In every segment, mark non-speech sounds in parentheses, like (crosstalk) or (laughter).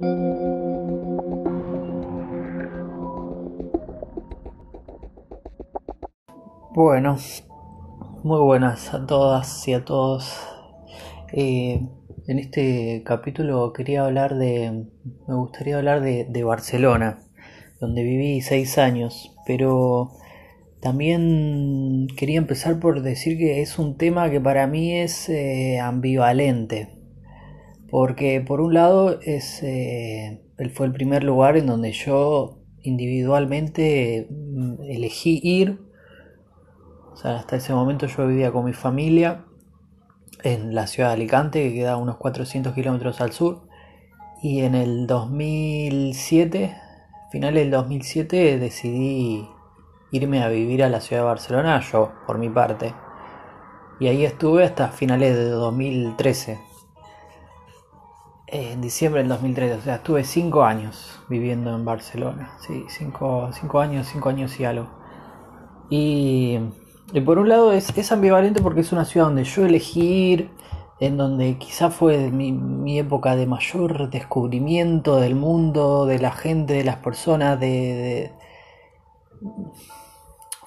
Bueno, muy buenas a todas y a todos. Eh, en este capítulo quería hablar de, me gustaría hablar de, Barcelona, donde viví seis años, pero también quería empezar por decir que es un tema que para mí es eh, ambivalente, porque por un lado es, eh, fue el primer lugar en donde yo individualmente mm, elegí ir hasta ese momento yo vivía con mi familia en la ciudad de Alicante, que queda unos 400 kilómetros al sur. Y en el 2007, finales del 2007, decidí irme a vivir a la ciudad de Barcelona, yo, por mi parte. Y ahí estuve hasta finales de 2013. En diciembre del 2013, o sea, estuve 5 años viviendo en Barcelona. Sí, 5 años, 5 años y algo. Y y por un lado es, ambivalente porque es una ciudad donde yo elegí ir, en donde quizá fue mi, época de mayor descubrimiento del mundo, de la gente, de las personas, de,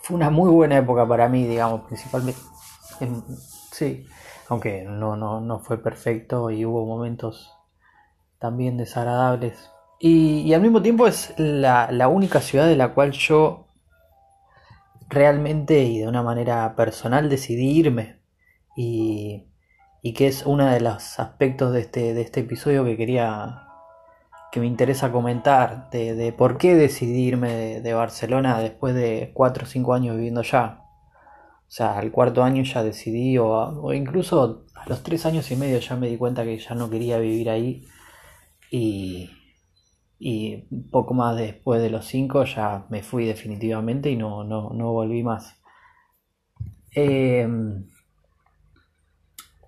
Fue una muy buena época para mí, digamos, principalmente. sí, aunque no, no, no fue perfecto y hubo momentos también desagradables. Y, al mismo tiempo es la, la única ciudad de la cual yo realmente y de una manera personal decidí irme y, y que es uno de los aspectos de este, de este episodio que quería que me interesa comentar de, por qué decidí irme de, Barcelona después de 4 o 5 años viviendo allá. O sea, al cuarto año ya decidí, o, o, incluso a los 3 años y medio ya me di cuenta que ya no quería vivir ahí. Y, y poco más después de los 5 ya me fui definitivamente y no, no, no volví más. Em,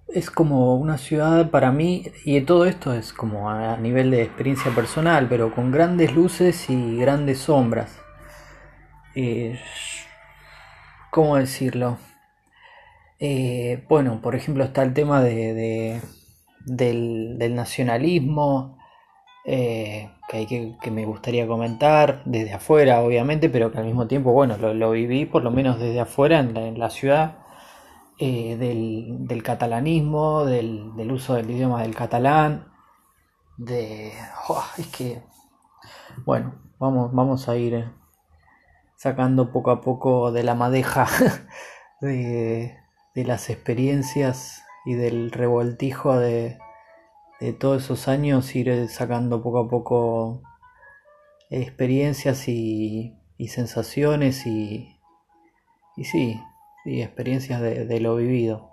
es como una ciudad para mí, y todo esto es como a nivel de experiencia personal, pero con grandes luces y grandes sombras. Eh, ¿Cómo decirlo? Eh, bueno, por ejemplo está el tema de, del, del nacionalismo, eh, que, hay que, me gustaría comentar desde afuera, obviamente, pero que al mismo tiempo, bueno, lo, viví por lo menos desde afuera en la, ciudad, eh, del, catalanismo, del, uso del idioma del catalán, de... Oh, es que, bueno, vamos, vamos a ir sacando poco a poco de la madeja (laughs) de, de las experiencias y del revoltijo de de todos esos años ir sacando poco a poco experiencias y, sensaciones y, y sí, y experiencias de, lo vivido.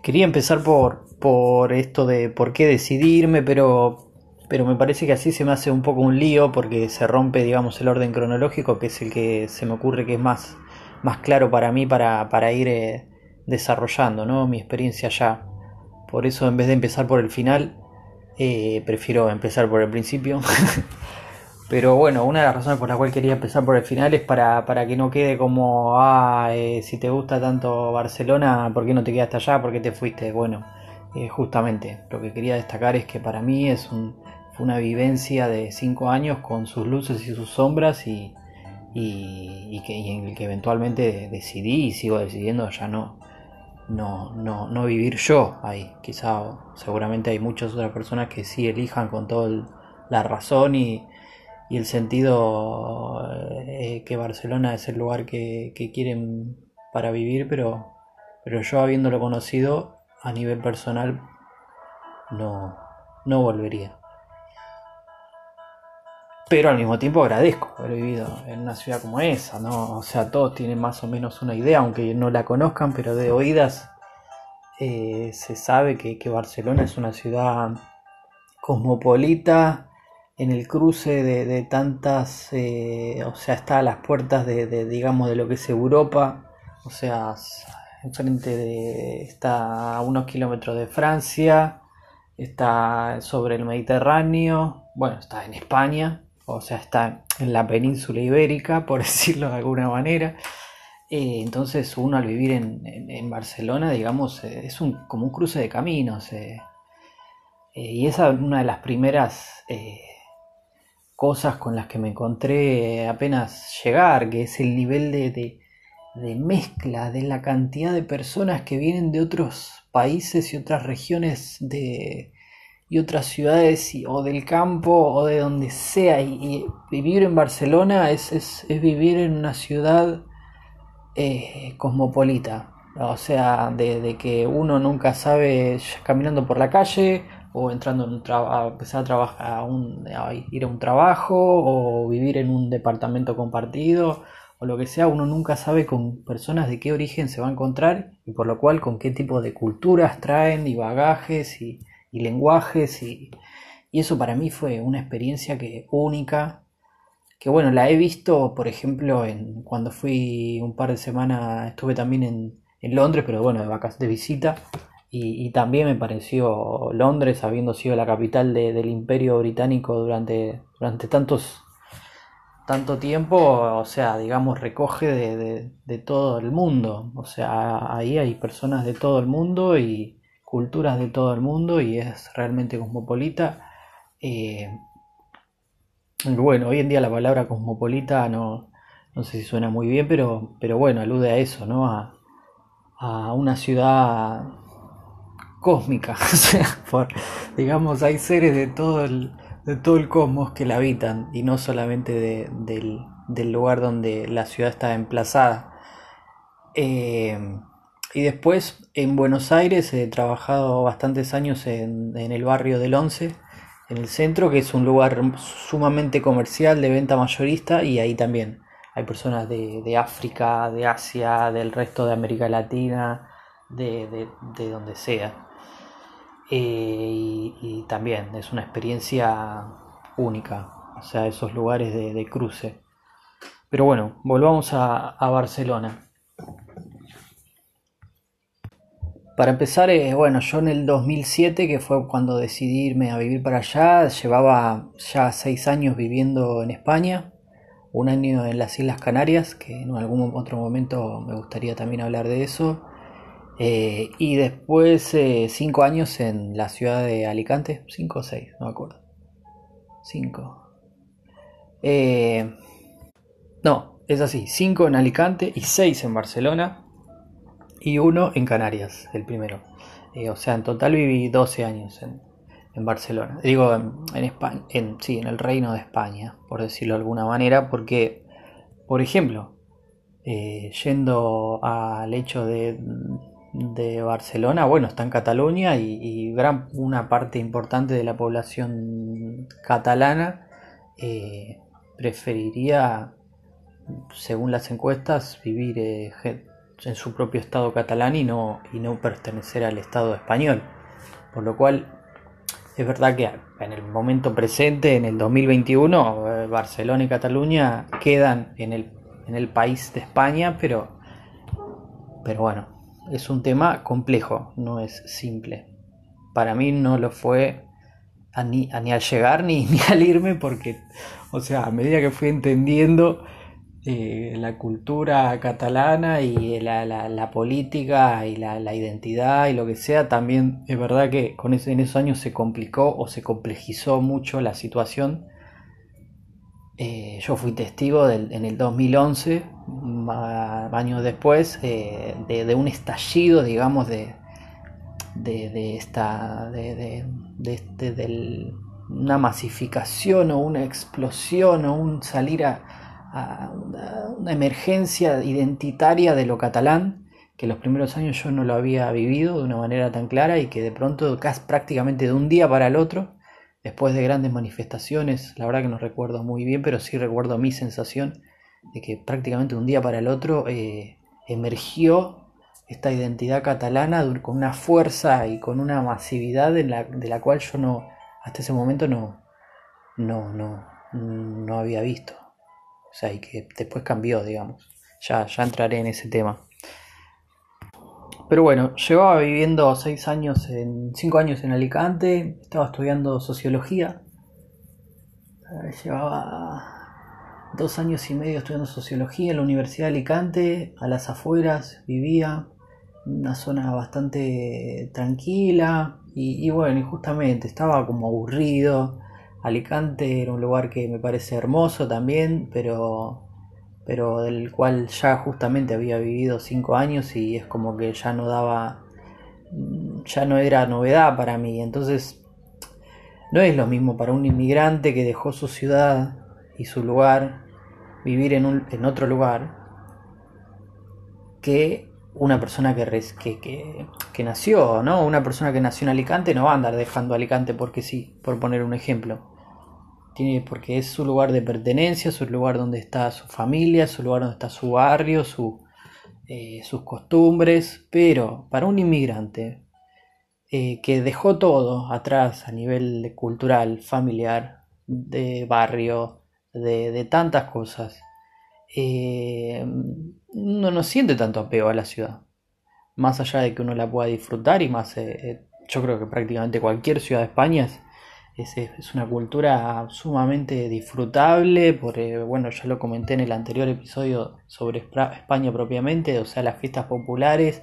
Quería empezar por, por esto de por qué decidirme, pero, pero me parece que así se me hace un poco un lío porque se rompe, digamos, el orden cronológico, que es el que se me ocurre que es más, más claro para mí para, para ir eh, desarrollando ¿no? mi experiencia allá. Por eso en vez de empezar por el final, eh, prefiero empezar por el principio. (laughs) Pero bueno, una de las razones por las cuales quería empezar por el final es para, que no quede como, ah, eh, si te gusta tanto Barcelona, ¿por qué no te quedaste allá? ¿Por qué te fuiste? Bueno, eh, justamente lo que quería destacar es que para mí es un, fue una vivencia de cinco años con sus luces y sus sombras y, y en el que eventualmente decidí y sigo decidiendo ya no, no, no, no vivir yo ahí. Quizá seguramente hay muchas otras personas que sí elijan con toda la razón y, y, el sentido eh, que Barcelona es el lugar que, que, quieren para vivir, pero, pero yo habiéndolo conocido a nivel personal no, no volvería pero al mismo tiempo agradezco haber vivido en una ciudad como esa, ¿no? O sea, todos tienen más o menos una idea, aunque no la conozcan, pero de oídas eh, se sabe que, Barcelona es una ciudad cosmopolita, en el cruce de, tantas, eh, o sea, está a las puertas de, digamos, de lo que es Europa, o sea, enfrente de, está a unos kilómetros de Francia, está sobre el Mediterráneo, bueno, está en España, o sea, está en la península ibérica, por (laughs) decirlo de alguna manera. Eh, entonces uno al vivir en, Barcelona, digamos, eh, es un, como un cruce de caminos. Eh. Y esa es una de las primeras cosas con las que me encontré apenas llegar, que es el nivel de, de, mezcla, de la cantidad de personas que vienen de otros países y otras regiones de, y otras ciudades o del campo o de donde sea. Y, vivir en Barcelona es, es, vivir en una ciudad eh, cosmopolita. O sea, de, que uno nunca sabe caminando por la calle o entrando en un trabajo, empezar a trabajar, a, un, ir a un trabajo o vivir en un departamento compartido o lo que sea, uno nunca sabe con personas de qué origen se va a encontrar y por lo cual con qué tipo de culturas traen y bagajes y, y lenguajes y, y, eso para mí fue una experiencia que única que bueno la he visto por ejemplo en cuando fui un par de semanas estuve también en, en Londres pero bueno de vacaciones de visita y, y, también me pareció Londres habiendo sido la capital de, del imperio británico durante durante tantos tanto tiempo, o sea, digamos, recoge de, de, de, todo el mundo. O sea, ahí hay personas de todo el mundo y, culturas de todo el mundo y es realmente cosmopolita. Eh, bueno, hoy en día la palabra cosmopolita no, no sé si suena muy bien, pero, pero bueno, alude a eso, ¿no? A, a una ciudad cósmica. (laughs) digamos, hay seres de todo el, de todo el cosmos que la habitan y no solamente de, del, del, lugar donde la ciudad está emplazada. Eh, y después en Buenos Aires he trabajado bastantes años en, el barrio del Once, en el centro, que es un lugar sumamente comercial de venta mayorista y ahí también hay personas de, África, de Asia, del resto de América Latina, de, donde sea. Eh, y, también es una experiencia única, o sea, esos lugares de, cruce. Pero bueno, volvamos a Barcelona. Para empezar, eh, bueno, yo en el 2007, que fue cuando decidí irme a vivir para allá, llevaba ya seis años viviendo en España, un año en las Islas Canarias, que en algún otro momento me gustaría también hablar de eso, eh, y después eh, cinco años en la ciudad de Alicante, cinco o seis, no me acuerdo, cinco. no, es así, cinco en Alicante y seis en Barcelona y uno en Canarias, el primero. Eh, o sea, en total viví 12 años en, Barcelona. Digo, en, España, en, sí, en el reino de España, por decirlo de alguna manera, porque, por ejemplo, eh, yendo al hecho de, Barcelona, bueno, está en Cataluña y, gran, una parte importante de la población catalana eh, preferiría, según las encuestas, vivir en su propio Estado catalán y no, y no pertenecer al Estado español. Por lo cual es verdad que en el momento presente, en el 2021, eh, Barcelona y Cataluña quedan en el, en el país de España, pero, pero bueno, es un tema complejo, no es simple. Para mí no lo fue ni, ni al llegar ni, (laughs) ni al irme, porque, o sea, a medida que fui entendiendo eh, la cultura catalana y la, política y la, identidad y lo que sea, también es verdad que con en esos años se complicó o se complejizó mucho la situación. Eh, yo fui testigo en el 2011, años después, eh, de, un estallido, digamos, de, de, esta, de, este, una masificación o una explosión o un salir a, una, emergencia identitaria de lo catalán, que los primeros años yo no lo había vivido de una manera tan clara y que de pronto, casi prácticamente de un día para el otro, después de grandes manifestaciones, la verdad que no recuerdo muy bien, pero sí recuerdo mi sensación de que prácticamente de un día para el otro eh, emergió esta identidad catalana con una fuerza y con una masividad de la, de la cual yo no, hasta ese momento no, no, no, no había visto. O sea, y que después cambió, digamos. Ya, ya entraré en ese tema. Pero bueno, llevaba viviendo seis años en. cinco años en Alicante, estaba estudiando sociología. Eh, llevaba dos años y medio estudiando sociología en la Universidad de Alicante, a las afueras, vivía. una zona bastante tranquila y, bueno, y justamente estaba como aburrido. Alicante era un lugar que me parece hermoso también, pero, pero del cual ya justamente había vivido cinco años y es como que ya no daba, ya no era novedad para mí. Entonces, no es lo mismo para un inmigrante que dejó su ciudad y su lugar, vivir en, un, en otro lugar, que una persona que, que, que, nació, ¿no? Una persona que nació en Alicante no va a andar dejando Alicante porque sí, por poner un ejemplo. Tiene, porque es su lugar de pertenencia, su lugar donde está su familia, su lugar donde está su barrio, su, eh, sus costumbres. Pero para un inmigrante eh, que dejó todo atrás a nivel cultural, familiar, de barrio, de, tantas cosas, eh, uno no siente tanto apego a la ciudad. Más allá de que uno la pueda disfrutar y más, eh, yo creo que prácticamente cualquier ciudad de España es, es, una cultura sumamente disfrutable. Por, bueno, ya lo comenté en el anterior episodio sobre España propiamente, o sea, las fiestas populares,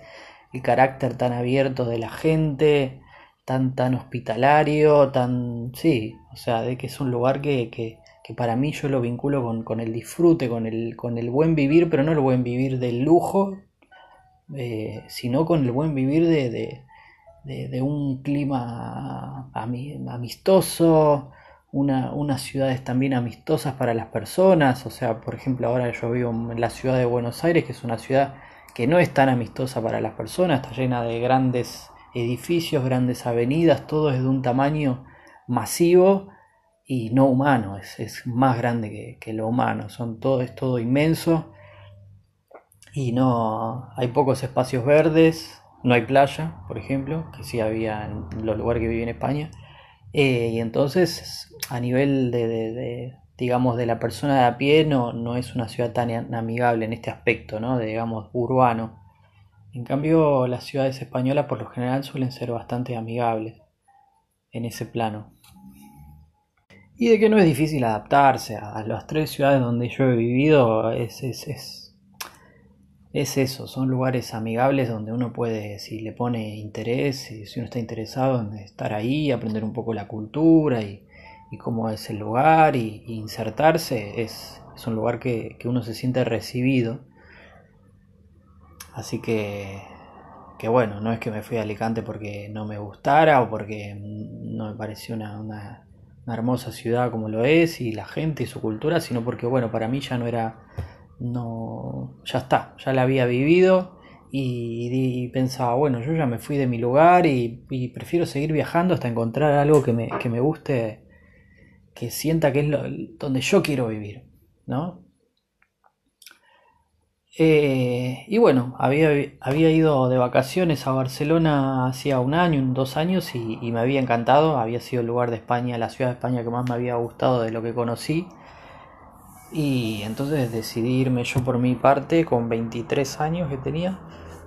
el carácter tan abierto de la gente, tan, tan hospitalario, tan, sí, o sea, de que es un lugar que, que que para mí yo lo vinculo con, el disfrute, con el, con el buen vivir, pero no el buen vivir del lujo, eh, sino con el buen vivir de, de, un clima amistoso, una, unas ciudades también amistosas para las personas, o sea, por ejemplo, ahora yo vivo en la ciudad de Buenos Aires, que es una ciudad que no es tan amistosa para las personas, está llena de grandes edificios, grandes avenidas, todo es de un tamaño masivo y no humano, es, más grande que, lo humano, son todo, es todo inmenso y no hay pocos espacios verdes, no hay playa, por ejemplo, que sí había en los lugares que viví en España, eh, y entonces a nivel de, digamos, de la persona de a pie no, no es una ciudad tan amigable en este aspecto, ¿no? De, digamos, urbano. En cambio, las ciudades españolas por lo general suelen ser bastante amigables en ese plano y de que no es difícil adaptarse a las tres ciudades donde yo he vivido, es, es, eso, son lugares amigables donde uno puede, si le pone interés, si, uno está interesado en estar ahí, aprender un poco la cultura y, cómo es el lugar y, insertarse, es, es, un lugar que, que, uno se siente recibido. Así que, que bueno, no es que me fui a Alicante porque no me gustara o porque no me pareció una una hermosa ciudad como lo es y la gente y su cultura, sino porque bueno, para mí ya no era, no, ya está, ya la había vivido y, pensaba, bueno, yo ya me fui de mi lugar y, prefiero seguir viajando hasta encontrar algo que me, que me guste, que sienta que es donde yo quiero vivir, ¿no? Eh, y bueno, había, había ido de vacaciones a Barcelona hacía un año, dos años y, me había encantado. Había sido el lugar de España, la ciudad de España que más me había gustado de lo que conocí. Y entonces decidí irme yo por mi parte, con 23 años que tenía,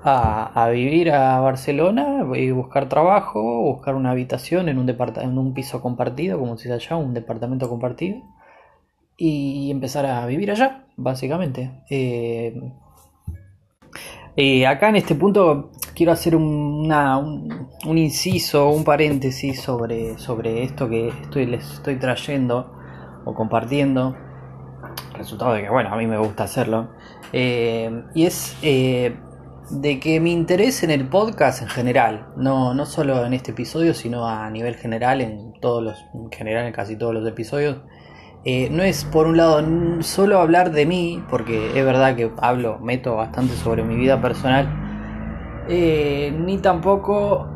a, vivir a Barcelona y buscar trabajo, buscar una habitación en un, en un piso compartido, como se dice allá, un departamento compartido y empezar a vivir allá, básicamente. Eh, acá en este punto quiero hacer un, un, inciso, un paréntesis sobre, sobre esto que estoy, les estoy trayendo o compartiendo. Resultado de que, bueno, a mí me gusta hacerlo. Eh, y es de que mi interés en el podcast en general, no, no solo en este episodio, sino a nivel general, en todos los, en general en casi todos los episodios, eh, no es por un lado solo hablar de mí, porque es verdad que hablo, meto bastante sobre mi vida personal, eh, ni tampoco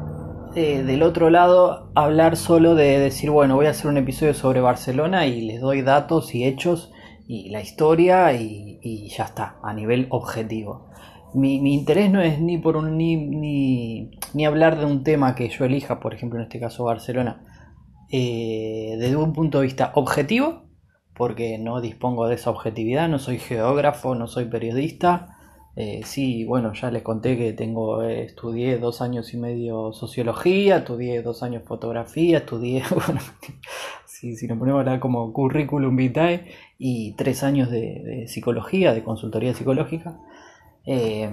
eh, del otro lado hablar solo de decir, bueno, voy a hacer un episodio sobre Barcelona y les doy datos y hechos y la historia y, ya está, a nivel objetivo. Mi, interés no es ni por un ni, ni, hablar de un tema que yo elija, por ejemplo en este caso Barcelona, desde un punto de vista objetivo, porque no dispongo de esa objetividad, no soy geógrafo, no soy periodista. Eh, sí, bueno, ya les conté que tengo, eh, estudié dos años y medio sociología, estudié dos años fotografía, estudié, (laughs) si, si nos ponemos a hablar como currículum vitae, y tres años de, psicología, de consultoría psicológica. Eh,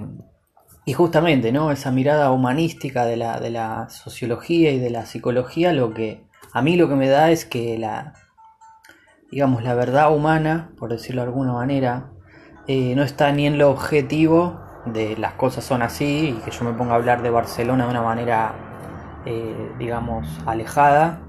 y justamente, ¿no? Esa mirada humanística de la, de la sociología y de la psicología, lo que a mí lo que me da es que la, digamos, la verdad humana, por decirlo de alguna manera, eh, no está ni en lo objetivo de las cosas son así y que yo me ponga a hablar de Barcelona de una manera, eh, digamos, alejada,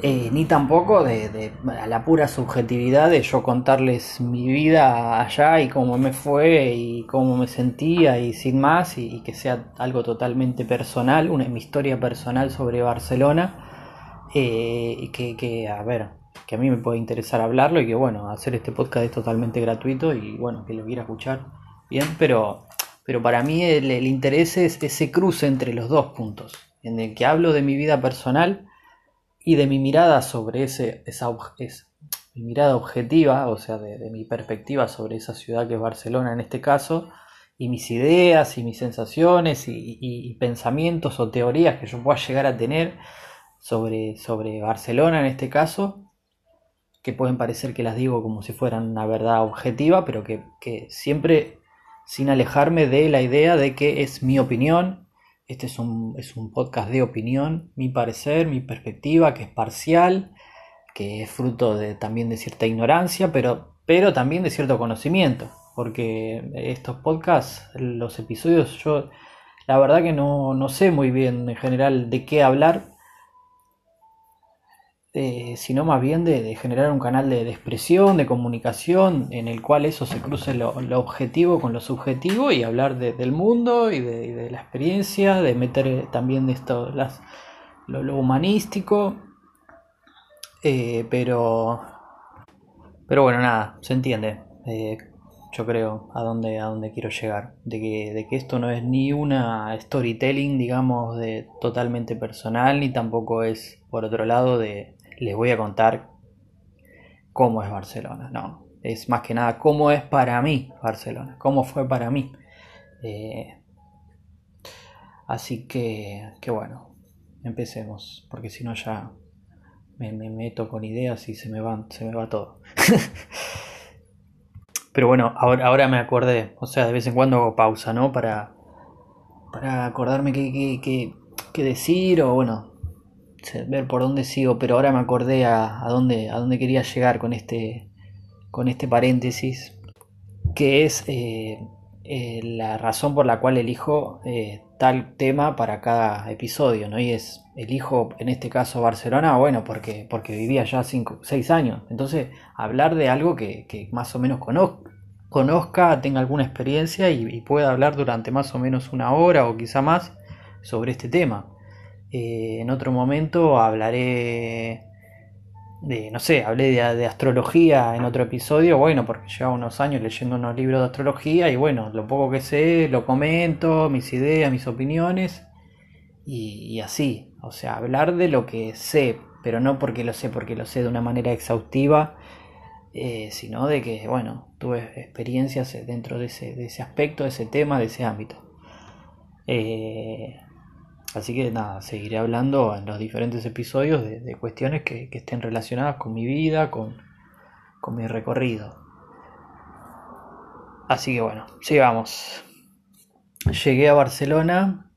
eh, ni tampoco de, la pura subjetividad de yo contarles mi vida allá y cómo me fue y cómo me sentía y sin más y, que sea algo totalmente personal, una mi historia personal sobre Barcelona eh, que, que, a ver, que a mí me puede interesar hablarlo y que bueno, hacer este podcast es totalmente gratuito y bueno, que lo quiera escuchar. Bien, pero, pero para mí el interés es ese cruce entre los dos puntos, en el que hablo de mi vida personal, y de mi mirada sobre ese, esa es, mi mirada objetiva, o sea, de, mi perspectiva sobre esa ciudad que es Barcelona en este caso, y mis ideas y mis sensaciones y, pensamientos o teorías que yo pueda llegar a tener sobre, sobre Barcelona en este caso, que pueden parecer que las digo como si fueran una verdad objetiva, pero que, que siempre sin alejarme de la idea de que es mi opinión este es un, es un podcast de opinión, mi parecer, mi perspectiva, que es parcial, que es fruto de, también de cierta ignorancia, pero, pero también de cierto conocimiento. Porque estos podcasts, los episodios, yo la verdad que no, no sé muy bien en general de qué hablar, eh, sino más bien de, generar un canal de, expresión, de comunicación, en el cual eso se cruce lo, objetivo con lo subjetivo y hablar del mundo y de, la experiencia, de meter eh, también esto, lo, humanístico, eh, pero, pero bueno, nada, se entiende. yo creo a dónde, a dónde quiero llegar, de que, de que esto no es ni una storytelling, digamos, de totalmente personal, ni tampoco es, por otro lado, de, les voy a contar cómo es Barcelona. No, es más que nada cómo es para mí Barcelona, cómo fue para mí. Eh, así que, que bueno, empecemos, porque si no ya me, meto con ideas y se me, van, se me va todo. (laughs) Pero bueno, ahora, ahora me acordé, o sea, de vez en cuando hago pausa, ¿no? Para, para acordarme qué, qué, qué decir o bueno, ver por dónde sigo, pero ahora me acordé a, dónde, a dónde quería llegar con este, con este paréntesis, que es eh, eh, la razón por la cual elijo eh, tal tema para cada episodio, ¿no? Y es, elijo en este caso Barcelona, bueno, porque, porque vivía ya 6 años, entonces hablar de algo que, más o menos conozca, tenga alguna experiencia y pueda hablar durante más o menos una hora o quizá más sobre este tema. Eh, en otro momento hablaré de, no sé, hablé de, astrología en otro episodio, bueno, porque llevo unos años leyendo unos libros de astrología y bueno, lo poco que sé lo comento, mis ideas, mis opiniones y, así, o sea, hablar de lo que sé, pero no porque lo sé, porque lo sé de una manera exhaustiva, eh, sino de que, bueno, tuve experiencias dentro de ese, de ese aspecto, de ese tema, de ese ámbito. Eh, Así que nada, seguiré hablando en los diferentes episodios de, cuestiones que, estén relacionadas con mi vida, con, mi recorrido. Así que bueno, sigamos. Llegué a Barcelona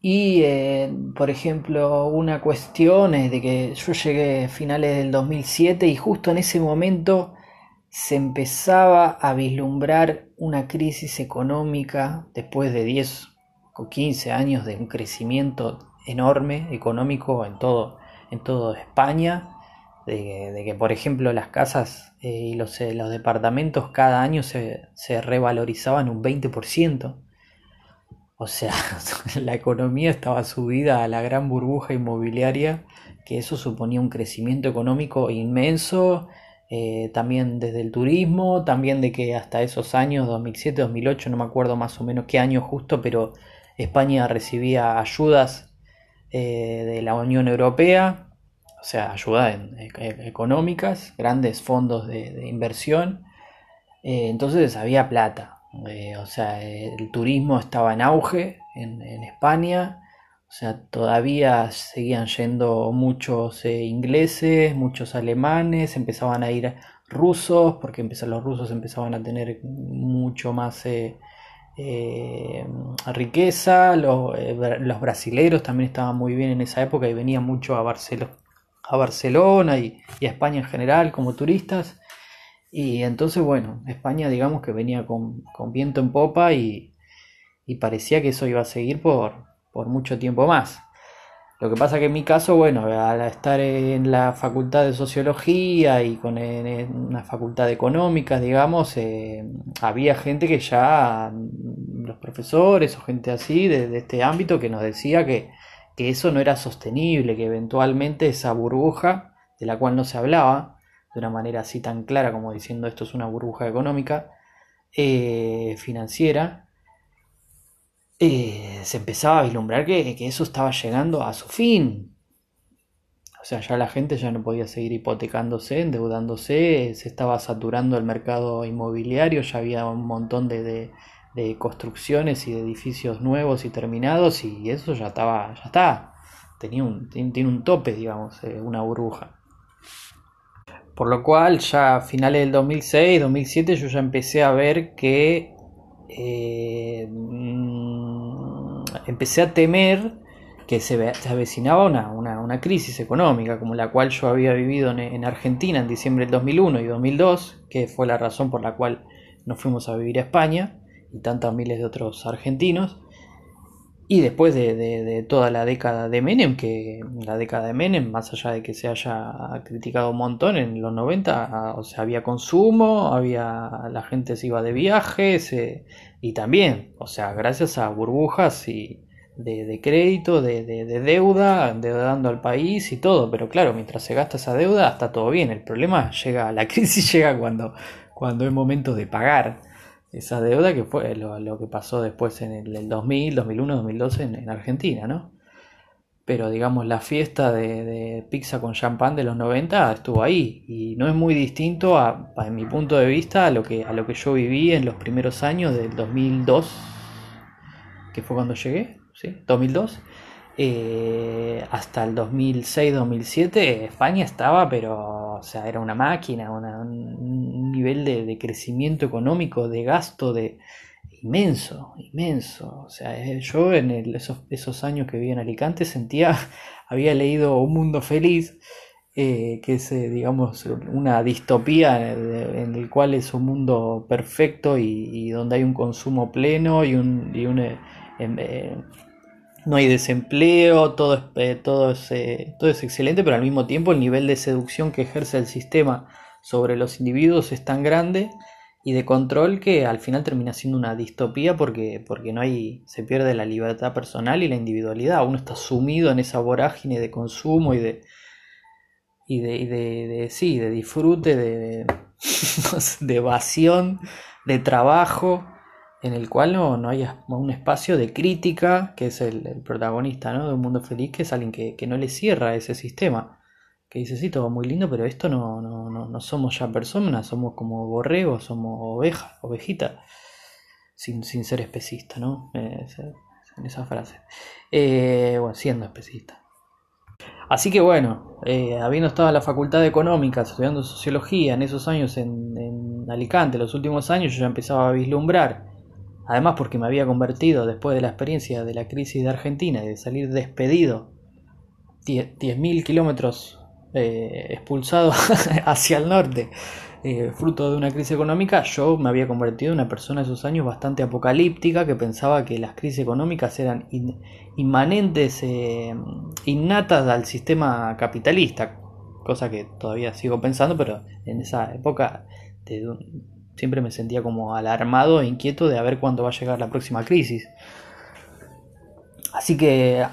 y, eh, por ejemplo, una cuestión es de que yo llegué a finales del 2007 y justo en ese momento se empezaba a vislumbrar una crisis económica después de 10 con 15 años de un crecimiento enorme económico en todo, en todo España, de, que por ejemplo las casas eh, y los, eh, los, departamentos cada año se, se revalorizaban un 20%. O sea, (laughs) la economía estaba subida a la gran burbuja inmobiliaria, que eso suponía un crecimiento económico inmenso, eh, también desde el turismo, también de que hasta esos años, 2007, 2008, no me acuerdo más o menos qué año justo, pero España recibía ayudas eh, de la Unión Europea, o sea, ayudas e, económicas, grandes fondos de, inversión. Eh, entonces había plata, eh, o sea, el turismo estaba en auge en, España, o sea, todavía seguían yendo muchos ingleses, muchos alemanes, empezaban a ir rusos, porque los rusos empezaban a tener mucho más riqueza, los, los, brasileros también estaban muy bien en esa época y venían mucho a, a Barcelona y, a España en general como turistas. Y entonces, bueno, España digamos que venía con, viento en popa y, parecía que eso iba a seguir por, por mucho tiempo más. Lo que pasa que en mi caso, bueno, al estar en la facultad de sociología y con una facultad de económicas, digamos, eh, había gente que ya, los profesores o gente así de, este ámbito, que nos decía que, eso no era sostenible, que eventualmente esa burbuja, de la cual no se hablaba de una manera así tan clara como diciendo esto es una burbuja económica, eh, financiera, eh, se empezaba a vislumbrar que, eso estaba llegando a su fin. O sea, ya la gente ya no podía seguir hipotecándose, endeudándose, se estaba saturando el mercado inmobiliario, ya había un montón de, construcciones y de edificios nuevos y terminados y eso ya estaba, ya está, tenía un, tiene un tope, digamos, eh, una burbuja. Por lo cual ya a finales del 2006, 2007 yo ya empecé a ver que eh, empecé a temer que se, avecinaba una, crisis económica, como la cual yo había vivido en, Argentina en diciembre del 2001 y 2002, que fue la razón por la cual nos fuimos a vivir a España, y tantos miles de otros argentinos. Y después de, toda la década de Menem, que la década de Menem, más allá de que se haya criticado un montón, en los 90, o sea, había consumo, había la gente se iba de viajes, y también, o sea, gracias a burbujas y de, crédito, de, deuda, endeudando al país y todo, pero claro, mientras se gasta esa deuda está todo bien, el problema (laughs) llega, la crisis (laughs) llega cuando, cuando es momento de pagar esa deuda que fue lo, que pasó después en el, 2000, 2001, 2012 en, en, Argentina, ¿no? Pero digamos, la fiesta de, pizza con champán de los 90 estuvo ahí y no es muy distinto, a, en mi punto de vista, a lo, que, a lo que yo viví en los primeros años del 2002, que fue cuando llegué, ¿sí? 2002. Eh, hasta el 2006-2007 España estaba, pero, o sea, era una máquina, un nivel de, crecimiento económico, de gasto, de inmenso, inmenso. O sea, eh, yo en esos, esos, años que viví en Alicante sentía, (laughs) había leído Un Mundo Feliz, eh, que es, digamos, una distopía en el cual es un mundo perfecto y, donde hay un consumo pleno y un... Em, no hay desempleo, todo es, eh, todo, es, eh, todo es excelente, pero al mismo tiempo el nivel de seducción que ejerce el sistema sobre los individuos es tan grande y de control que al final termina siendo una distopía porque, porque no hay, se pierde la libertad personal y la individualidad. Uno está sumido en esa vorágine de consumo y de, y de, y de, sí, de disfrute, de, (laughs) de evasión, de trabajo en el cual no, no haya un espacio de crítica, que es el, protagonista ¿no? de un mundo feliz, que es alguien que, no le cierra ese sistema, que dice, sí, todo muy lindo, pero esto no, no, no, somos ya personas, somos como borregos, somos ovejas, ovejitas, sin, sin ser especista, ¿no? en esa frase. Eh, bueno, siendo especista. Así que bueno, eh, habiendo estado en la Facultad de Económicas, estudiando sociología en esos años en, en Alicante, los últimos años, yo ya empezaba a vislumbrar Además porque me había convertido después de la experiencia de la crisis de Argentina y de salir despedido 10.000 kilómetros eh, expulsado (laughs) hacia el norte, eh, fruto de una crisis económica, yo me había convertido en una persona de esos años bastante apocalíptica que pensaba que las crisis económicas eran inmanentes, eh, innatas al sistema capitalista, cosa que todavía sigo pensando, pero en esa época siempre me sentía como alarmado e inquieto de a ver cuándo va a llegar la próxima crisis. Así que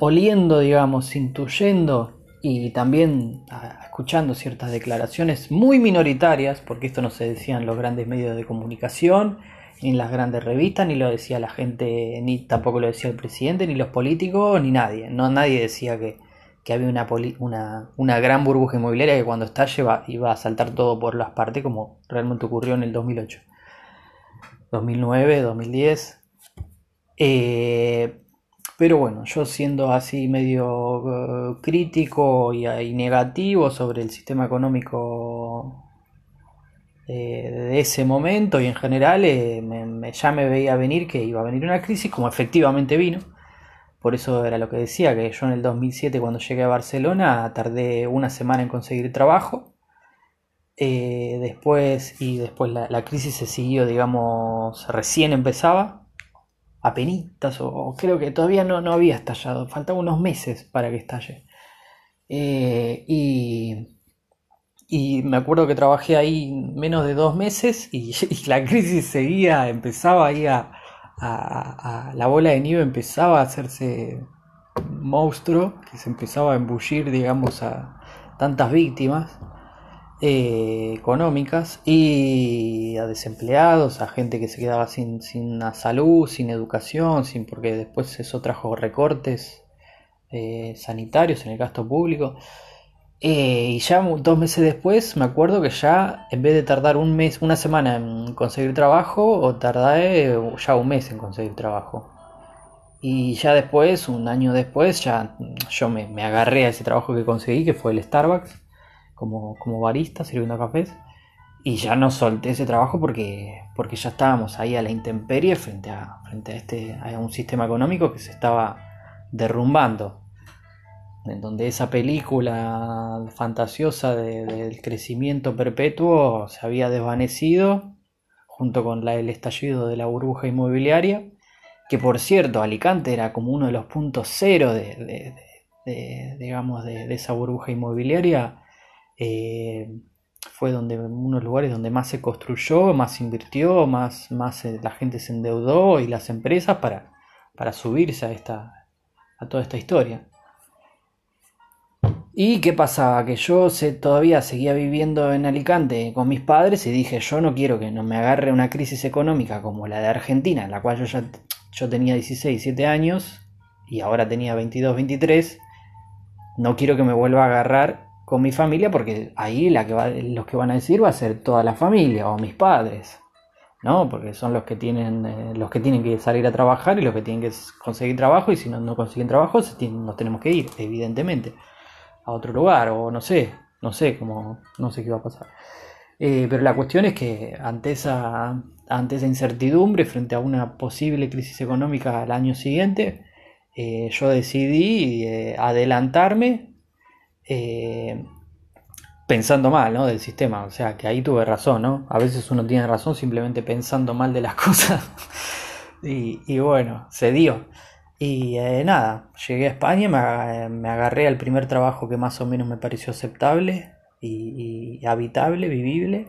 oliendo, digamos, intuyendo y también escuchando ciertas declaraciones muy minoritarias, porque esto no se decía en los grandes medios de comunicación, ni en las grandes revistas, ni lo decía la gente, ni tampoco lo decía el presidente, ni los políticos, ni nadie. No nadie decía que, que había una, una, una, gran burbuja inmobiliaria que cuando estalle iba a saltar todo por las partes como realmente ocurrió en el 2008. 2009, 2010. Pero bueno, yo siendo así medio eh, crítico y, y, negativo sobre el sistema económico de ese momento y en general ya me veía venir que iba a venir una crisis, como efectivamente vino. Por eso era lo que decía, que yo en el 2007 cuando llegué a Barcelona tardé una semana en conseguir trabajo. después y después la, la, crisis se siguió, digamos, recién empezaba apenitas, o, creo que todavía no, no había estallado, faltaban unos meses para que estalle. Eh, y, y, me acuerdo que trabajé ahí menos de dos meses y, (laughs) la crisis seguía, empezaba ahí a, la bola de nieve empezaba a hacerse monstruo, que se empezaba a embullir, digamos, a tantas víctimas. Eh, económicas y a desempleados, a gente que se quedaba sin, sin salud, sin educación, sin porque después eso trajo recortes eh, sanitarios en el gasto público. Eh, y ya dos meses después me acuerdo que ya en vez de tardar un mes, una semana en conseguir trabajo, o tardé ya un mes en conseguir trabajo. Y ya después, un año después, ya yo me, me agarré a ese trabajo que conseguí, que fue el Starbucks como, como barista sirviendo cafés. Y ya no solté ese trabajo porque, porque ya estábamos ahí a la intemperie frente a, frente a, este, a un sistema económico que se estaba derrumbando. En donde esa película fantasiosa del crecimiento perpetuo se había desvanecido junto con el estallido de la burbuja inmobiliaria. Que por cierto, Alicante era como uno de los puntos cero de, digamos, de, esa burbuja inmobiliaria eh, fue donde unos lugares donde más se construyó, más se invirtió, más, más eh, la gente se endeudó y las empresas para, para subirse a, esta, a toda esta historia. ¿Y qué pasaba? Que yo se, todavía seguía viviendo en Alicante con mis padres y dije, yo no quiero que no me agarre una crisis económica como la de Argentina, en la cual yo ya yo tenía 16, 17 años y ahora tenía 22, 23. No quiero que me vuelva a agarrar con mi familia porque ahí la que va, los que van a decir va a ser toda la familia o mis padres, ¿no? Porque son los que tienen eh, los que tienen que salir a trabajar y los que tienen que conseguir trabajo y si no, no consiguen trabajo nos tenemos que ir, evidentemente, a otro lugar o no sé, no sé cómo, no sé qué va a pasar. Eh, pero la cuestión es que ante esa, ante esa incertidumbre, frente a una posible crisis económica al año siguiente, eh, yo decidí adelantarme eh, pensando mal, ¿no? Del sistema. O sea, que ahí tuve razón, ¿no? A veces uno tiene razón simplemente pensando mal de las (laughs) cosas. y, bueno, se dio. Y eh, nada, llegué a España, me, agarré al primer trabajo que más o menos me pareció aceptable y habitable, vivible.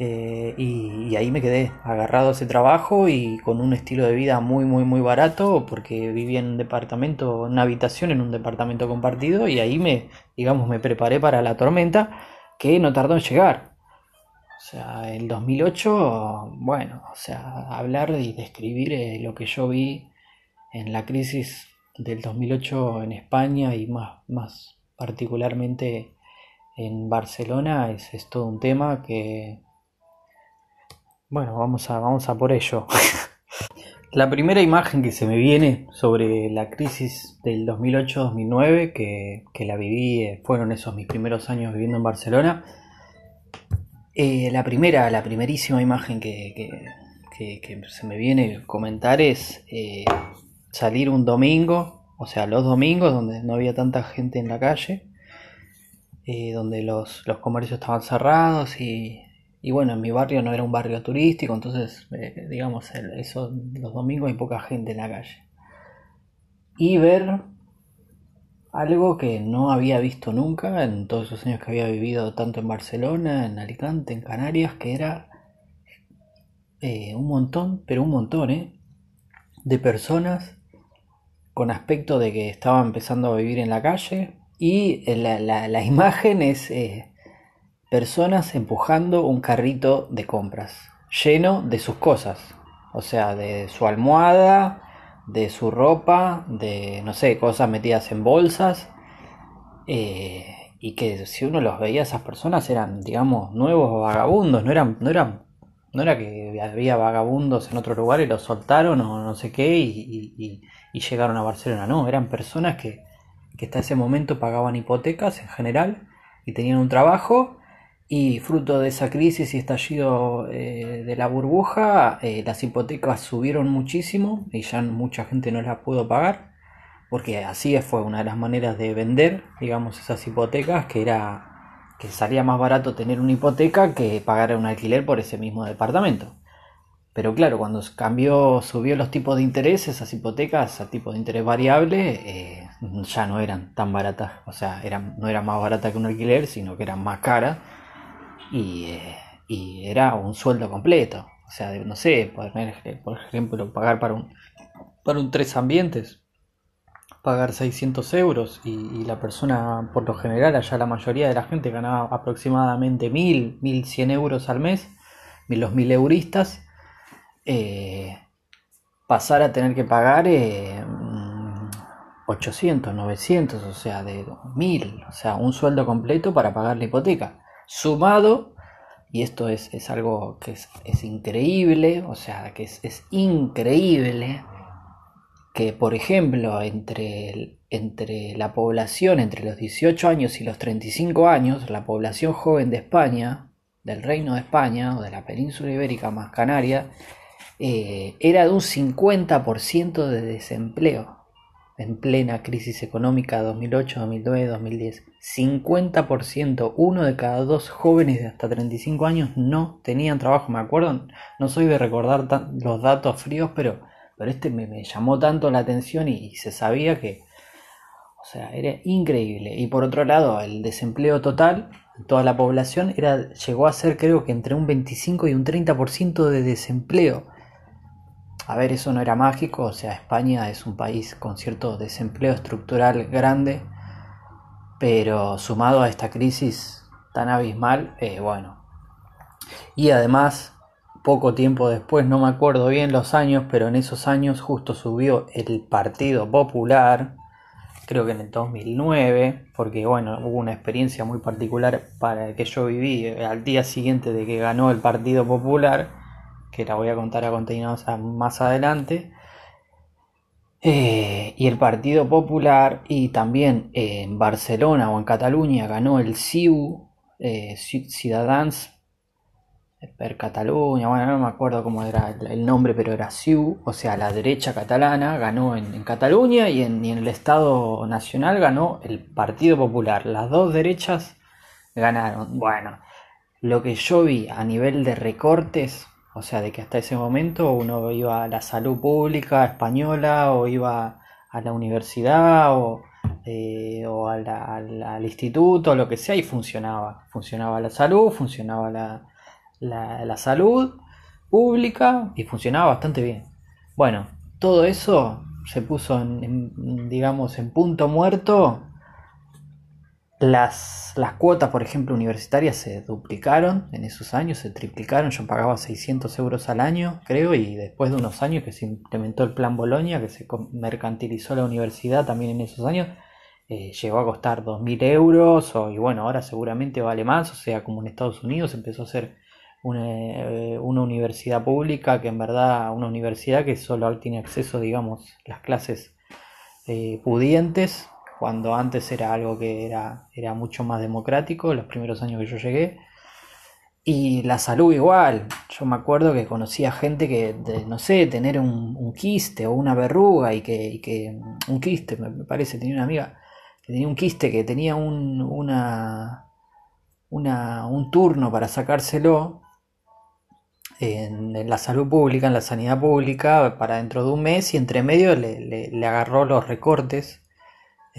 Eh, y, ahí me quedé agarrado a ese trabajo y con un estilo de vida muy, muy, muy barato porque vivía en un departamento, en una habitación en un departamento compartido y ahí me, digamos, me preparé para la tormenta que no tardó en llegar. O sea, el 2008, bueno, o sea, hablar y describir eh, lo que yo vi en la crisis del 2008 en España y más, más particularmente en Barcelona es, es todo un tema que bueno, vamos a, vamos a por ello. (laughs) la primera imagen que se me viene sobre la crisis del 2008-2009, que, que, la viví, eh, fueron esos mis primeros años viviendo en Barcelona. Eh, la primera, la primerísima imagen que, se me viene comentar es eh, salir un domingo, o sea, los domingos donde no había tanta gente en la calle, donde los, los comercios estaban cerrados y y bueno, en mi barrio no era un barrio turístico, entonces, eh, digamos, eso, los domingos hay poca gente en la calle. Y ver algo que no había visto nunca en todos esos años que había vivido tanto en Barcelona, en Alicante, en Canarias, que era eh, un montón, pero un montón, ¿eh? De personas con aspecto de que estaban empezando a vivir en la calle. Y la, la (laughs) imagen es personas empujando un carrito de compras lleno de sus cosas, o sea, de su almohada, de su ropa, de, no sé, cosas metidas en bolsas, eh, y que si uno los veía, esas personas eran, digamos, nuevos vagabundos, no eran, no eran, no era que había vagabundos en otro lugar y los soltaron o no sé qué y, llegaron a Barcelona, no, eran personas que, que hasta ese momento pagaban hipotecas en general y tenían un trabajo Y fruto de esa crisis y estallido eh, de la burbuja, eh, las hipotecas subieron muchísimo y ya mucha gente no las pudo pagar, porque así fue una de las maneras de vender, digamos, esas hipotecas, que era que salía más barato tener una hipoteca que pagar un alquiler por ese mismo departamento. Pero claro, cuando cambió, subió los tipos de interés, esas hipotecas a tipo de interés variable eh, ya no eran tan baratas. O sea, eran, no era más barata que un alquiler, sino que eran más caras. Y, eh, y era un sueldo completo. O sea, no sé, por, por ejemplo, pagar para un, para un tres ambientes, pagar 600 euros y, la persona, por lo general, allá la mayoría de la gente ganaba aproximadamente 1000, 1100 euros al mes, los 1000 euristas eh, pasar a tener que pagar 800, mm, 900, o sea, de 1000, o sea, un sueldo completo para pagar la hipoteca. Sumado, y esto es, algo que es, increíble, o sea, que es, increíble que, por ejemplo, entre, entre la población entre los 18 años y los 35 años, la población joven de España, del Reino de España o de la península ibérica más Canaria, eh, era de un 50% de desempleo en plena crisis económica 2008, 2009, 2010. 50%, uno de cada dos jóvenes de hasta 35 años no tenían trabajo. Me acuerdo, no soy de recordar los datos fríos, pero, pero este me, llamó tanto la atención y, se sabía que, o sea, era increíble. Y por otro lado, el desempleo total toda la población era, llegó a ser creo que entre un 25 y un 30% de desempleo. A ver, eso no era mágico, o sea, España es un país con cierto desempleo estructural grande, pero sumado a esta crisis tan abismal, eh, bueno. Y además, poco tiempo después, no me acuerdo bien los años, pero en esos años justo subió el Partido Popular, creo que en el 2009, porque bueno, hubo una experiencia muy particular para que yo viví al día siguiente de que ganó el Partido Popular que la voy a contar a continuación más adelante. Eh, y el Partido Popular y también en Barcelona o en Cataluña ganó el CIU, eh, Ciudadans per Cataluña, bueno, no me acuerdo cómo era el nombre, pero era CIU, o sea, la derecha catalana ganó en, Cataluña y en, el Estado Nacional ganó el Partido Popular. Las dos derechas ganaron. Bueno, lo que yo vi a nivel de recortes o sea, de que hasta ese momento uno iba a la salud pública española o iba a la universidad o, eh, al, instituto, lo que sea, y funcionaba. Funcionaba la salud, funcionaba la, salud pública y funcionaba bastante bien. Bueno, todo eso se puso en digamos, en punto muerto las, las cuotas, por ejemplo, universitarias se duplicaron en esos años, se triplicaron. Yo pagaba 600 euros al año, creo, y después de unos años que se implementó el plan Bolonia, que se mercantilizó la universidad también en esos años, eh, llegó a costar 2.000 euros, o, y bueno, ahora seguramente vale más, o sea, como en Estados Unidos empezó a ser una, eh, una universidad pública, que en verdad, una universidad que solo tiene acceso, digamos, las clases eh, pudientes cuando antes era algo que era, era mucho más democrático, los primeros años que yo llegué. Y la salud igual. Yo me acuerdo que conocía gente que, no sé, tener un, quiste o una verruga y que, un quiste, me parece, tenía una amiga que tenía un quiste que tenía un, una, una, un turno para sacárselo en, la salud pública, en la sanidad pública, para dentro de un mes y entre medio le, le agarró los recortes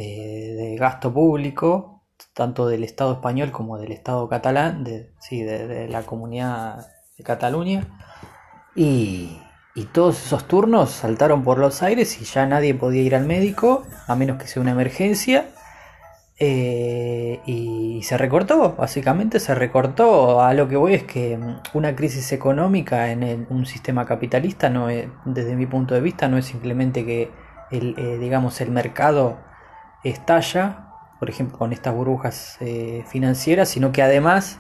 de gasto público, tanto del Estado español como del Estado catalán, de, sí, de, la comunidad de Cataluña. Y, todos esos turnos saltaron por los aires y ya nadie podía ir al médico, a menos que sea una emergencia. Eh, y se recortó, básicamente se recortó. A lo que voy es que una crisis económica en un sistema capitalista, no desde mi punto de vista, no es simplemente que el, eh, digamos, el mercado estalla, por ejemplo, con estas burbujas eh, financieras, sino que además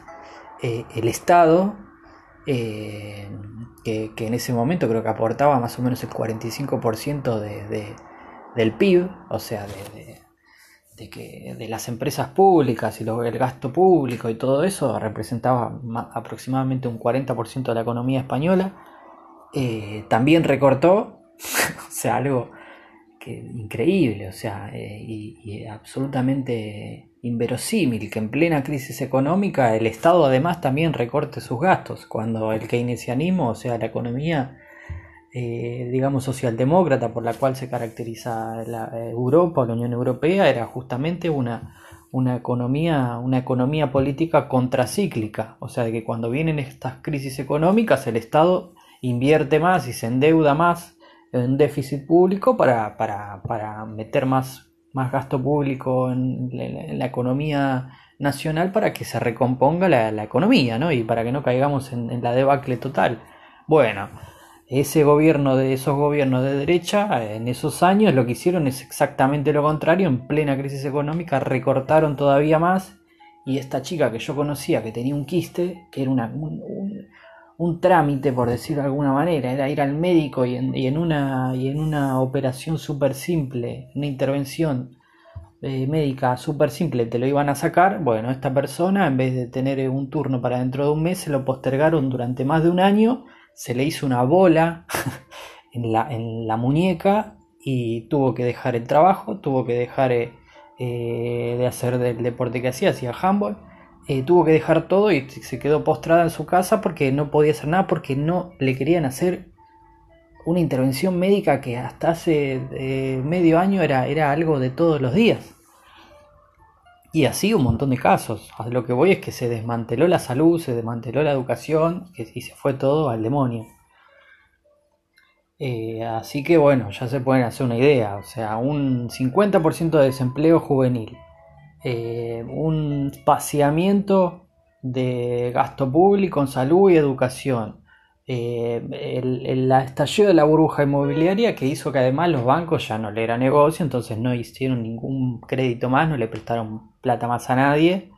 eh, el Estado, eh, que, en ese momento creo que aportaba más o menos el 45% de, del PIB, o sea, de, que de las empresas públicas y el gasto público y todo eso representaba aproximadamente un 40% de la economía española, también recortó, (laughs) o sea, algo que, increíble, o sea, eh, y, absolutamente inverosímil que en plena crisis económica el Estado además también recorte sus gastos, cuando el keynesianismo, o sea, la economía eh, digamos, socialdemócrata por la cual se caracteriza la eh, Europa la Unión Europea era justamente una, una, economía, una economía política contracíclica. O sea, de que cuando vienen estas crisis económicas el Estado invierte más y se endeuda más en déficit público para, para, para meter más, más gasto público en, la economía nacional para que se recomponga la, la, economía ¿no? y para que no caigamos en, en la debacle total. Bueno, ese gobierno de esos gobiernos de derecha en esos años lo que hicieron es exactamente lo contrario en plena crisis económica recortaron todavía más y esta chica que yo conocía que tenía un quiste que era una, un, trámite por decirlo de alguna manera era ir al médico y en, una y en una operación súper simple una intervención eh, médica súper simple te lo iban a sacar bueno esta persona en vez de tener un turno para dentro de un mes se lo postergaron durante más de un año se le hizo una bola (laughs) en la, en la muñeca y tuvo que dejar el trabajo, tuvo que dejar eh, eh, de hacer del deporte que hacía, hacía handball, eh, tuvo que dejar todo y se quedó postrada en su casa porque no podía hacer nada, porque no le querían hacer una intervención médica que hasta hace medio año era, era algo de todos los días. Y así un montón de casos. A lo que voy es que se desmanteló la salud, se desmanteló la educación y se fue todo al demonio. Eh, así que bueno, ya se pueden hacer una idea. O sea, un 50% de desempleo juvenil. Eh, un paseamiento de gasto público en salud y educación. Eh, el, estallido de la burbuja inmobiliaria que hizo que además los bancos ya no le era negocio, entonces no hicieron ningún crédito más, no le prestaron plata más a nadie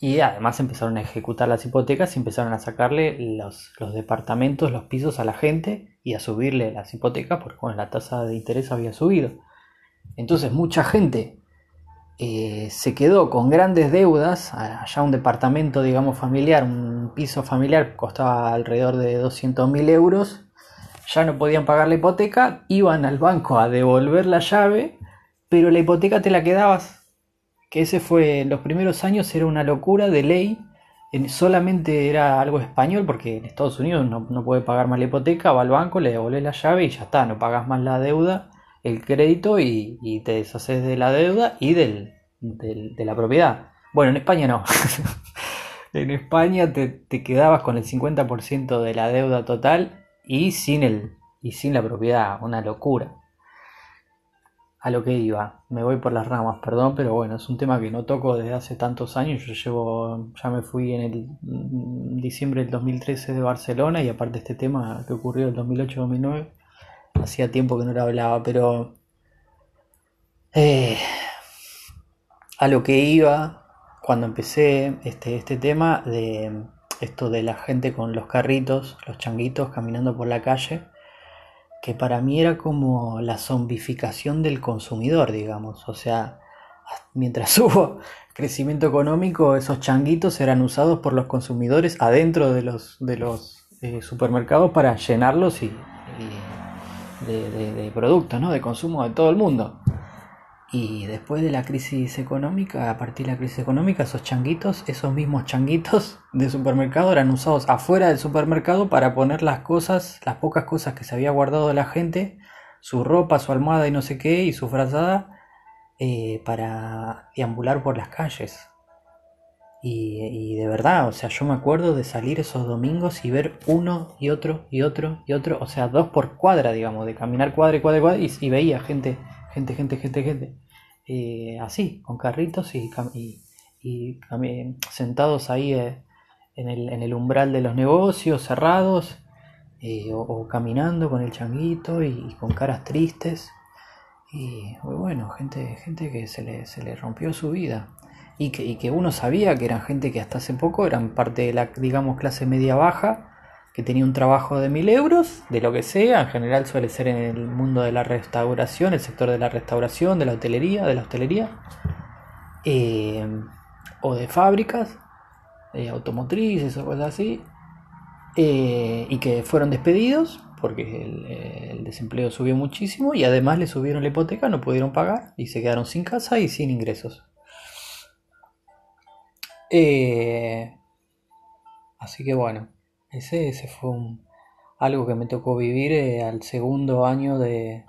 y además empezaron a ejecutar las hipotecas y empezaron a sacarle los, departamentos, los pisos a la gente y a subirle las hipotecas porque la tasa de interés había subido. Entonces mucha gente eh, se quedó con grandes deudas, allá un departamento, digamos, familiar, un piso familiar costaba alrededor de 200 mil euros, ya no podían pagar la hipoteca, iban al banco a devolver la llave, pero la hipoteca te la quedabas, que ese fue, en los primeros años era una locura de ley, solamente era algo español, porque en Estados Unidos no, puede pagar más la hipoteca, va al banco, le devuelve la llave y ya está, no pagas más la deuda el crédito y, te deshaces de la deuda y del, de la propiedad. Bueno, en España no. (laughs) en España te, te, quedabas con el 50% de la deuda total y sin, el, y sin la propiedad. Una locura. A lo que iba, me voy por las ramas, perdón, pero bueno, es un tema que no toco desde hace tantos años. Yo llevo, ya me fui en el mm, diciembre del 2013 de Barcelona y aparte este tema que ocurrió en el 2008-2009 hacía tiempo que no lo hablaba, pero eh, a lo que iba cuando empecé este, este tema de esto de la gente con los carritos, los changuitos caminando por la calle, que para mí era como la zombificación del consumidor, digamos. O sea, mientras (laughs) hubo crecimiento económico, esos changuitos eran usados por los consumidores adentro de los, de los eh, supermercados para llenarlos y de, productos, ¿no? de consumo de todo el mundo. Y después de la crisis económica, a partir de la crisis económica, esos changuitos, esos mismos changuitos de supermercado eran usados afuera del supermercado para poner las cosas, las pocas cosas que se había guardado la gente, su ropa, su almohada y no sé qué, y su frazada, eh, para deambular por las calles. Y, de verdad, o sea, yo me acuerdo de salir esos domingos y ver uno y otro y otro y otro, o sea, dos por cuadra, digamos, de caminar y cuadra y cuadra y, veía gente, gente, gente, gente, gente, eh, así, con carritos y, y, sentados ahí eh, en, el, en, el, umbral de los negocios cerrados eh, o, caminando con el changuito y, con caras tristes. Y bueno, gente, gente que se le, se le rompió su vida y que, uno sabía que eran gente que hasta hace poco eran parte de la, digamos, clase media baja que tenía un trabajo de mil euros, de lo que sea, en general suele ser en el mundo de la restauración, el sector de la restauración, de la hotelería, de la hostelería, eh, o de fábricas, eh, automotrices o cosas así, eh, y que fueron despedidos porque el, desempleo subió muchísimo y además le subieron la hipoteca, no pudieron pagar y se quedaron sin casa y sin ingresos. Así que bueno. Ese, ese fue algo que me tocó vivir eh, al segundo año de,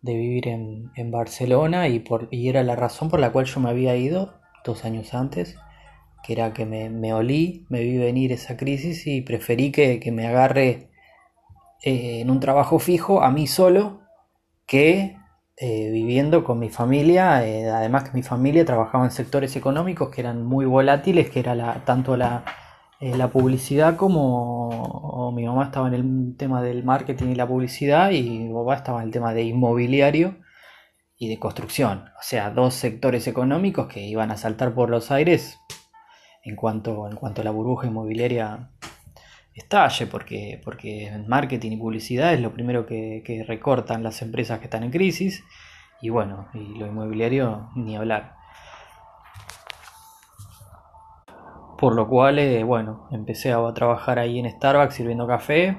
vivir en, Barcelona y, por, y era la razón por la cual yo me había ido dos años antes, que era que me, olí, me vi venir esa crisis y preferí que, me agarre eh, en un trabajo fijo a mí solo que eh, viviendo con mi familia, además que mi familia trabajaba en sectores económicos que eran muy volátiles, que era tanto la eh, la publicidad como mi mamá estaba en el tema del marketing y la publicidad y mi papá estaba en el tema de inmobiliario y de construcción. O sea, dos sectores económicos que iban a saltar por los aires en cuanto, en cuanto a la burbuja inmobiliaria estalle, porque, porque marketing y publicidad es lo primero que, recortan las empresas que están en crisis y bueno, y lo inmobiliario ni hablar. Por lo cual, eh, bueno, empecé a trabajar ahí en Starbucks sirviendo café.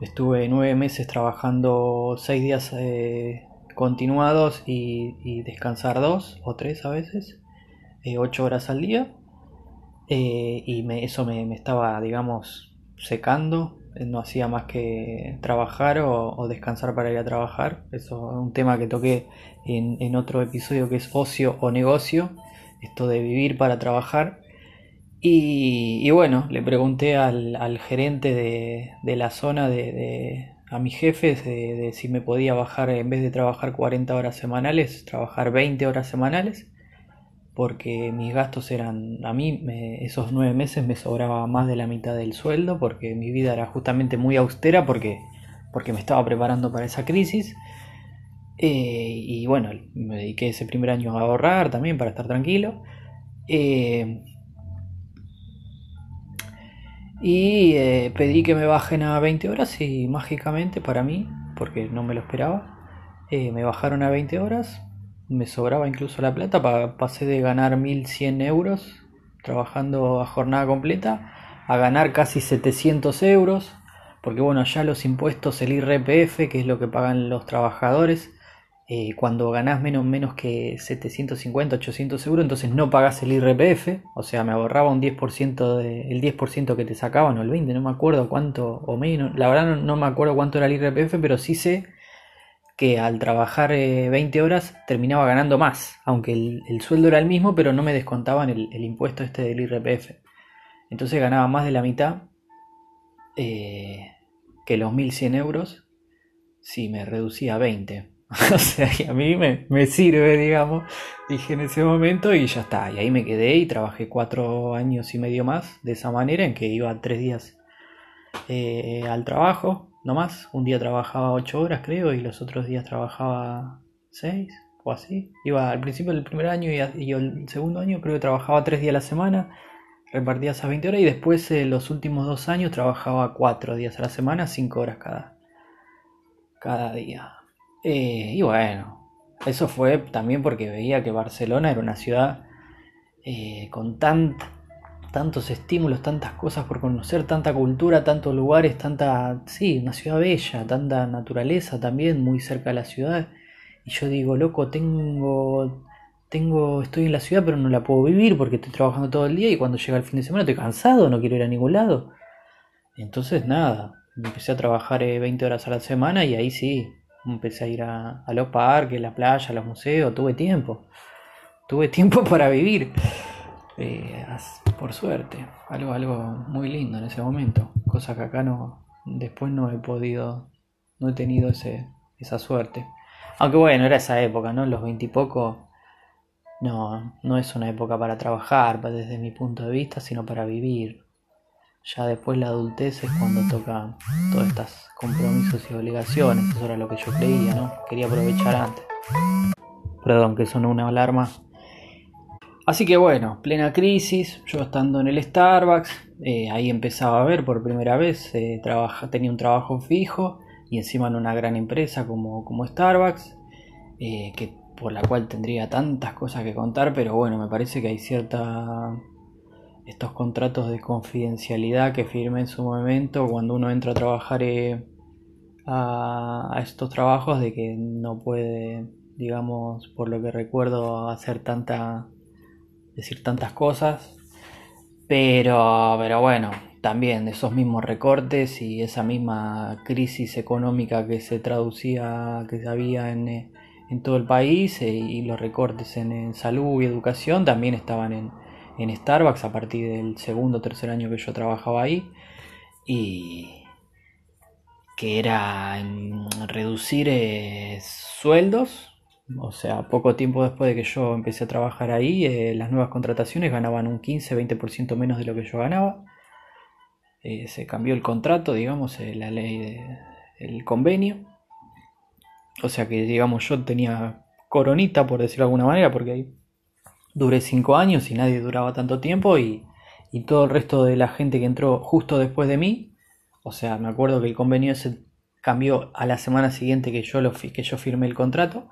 Estuve nueve meses trabajando seis días eh, continuados y, descansar dos o tres a veces, eh, ocho horas al día. y eso me, estaba, digamos, secando. No hacía más que trabajar o, descansar para ir a trabajar. Eso es un tema que toqué en, en otro episodio que es ocio o negocio. Esto de vivir para trabajar y, bueno, le pregunté al, gerente de, la zona, de, a mis jefes, de, si me podía bajar, en vez de trabajar 40 horas semanales, trabajar 20 horas semanales, porque mis gastos eran, a mí esos nueve meses me sobraba más de la mitad del sueldo, porque mi vida era justamente muy austera, porque, porque me estaba preparando para esa crisis. Eh, y bueno, me dediqué ese primer año a ahorrar también para estar tranquilo. Eh, y eh, pedí que me bajen a 20 horas y mágicamente para mí, porque no me lo esperaba, me bajaron a 20 horas. Me sobraba incluso la plata, pasé de ganar 1100 euros trabajando a jornada completa a ganar casi 700 euros. Porque bueno, ya los impuestos, el IRPF, que es lo que pagan los trabajadores, eh, cuando ganás menos, menos que 750, 800 euros, entonces no pagás el IRPF, o sea, me ahorraba un 10%, de, el 10% que te sacaban, o el 20%, no me acuerdo cuánto, o menos, la verdad no, me acuerdo cuánto era el IRPF, pero sí sé que al trabajar 20 eh, horas terminaba ganando más, aunque el, sueldo era el mismo, pero no me descontaban el, impuesto este del IRPF. Entonces ganaba más de la mitad eh, que los 1100 euros si me reducía a 20. (laughs) o sea, que a mí me, sirve, digamos, dije en ese momento y ya está. Y ahí me quedé y trabajé cuatro años y medio más de esa manera, en que iba tres días eh, al trabajo, no más. Un día trabajaba ocho horas, creo, y los otros días trabajaba seis o así. Iba al principio del primer año y, el segundo año creo que trabajaba tres días a la semana, repartía esas 20 horas y después eh, los últimos dos años trabajaba cuatro días a la semana, cinco horas cada, cada día. Eh, y bueno, eso fue también porque veía que Barcelona era una ciudad eh, con tantos estímulos, tantas cosas por conocer, tanta cultura, tantos lugares, tanta, sí, una ciudad bella, tanta naturaleza también muy cerca de la ciudad. Y yo digo, loco, tengo, tengo, estoy en la ciudad pero no la puedo vivir porque estoy trabajando todo el día y cuando llega el fin de semana estoy cansado, no quiero ir a ningún lado. Entonces nada, empecé a trabajar 20 eh, horas a la semana y ahí sí, Empecé a ir a, los parques, la playa, a los museos, tuve tiempo. Tuve (laughs) tiempo para vivir. Eh, por suerte, algo, algo muy lindo en ese momento. Cosa que acá no, después no he podido, no he tenido ese, esa suerte. Aunque bueno, era esa época, ¿no? Los veintipocos no, no es una época para trabajar desde mi punto de vista, sino para vivir. Ya después la adultez es cuando toca todas estas compromisos y obligaciones. Eso era lo que yo creía, ¿no? Quería aprovechar antes. Perdón, que sonó una alarma. Así que bueno, plena crisis, yo estando en el Starbucks, eh, ahí empezaba a ver por primera vez, eh, tenía un trabajo fijo y encima en una gran empresa como, como Starbucks, eh, que, por la cual tendría tantas cosas que contar, pero bueno, me parece que hay cierta... estos contratos de confidencialidad que firmé en su momento cuando uno entra a trabajar a, a estos trabajos de que no puede, digamos, por lo que recuerdo, hacer tanta decir tantas cosas, pero, pero bueno, también esos mismos recortes y esa misma crisis económica que se traducía, que había en, en todo el país eh, y los recortes en, salud y educación también estaban en, en Starbucks a partir del segundo o tercer año que yo trabajaba ahí y que era reducir eh, sueldos o sea, poco tiempo después de que yo empecé a trabajar ahí, eh, las nuevas contrataciones ganaban un 15-20% menos de lo que yo ganaba. Eh, se cambió el contrato, digamos, eh, la ley del convenio. O sea que, digamos, yo tenía coronita, por decirlo de alguna manera, porque ahí duré 5 años y nadie duraba tanto tiempo y, y, todo el resto de la gente que entró justo después de mí, o sea, me acuerdo que el convenio se cambió a la semana siguiente que yo, lo, que yo firmé el contrato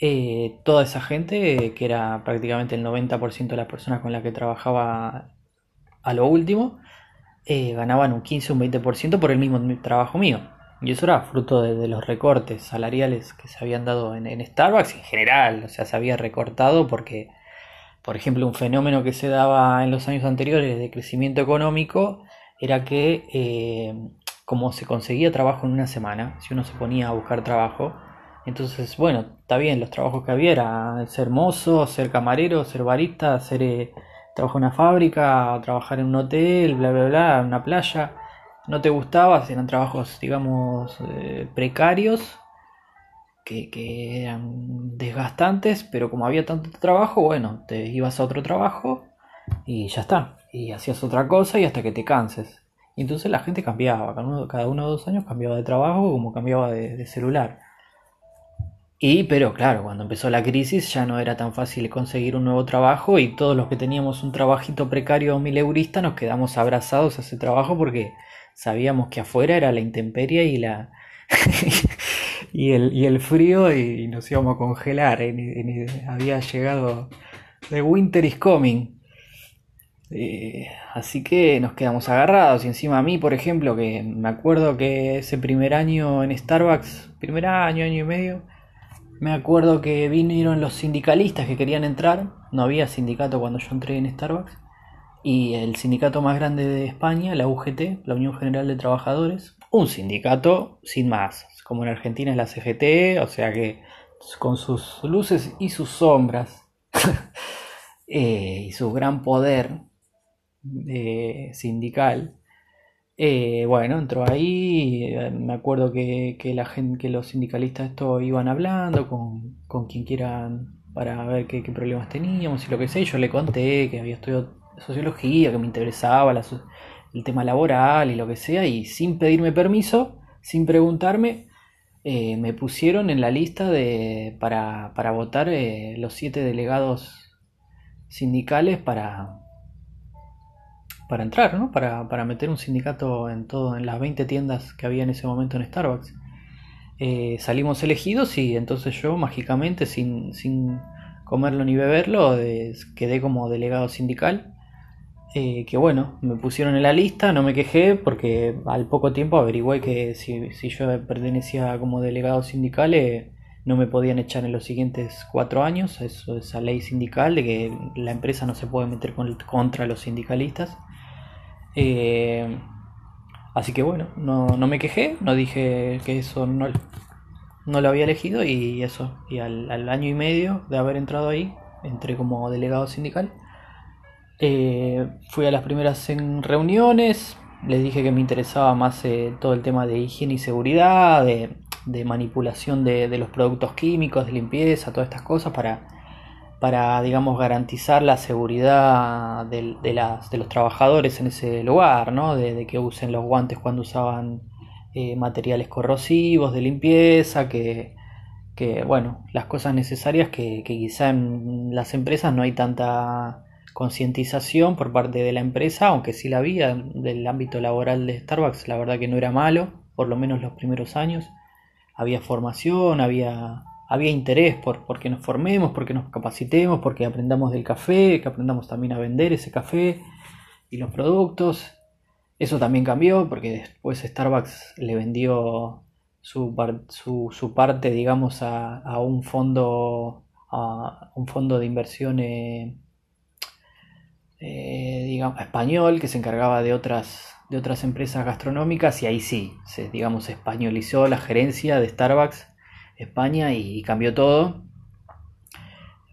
eh, toda esa gente, que era prácticamente el 90% de las personas con las que trabajaba a lo último, eh, ganaban un 15 o un 20% por el mismo trabajo mío. Y eso era fruto de, los recortes salariales que se habían dado en, Starbucks en general. O sea, se había recortado porque, por ejemplo, un fenómeno que se daba en los años anteriores de crecimiento económico era que, eh, como se conseguía trabajo en una semana, si uno se ponía a buscar trabajo, entonces, bueno, está bien, los trabajos que había era ser mozo, ser camarero, ser barista, hacer eh, trabajo en una fábrica, trabajar en un hotel, bla, bla, bla, en una playa. No te gustaba, eran trabajos, digamos, eh, precarios, que, que eran desgastantes, pero como había tanto trabajo, bueno, te ibas a otro trabajo y ya está. Y hacías otra cosa y hasta que te canses. Y entonces la gente cambiaba, cada uno, o dos años cambiaba de trabajo como cambiaba de celular. Y, pero claro, cuando empezó la crisis ya no era tan fácil conseguir un nuevo trabajo y todos los que teníamos un trabajito precario o mileurista nos quedamos abrazados a ese trabajo porque sabíamos que afuera era la intemperie y la (laughs) y, el, y el frío y, nos íbamos a congelar. había llegado The Winter is Coming. Eh, así que nos quedamos agarrados y encima a mí, por ejemplo, que me acuerdo que ese primer año en Starbucks, primer año, año y medio, me acuerdo que vinieron los sindicalistas que querían entrar, no había sindicato cuando yo entré en Starbucks, y el sindicato más grande de España, la UGT, la Unión General de Trabajadores, un sindicato sin más, como en Argentina es la CGT, o sea que con sus luces y sus sombras, (laughs) eh, y su gran poder eh, sindical, eh, bueno, entró ahí, eh, me acuerdo que, la gente, que los sindicalistas esto iban hablando con, con quien quieran para ver qué, problemas teníamos y lo que sé. Yo le conté que había estudiado sociología, que me interesaba el tema laboral y lo que sea, y sin pedirme permiso, sin preguntarme, eh, me pusieron en la lista de, para, para votar los siete delegados sindicales para, para entrar, ¿no? Para, para, meter un sindicato en todo, en las 20 tiendas que había en ese momento en Starbucks. Eh, salimos elegidos y entonces yo mágicamente, sin, sin comerlo ni beberlo, quedé como delegado sindical. Eh, que bueno, me pusieron en la lista, no me quejé porque al poco tiempo averigüé que si, si yo pertenecía como delegado sindical eh, no me podían echar en los siguientes cuatro años, eso, esa ley sindical de que la empresa no se puede meter contra los sindicalistas. Eh, así que bueno, no, me quejé, no dije que eso no, no lo había elegido y eso. Y al, año y medio de haber entrado ahí, entré como delegado sindical. Eh, fui a las primeras reuniones, les dije que me interesaba más eh, todo el tema de higiene y seguridad, de, manipulación de, de, los productos químicos, de limpieza, todas estas cosas para para, digamos, garantizar la seguridad de, de, las, de los trabajadores en ese lugar, ¿no? De, que usen los guantes cuando usaban eh, materiales corrosivos de limpieza, que, que bueno, las cosas necesarias que, que quizá en las empresas no hay tanta concientización por parte de la empresa, aunque sí la había del ámbito laboral de Starbucks, la verdad que no era malo, por lo menos los primeros años. Había formación, había, había interés por, por que nos formemos, porque nos capacitemos, porque aprendamos del café, que aprendamos también a vender ese café y los productos. Eso también cambió porque después Starbucks le vendió su, su, parte, digamos, a, a, un fondo a un fondo de inversión eh, digamos, español que se encargaba de otras, de otras empresas gastronómicas y ahí sí, se digamos, españolizó la gerencia de Starbucks España y, cambió todo.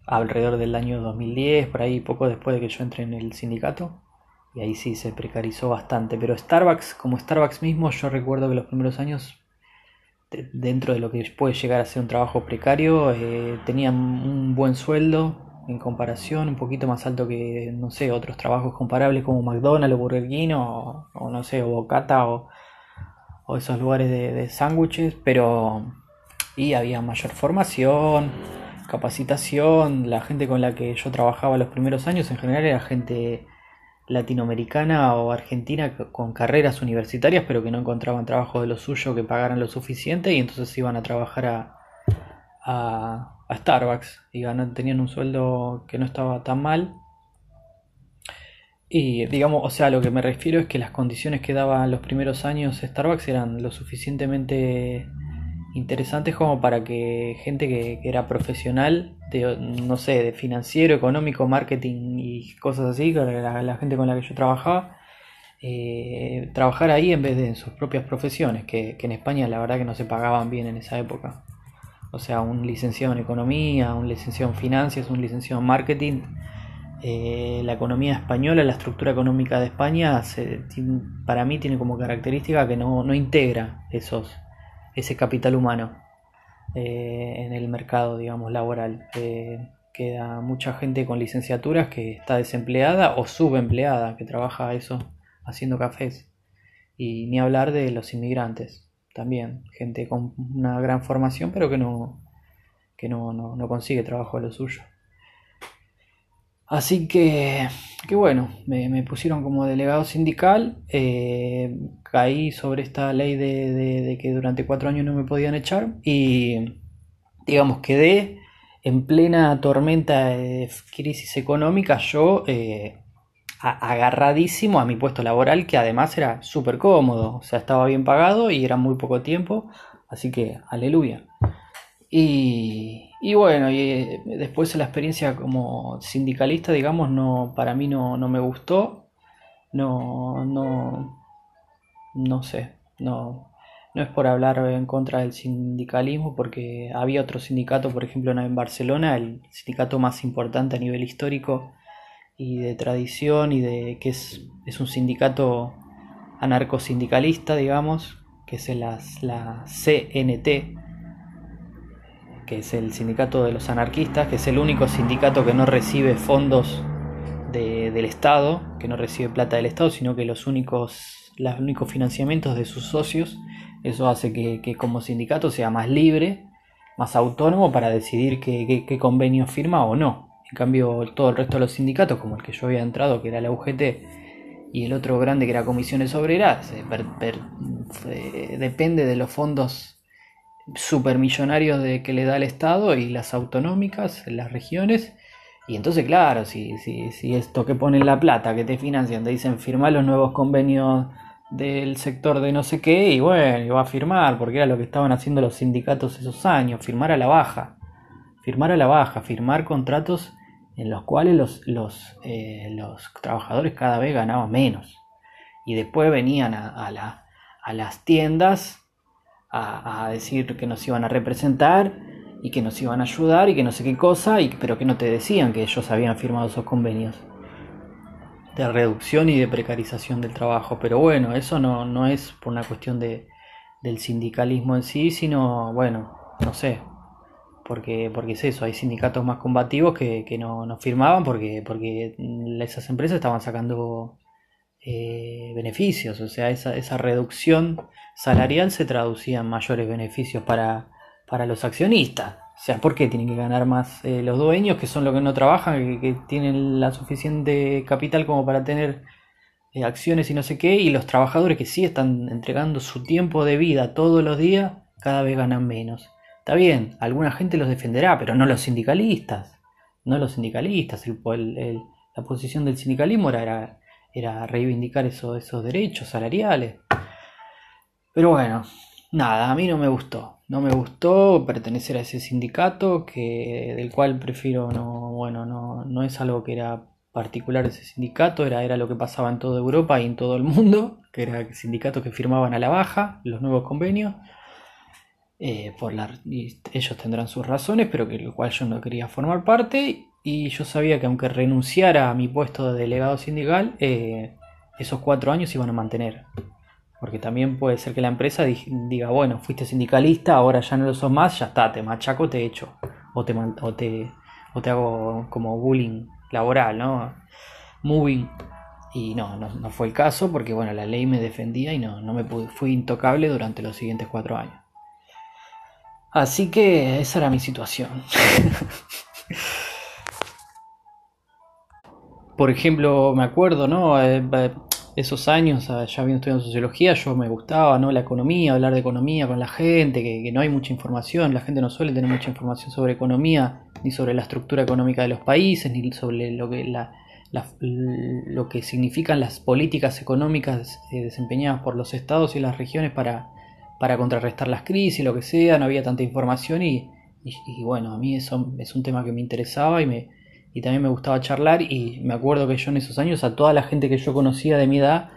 Alrededor del año 2010, por ahí poco después de que yo entré en el sindicato. Y ahí sí se precarizó bastante, pero Starbucks, como Starbucks mismo, yo recuerdo que los primeros años dentro de lo que puede llegar a ser un trabajo precario, eh, tenían un buen sueldo, en comparación, un poquito más alto que, no sé, otros trabajos comparables como McDonald's o Burger King o, no sé, o Bocata o, esos lugares de, sándwiches, pero y había mayor formación, capacitación, la gente con la que yo trabajaba los primeros años en general era gente latinoamericana o argentina con carreras universitarias pero que no encontraban trabajo de lo suyo que pagaran lo suficiente y entonces iban a trabajar a a Starbucks y tenían un sueldo que no estaba tan mal. Y digamos, o sea, lo que me refiero es que las condiciones que daban los primeros años Starbucks eran lo suficientemente interesantes como para que gente que, era profesional, de, no sé, de financiero, económico, marketing y cosas así, la, la gente con la que yo trabajaba, eh, trabajar ahí en vez de en sus propias profesiones, que en España la verdad que no se pagaban bien en esa época o sea, un licenciado en economía, un licenciado en finanzas, un licenciado en marketing. Eh, la economía española, la estructura económica de España, para mí tiene como característica que no, integra esos, ese capital humano eh, en el mercado, digamos, laboral. Eh, queda mucha gente con licenciaturas que está desempleada o subempleada, que trabaja eso haciendo cafés. Y ni hablar de los inmigrantes también, gente con una gran formación, pero que no, que no, no, consigue trabajo a lo suyo. Así que, que bueno, me, pusieron como delegado sindical, eh, caí sobre esta ley de, que durante cuatro años no me podían echar y, digamos, quedé en plena tormenta de crisis económica, yo eh, agarradísimo a mi puesto laboral, que además era súper cómodo, o sea, estaba bien pagado y era muy poco tiempo, así que aleluya. Y, y bueno, y eh, después la experiencia como sindicalista, digamos, no, para mí no, no me gustó, no, no, no sé, no, no es por hablar en contra del sindicalismo, porque había otro sindicato, por ejemplo, en Barcelona, el sindicato más importante a nivel histórico, y de tradición y de que es, es un sindicato anarcosindicalista, digamos, que es la, la CNT, que es el sindicato de los anarquistas, que es el único sindicato que no recibe fondos del Estado, que no recibe plata del Estado, sino que los únicos, los únicos financiamientos de sus socios, eso hace que, como sindicato sea más libre, más autónomo para decidir qué convenio firma o no. En cambio, todo el resto de los sindicatos, como el que yo había entrado, que era la UGT, y el otro grande que era Comisiones Obreras, eh, depende de los fondos supermillonarios de que le da el Estado y las autonómicas, las regiones. Y entonces, claro, si, si, si esto que ponen la plata, que te financian, te dicen firmar los nuevos convenios del sector de no sé qué, y bueno, iba a firmar, porque era lo que estaban haciendo los sindicatos esos años, firmar a la baja, firmar a la baja, firmar contratos en los cuales los, los, eh, los trabajadores cada vez ganaban menos. Y después venían a, a las tiendas a, decir que nos iban a representar y que nos iban a ayudar y que no sé qué cosa, y, pero que no te decían que ellos habían firmado esos convenios de reducción y de precarización del trabajo. Pero bueno, eso no, no es por una cuestión de, del sindicalismo en sí, sino, bueno, no sé, porque, porque es eso, hay sindicatos más combativos que, no, firmaban porque, porque esas empresas estaban sacando eh, beneficios, o sea, esa, esa reducción salarial se traducía en mayores beneficios para, para los accionistas. O sea, ¿por qué tienen que ganar más eh, los dueños, que son los que no trabajan, que, tienen la suficiente capital como para tener eh, acciones y no sé qué, y los trabajadores que sí están entregando su tiempo de vida todos los días, cada vez ganan menos? Está bien, alguna gente los defenderá, pero no los sindicalistas. No los sindicalistas. la posición del sindicalismo era, era reivindicar esos derechos salariales. Pero bueno, nada, a mí no me gustó. No me gustó pertenecer a ese sindicato que del cual prefiero no, bueno, no, no es algo que era particular de ese sindicato, era, era lo que pasaba en toda Europa y en todo el mundo, que era sindicatos que firmaban a la baja los nuevos convenios. Eh, por la, ellos tendrán sus razones, pero que lo cual yo no quería formar parte y yo sabía que aunque renunciara a mi puesto de delegado sindical, eh, esos cuatro años iban a mantener. Porque también puede ser que la empresa diga, bueno, fuiste sindicalista, ahora ya no lo sos más, ya está, te machaco, te echo. O te, o te, hago como bullying laboral, ¿no? Moving. Y no, no, fue el caso porque, bueno, la ley me defendía y no, no me pude, fui intocable durante los siguientes cuatro años. Así que esa era mi situación. (laughs) Por ejemplo, me acuerdo, ¿no? Eh, esos años, ya habiendo estudiado sociología, yo me gustaba, ¿no? La economía, hablar de economía con la gente, que, no hay mucha información, la gente no suele tener mucha información sobre economía, ni sobre la estructura económica de los países, ni sobre lo que, la, lo que significan las políticas económicas eh, desempeñadas por los estados y las regiones para, para contrarrestar las crisis, lo que sea, no había tanta información y, y bueno, a mí eso es un tema que me interesaba y me, y también me gustaba charlar y me acuerdo que yo en esos años a toda la gente que yo conocía de mi edad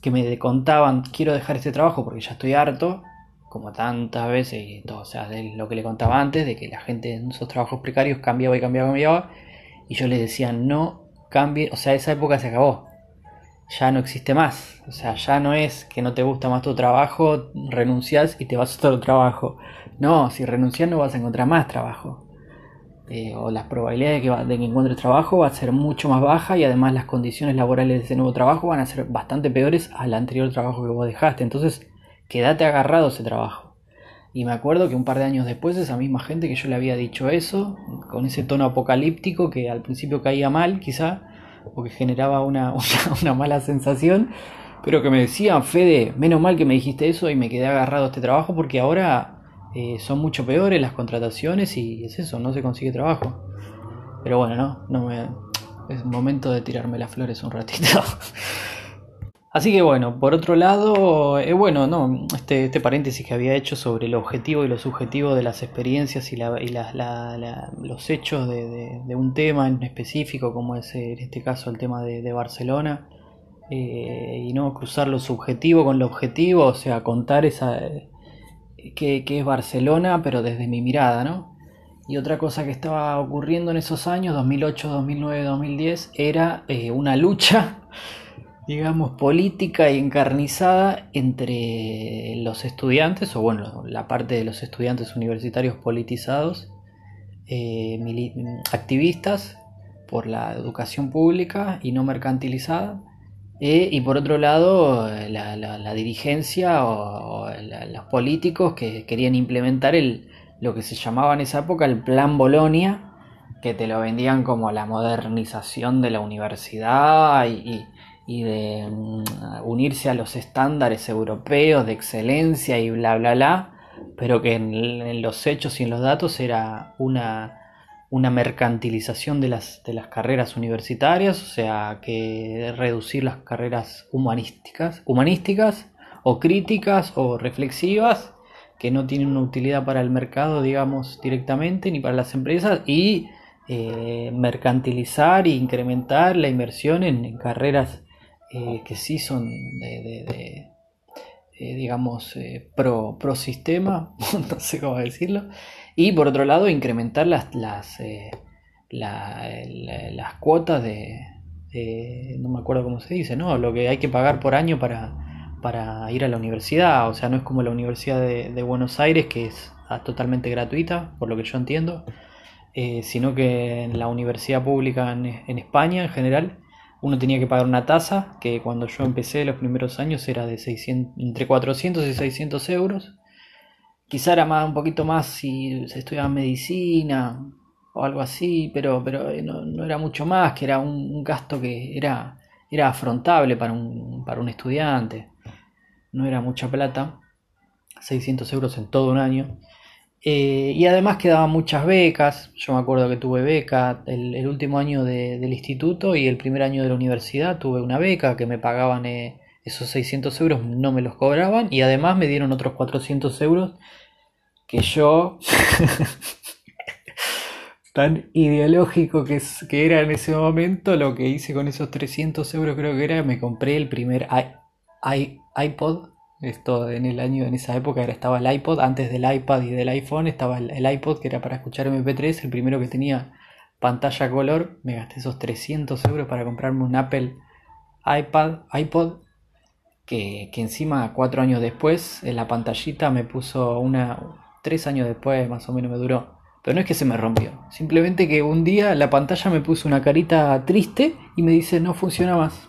que me contaban quiero dejar este trabajo porque ya estoy harto como tantas veces y todo, o sea, de lo que le contaba antes de que la gente en esos trabajos precarios cambiaba y cambiaba y cambiaba y yo les decía no cambie, o sea, esa época se acabó ya no existe más. O sea, ya no es que no te gusta más tu trabajo, renuncias y te vas a otro trabajo. No, si renuncias no vas a encontrar más trabajo. Eh, o las probabilidades de que, de que, encuentres trabajo va a ser mucho más baja y además las condiciones laborales de ese nuevo trabajo van a ser bastante peores al anterior trabajo que vos dejaste. Entonces, quédate agarrado a ese trabajo. Y me acuerdo que un par de años después esa misma gente que yo le había dicho eso, con ese tono apocalíptico que al principio caía mal quizá, o que generaba (laughs) una, una mala sensación, pero que me decían, Fede, menos mal que me dijiste eso y me quedé agarrado a este trabajo porque ahora eh, son mucho peores las contrataciones y es eso, no se consigue trabajo. Pero bueno, no, no me, es momento de tirarme las flores un ratito. (laughs) Así que bueno, por otro lado, eh, bueno, no, este, este paréntesis que había hecho sobre el objetivo y lo subjetivo de las experiencias y, la, los hechos de, un tema en específico, como es en este caso el tema de, Barcelona, eh, y no cruzar lo subjetivo con lo objetivo, o sea, contar esa, que, es Barcelona, pero desde mi mirada, ¿no? Y otra cosa que estaba ocurriendo en esos años, 2008, 2009, 2010, era eh, una lucha, (laughs) digamos, política y encarnizada entre los estudiantes, o bueno, la parte de los estudiantes universitarios politizados, eh, activistas por la educación pública y no mercantilizada, eh, y por otro lado, la, dirigencia o, los políticos que querían implementar el, lo que se llamaba en esa época el Plan Bolonia, que te lo vendían como la modernización de la universidad y, de mm, unirse a los estándares europeos de excelencia y bla, bla, bla, pero que en los hechos y en los datos era una una mercantilización de las, de las carreras universitarias, o sea, que reducir las carreras humanísticas, humanísticas o críticas o reflexivas que no tienen una utilidad para el mercado, digamos, directamente, ni para las empresas, y eh, mercantilizar e incrementar la inversión en, carreras eh, que sí son de, eh, digamos, pro, pro sistema, (laughs) no sé cómo decirlo, y por otro lado, incrementar las, las, eh, las cuotas de, no me acuerdo cómo se dice, ¿no? Lo que hay que pagar por año para, para ir a la universidad. O sea, no es como la Universidad de, Buenos Aires, que es ah, totalmente gratuita, por lo que yo entiendo. Eh, sino que en la universidad pública en, en, España en general uno tenía que pagar una tasa que cuando yo empecé los primeros años era de 600, entre 400 y 600 euros quizá era más, un poquito más si se estudiaba medicina o algo así, pero, pero eh, no, era mucho más, que era un, gasto que era, era afrontable para un, para un estudiante. No era mucha plata, 600 euros en todo un año. Eh, y además quedaban muchas becas, yo me acuerdo que tuve beca el, último año del instituto y el primer año de la universidad tuve una beca que me pagaban eh, esos 600 euros, no me los cobraban y además me dieron otros 400 euros que yo, (laughs) tan ideológico que, que era en ese momento, lo que hice con esos 300 euros creo que era, me compré el primer iPod esto en el año, en esa época era, estaba el iPod, antes del iPad y del iPhone estaba el, iPod que era para escuchar MP3, el primero que tenía pantalla color. Me gasté esos 300 euros para comprarme un Apple iPad, iPod, que, encima cuatro años después en la pantallita me puso una, tres años después más o menos me duró. Pero no es que se me rompió, simplemente que un día la pantalla me puso una carita triste y me dice no funciona más.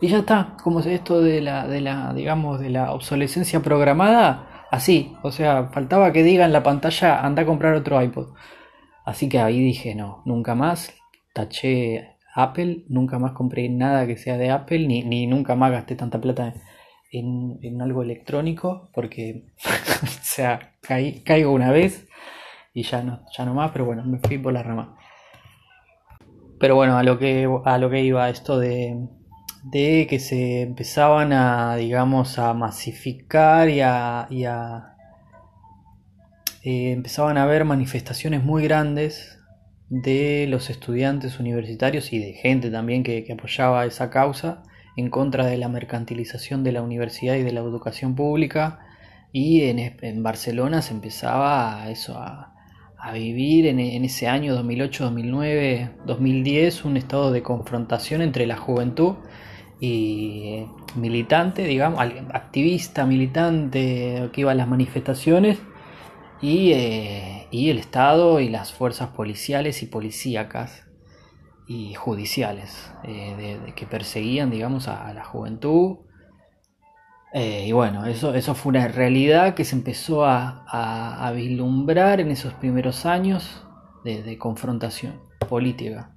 Y ya está, como esto de la, de la, digamos, de la obsolescencia programada, así, o sea, faltaba que diga en la pantalla, anda a comprar otro iPod. Así que ahí dije, no, nunca más, taché Apple, nunca más compré nada que sea de Apple, ni, ni nunca más gasté tanta plata en, en algo electrónico, porque, (laughs) o sea, caigo una vez y ya no, ya no más, pero bueno, me fui por la rama. Pero bueno, a lo que, a lo que iba esto de, de que se empezaban a, digamos, a masificar y a, eh, empezaban a haber manifestaciones muy grandes de los estudiantes universitarios y de gente también que, apoyaba esa causa en contra de la mercantilización de la universidad y de la educación pública. Y en, en Barcelona se empezaba a eso a, a vivir en, en, ese año 2008, 2009, 2010 un estado de confrontación entre la juventud y militante, digamos, activista, militante que iba a las manifestaciones y, eh, y, el Estado y las fuerzas policiales y policíacas y judiciales eh, que perseguían, digamos, a, la juventud. Eh, y bueno, eso, eso fue una realidad que se empezó a, a, vislumbrar en esos primeros años de confrontación política.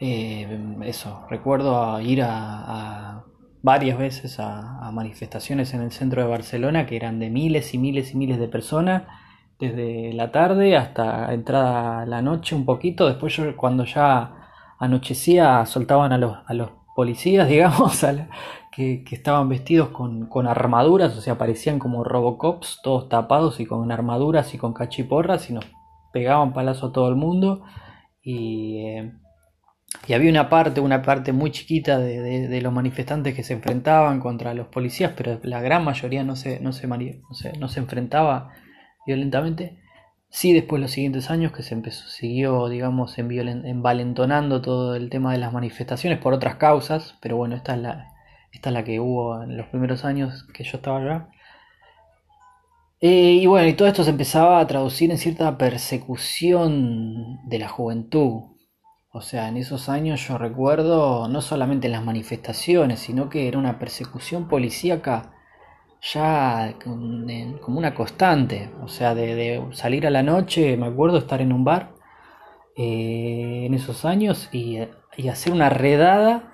Eh, eso, recuerdo ir a, varias veces a, manifestaciones en el centro de Barcelona que eran de miles y miles y miles de personas, desde la tarde hasta entrada la noche un poquito, después cuando ya anochecía soltaban a los, a los policías, (laughs) digamos, que, estaban vestidos con, armaduras, o sea, parecían como Robocops, todos tapados y con armaduras y con cachiporras y nos pegaban palazo a todo el mundo. Y... Eh, y había una parte, una parte muy chiquita de, los manifestantes que se enfrentaban contra los policías, pero la gran mayoría no se, no se, no se, enfrentaba violentamente. Sí, después los siguientes años que se empezó, siguió, digamos, en envalentonando todo el tema de las manifestaciones por otras causas, pero bueno, esta es la, esta es la que hubo en los primeros años que yo estaba allá. Eh, y bueno, y todo esto se empezaba a traducir en cierta persecución de la juventud, o sea, en esos años yo recuerdo no solamente las manifestaciones, sino que era una persecución policíaca ya como una constante. O sea, de, salir a la noche, me acuerdo estar en un bar eh, en esos años y, hacer una redada.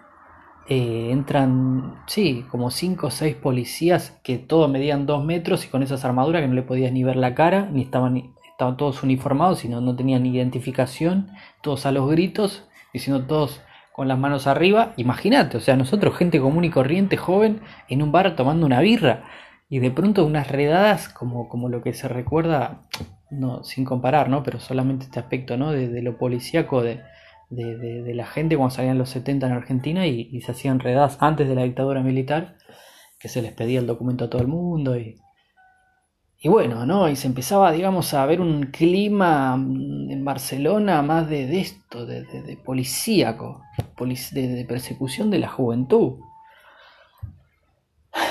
Eh, entran, sí, como 5 o 6 policías que todos medían 2 metros y con esas armaduras que no le podías ni ver la cara, ni estaban estaban todos uniformados, sino no tenían identificación, todos a los gritos, diciendo todos con las manos arriba. Imagínate, o sea, nosotros, gente común y corriente, joven, en un bar tomando una birra, y de pronto unas redadas como, como lo que se recuerda, no, sin comparar, ¿no? Pero solamente este aspecto, ¿no? De, lo policíaco de, de, la gente cuando salían los 70 en Argentina y, se hacían redadas antes de la dictadura militar, que se les pedía el documento a todo el mundo y y bueno, ¿no? Y se empezaba, digamos, a ver un clima en Barcelona más de, esto, de, de, policíaco, de, persecución de la juventud. (sighs)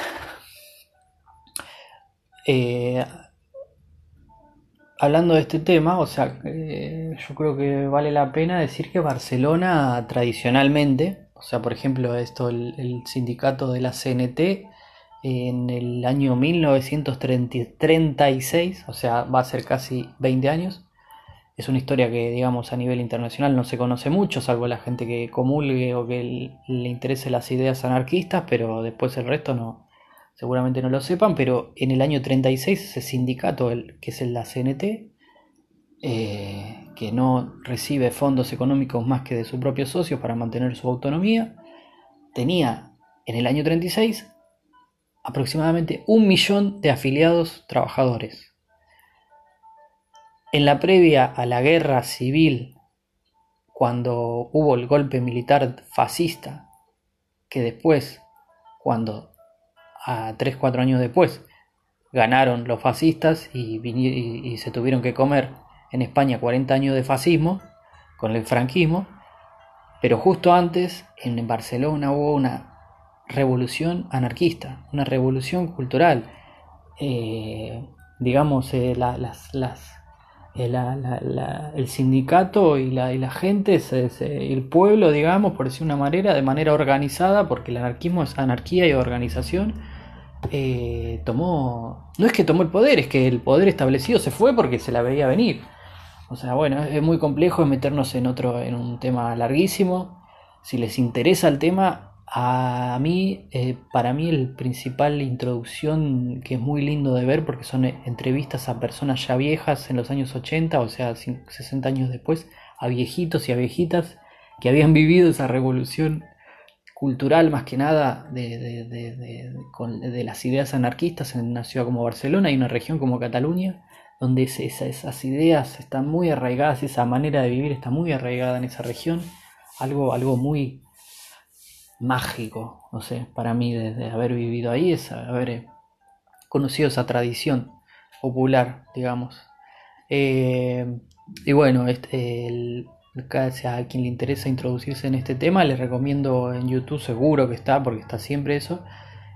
Eh, hablando de este tema, o sea, eh, yo creo que vale la pena decir que Barcelona tradicionalmente, o sea, por ejemplo, esto, el, el sindicato de la CNT, en el año 1936, o sea, va a ser casi 20 años. Es una historia que, digamos, a nivel internacional no se conoce mucho, salvo la gente que comulgue o que le interese las ideas anarquistas, pero después el resto no, seguramente no lo sepan, pero en el año 36 ese sindicato, el, que es la CNT, eh, que no recibe fondos económicos más que de sus propios socios para mantener su autonomía, tenía en el año 36 aproximadamente un millón de afiliados trabajadores. En la previa a la guerra civil, cuando hubo el golpe militar fascista, que después, cuando a 3-4 años después, ganaron los fascistas y, y, se tuvieron que comer en España 40 años de fascismo con el franquismo, pero justo antes en Barcelona hubo una revolución anarquista, una revolución cultural. Eh, digamos, eh, eh, el sindicato y la, y la gente, el pueblo, digamos, por decir una manera, de manera organizada, porque el anarquismo es anarquía y organización, tomó, no es que tomó el poder, es que el poder establecido se fue porque se la veía venir. O sea, bueno, es muy complejo meternos en otro, en un tema larguísimo. Si les interesa el tema, a mí, eh, para mí, el principal introducción que es muy lindo de ver porque son eh, entrevistas a personas ya viejas en los años 80, o sea, 60 años después, a viejitos y a viejitas que habían (laughs) vivido esa revolución cultural más que nada de, de, las ideas anarquistas en una ciudad como Barcelona y una región como Cataluña, donde esas ideas están muy arraigadas, esa manera de vivir está muy arraigada en esa región, algo, algo muy mágico, no sé, para mí desde haber vivido ahí es haber eh, conocido esa tradición popular, digamos. Eh, y bueno, este, el, a quien le interesa introducirse en este tema, les recomiendo en YouTube, seguro que está, porque está siempre eso.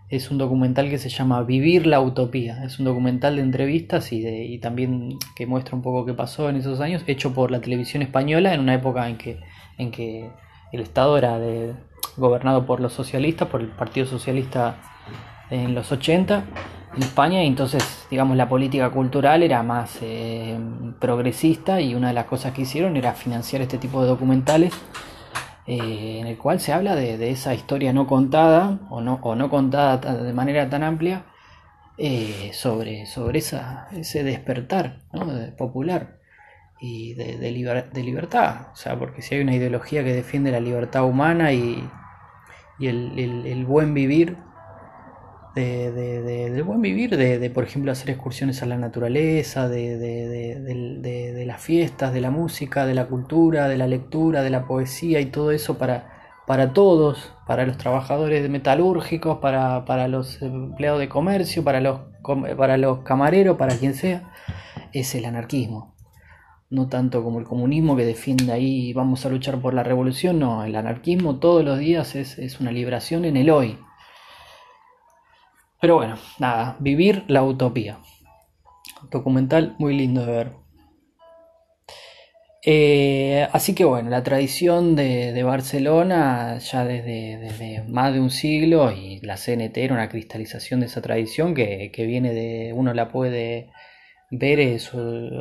Es un documental que se llama Vivir la Utopía. Es un documental de entrevistas y, y también que muestra un poco qué pasó en esos años, hecho por la televisión española en una época en que, en que el Estado era de, gobernado por los socialistas, por el Partido Socialista en los 80 en España y entonces digamos la política cultural era más eh, progresista y una de las cosas que hicieron era financiar este tipo de documentales eh, en el cual se habla de, esa historia no contada o no, o no contada de manera tan amplia eh, sobre, sobre esa, ese despertar popular y de, de, libertad. O sea, porque si hay una ideología que defiende la libertad humana y, y el, buen vivir, de, del buen vivir, de, por ejemplo hacer excursiones a la naturaleza, de, las fiestas, de la música, de la cultura, de la lectura, de la poesía y todo eso para, para todos, para los trabajadores metalúrgicos, para, para los empleados de comercio, para los, para los camareros, para quien sea, es el anarquismo no tanto como el comunismo que defiende ahí vamos a luchar por la revolución, no, el anarquismo todos los días es, una liberación en el hoy. Pero bueno, nada, vivir la utopía. Documental muy lindo de ver. Eh, así que bueno, la tradición de, Barcelona ya desde, desde, más de un siglo y la CNT era una cristalización de esa tradición que, que viene de, uno la puede ver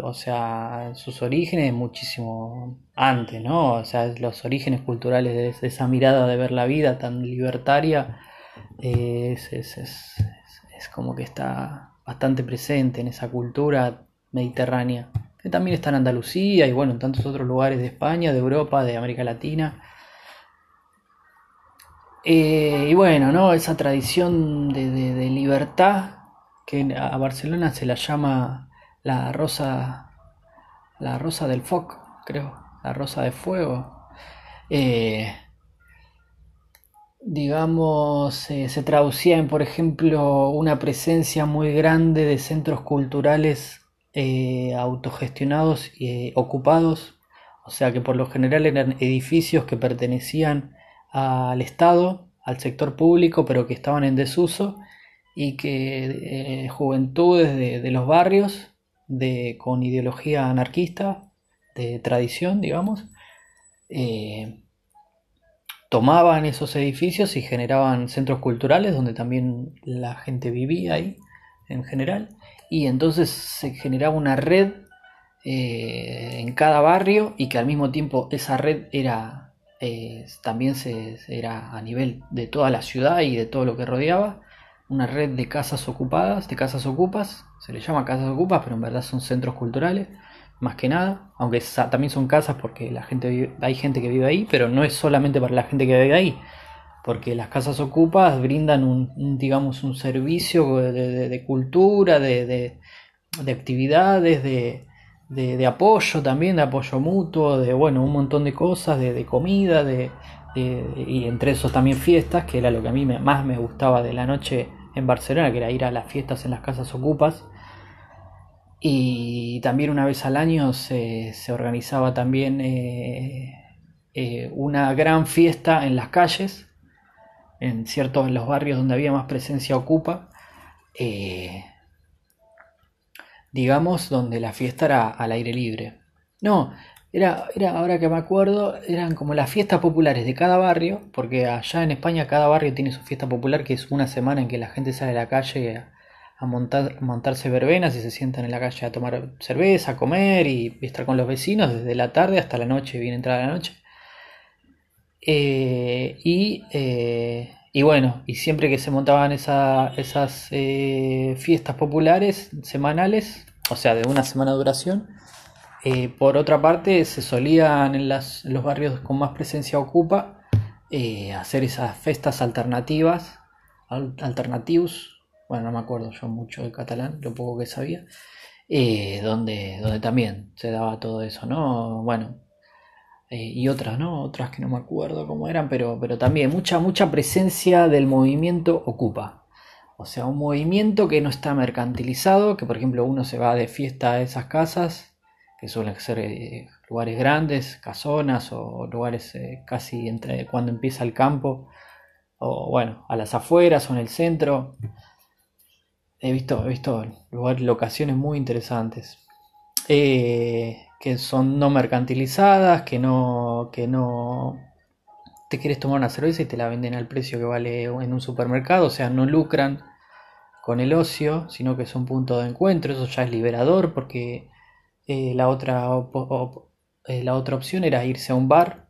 o sea, sus orígenes muchísimo antes, ¿no? O sea, los orígenes culturales de, esa mirada de ver la vida tan libertaria es, es, es, es, como que está bastante presente en esa cultura mediterránea, que también está en Andalucía y bueno, en tantos otros lugares de España, de Europa, de América Latina. Eh, y bueno, ¿no? Esa tradición de, de libertad que a Barcelona se la llama la rosa, la rosa del foc, creo, la rosa de fuego. Eh, digamos, eh, se traducía en, por ejemplo, una presencia muy grande de centros culturales eh, autogestionados y ocupados, o sea que por lo general eran edificios que pertenecían al Estado, al sector público, pero que estaban en desuso y que juventudes de los barrios de, con ideología anarquista, de tradición, digamos, eh, tomaban esos edificios y generaban centros culturales donde también la gente vivía ahí en general. Y entonces se generaba una red eh, en cada barrio y que al mismo tiempo esa red era eh, también se, era a nivel de toda la ciudad y de todo lo que rodeaba una red de casas ocupadas de casas ocupas se le llama casas ocupas pero en verdad son centros culturales más que nada aunque también son casas porque la gente hay gente que vive ahí pero no es solamente para la gente que vive ahí porque las casas ocupas brindan un, digamos un servicio de, cultura de, de actividades de, de, apoyo también, de apoyo mutuo, de bueno, un montón de cosas, de, comida, de, y entre esos también fiestas, que era lo que a mí más me gustaba de la noche en Barcelona, que era ir a las fiestas en las casas ocupas. Y también una vez al año se, organizaba también eh, eh, una gran fiesta en las calles, en ciertos los barrios donde había más presencia ocupa. Eh, digamos, donde la fiesta era al aire libre. No, era, era, ahora que me acuerdo, eran como las fiestas populares de cada barrio, porque allá en España cada barrio tiene su fiesta popular, que es una semana en que la gente sale a la calle a, montar, montarse verbenas y se sientan en la calle a tomar cerveza, a comer y, estar con los vecinos desde la tarde hasta la noche, bien entrada la noche. Eh, y eh, y bueno, y siempre que se montaban esas eh, fiestas populares semanales, o sea, de una semana de duración, por otra parte se solían en, los barrios con más presencia ocupa hacer esas fiestas alternativas, alternativos, bueno, no me acuerdo yo mucho de catalán, lo poco que sabía, donde, donde también se daba todo eso, ¿no? Bueno, eh, y otras, ¿no? Otras que no me acuerdo cómo eran, pero, pero también mucha, mucha presencia del movimiento ocupa. O sea, un movimiento que no está mercantilizado, que por ejemplo uno se va de fiesta a esas casas, que suelen ser eh, lugares grandes, casonas o lugares eh, casi entre cuando empieza el campo, o bueno, a las afueras o en el centro. He visto, he visto lugares, locaciones muy interesantes. Eh, que son no mercantilizadas, que no, que no te quieres tomar una cerveza y te la venden al precio que vale en un supermercado, o sea, no lucran con el ocio, sino que es un punto de encuentro, eso ya es liberador porque eh, la, otra eh, la otra opción era irse a un bar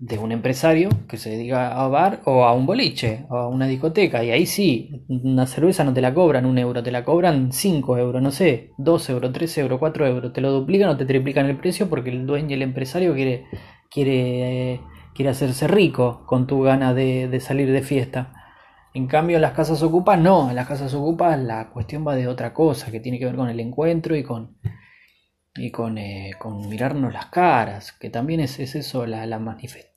de un empresario que se dedica a bar o a un boliche o a una discoteca. Y ahí sí, una cerveza no te la cobran un euro, te la cobran 5 euros, no sé, 2 euros, 3 euros, 4 euros. Te lo duplican o te triplican el precio porque el dueño el empresario quiere, quiere, quiere hacerse rico con tu gana de, salir de fiesta. En cambio, en las casas ocupas no, en las casas ocupas la cuestión va de otra cosa, que tiene que ver con el encuentro y con, y con, eh, con mirarnos las caras, que también es, es eso la, manifestación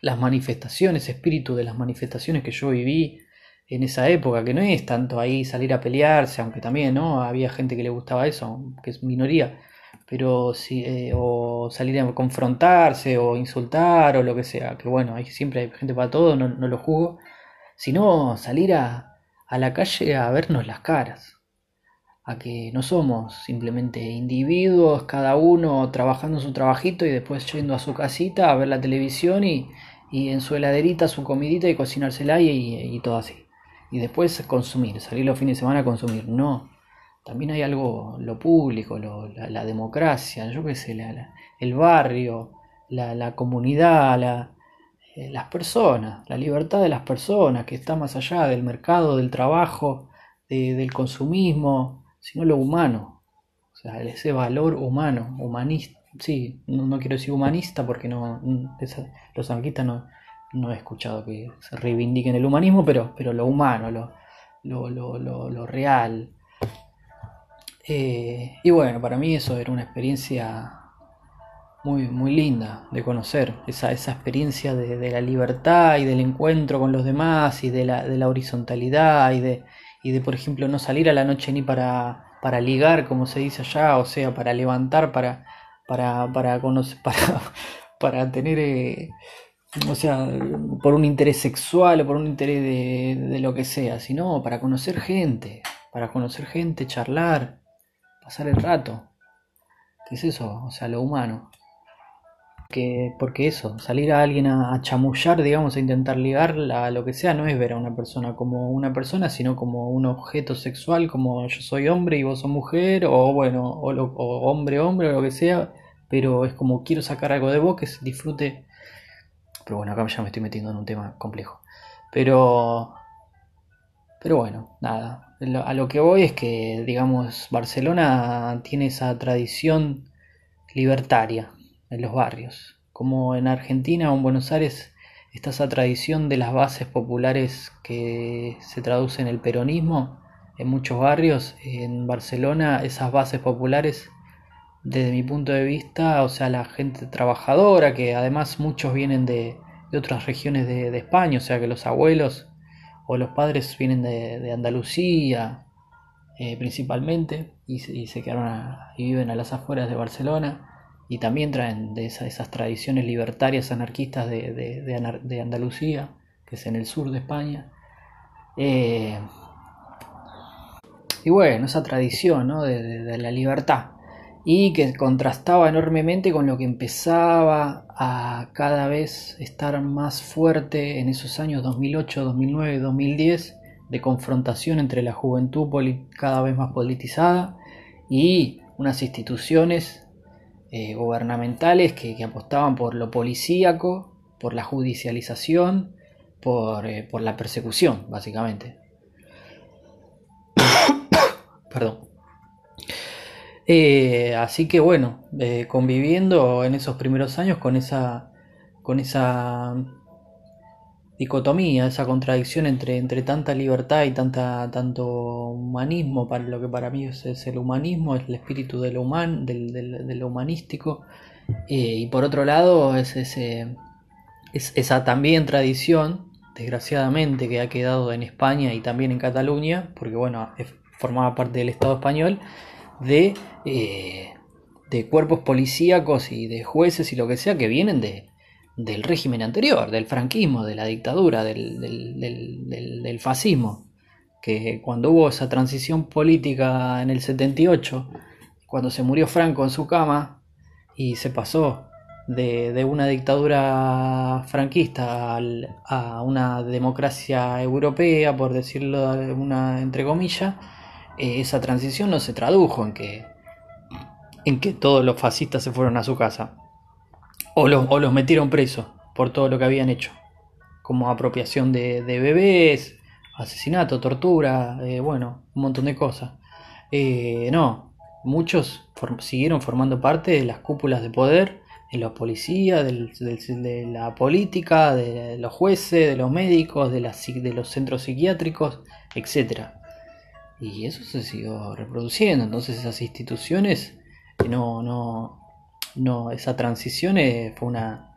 las manifestaciones, espíritu de las manifestaciones que yo viví en esa época, que no es tanto ahí salir a pelearse, aunque también ¿no? había gente que le gustaba eso, que es minoría, pero si, eh, o salir a confrontarse o insultar o lo que sea, que bueno, hay, siempre hay gente para todo, no, no lo juzgo, sino salir a, a la calle a vernos las caras, a que no somos simplemente individuos, cada uno trabajando su trabajito y después yendo a su casita a ver la televisión y, y en su heladerita su comidita y cocinársela y, y, todo así. Y después consumir, salir los fines de semana a consumir. No, también hay algo, lo público, la, democracia, yo qué sé, el barrio, la, comunidad, eh, las personas, la libertad de las personas que está más allá del mercado, del trabajo, del consumismo, sino lo humano. O sea, ese valor humano, humanista, sí, no, quiero decir humanista porque no, los anarquistas no, no he escuchado que se reivindiquen el humanismo, pero, pero lo humano, lo, lo, lo, lo real. Eh, y bueno, para mí eso era una experiencia muy, muy linda de conocer, esa, esa experiencia de, la libertad y del encuentro con los demás y de la, de la horizontalidad y de, y de, por ejemplo, no salir a la noche ni para, para ligar, como se dice allá, o sea, para levantar, para, para, para, conocer, (laughs) para, para tener, eh, o sea, por un interés sexual o por un interés de, lo que sea, sino para conocer gente, para conocer gente, charlar, pasar el rato. ¿Qué es eso? O sea, lo humano. Que, porque eso, salir a alguien a, chamullar, digamos, a intentar ligar a lo que sea, no es ver a una persona como una persona, sino como un objeto sexual, como yo soy hombre y vos sos mujer, o bueno, o, o hombre, hombre, o lo que sea, pero es como quiero sacar algo de vos que se disfrute. Pero bueno, acá ya me estoy metiendo en un tema complejo. Pero, pero bueno, nada. A lo que voy es que, digamos, Barcelona tiene esa tradición libertaria en los barrios. Como en Argentina o en Buenos Aires está esa tradición de las bases populares que se traduce en el peronismo en muchos barrios. En Barcelona esas bases populares, desde mi punto de vista, o sea, la gente trabajadora, que además muchos vienen de, otras regiones de, España, o sea que los abuelos o los padres vienen de, Andalucía eh, principalmente y, se quedaron y viven a las afueras de Barcelona y también traen de esas tradiciones libertarias anarquistas de, Andalucía, que es en el sur de España. Eh, y bueno, esa tradición de, la libertad y que contrastaba enormemente con lo que empezaba a cada vez estar más fuerte en esos años 2008, 2009, 2010 de confrontación entre la juventud cada vez más politizada y unas instituciones eh, gubernamentales que, apostaban por lo policíaco, por la judicialización, por, eh, la persecución, básicamente. (coughs) Perdón. Eh, así que bueno, conviviendo en esos primeros años con esa, con esa dicotomía, esa contradicción entre, entre tanta libertad y tanta, tanto humanismo, para lo que para mí es, el humanismo, es el espíritu de lo, del, humanístico, eh, y por otro lado es, ese, es esa también tradición, desgraciadamente, que ha quedado en España y también en Cataluña, porque bueno, formaba parte del Estado español, de, eh, de cuerpos policíacos y de jueces y lo que sea que vienen de, del régimen anterior, del franquismo, de la dictadura, del, del, fascismo, que cuando hubo esa transición política en el 78, cuando se murió Franco en su cama y se pasó de, una dictadura franquista a una democracia europea, por decirlo una, entre comillas, eh, esa transición no se tradujo en que, en que todos los fascistas se fueron a su casa o los, metieron presos por todo lo que habían hecho, como apropiación de, bebés, asesinato, tortura, eh, bueno, un montón de cosas. Eh, no, muchos siguieron formando parte de las cúpulas de poder, de los policías, de la política, de los jueces, de los médicos, de, de los centros psiquiátricos, etc. Y eso se siguió reproduciendo, entonces esas instituciones no, no, no, esa transición eh, fue una,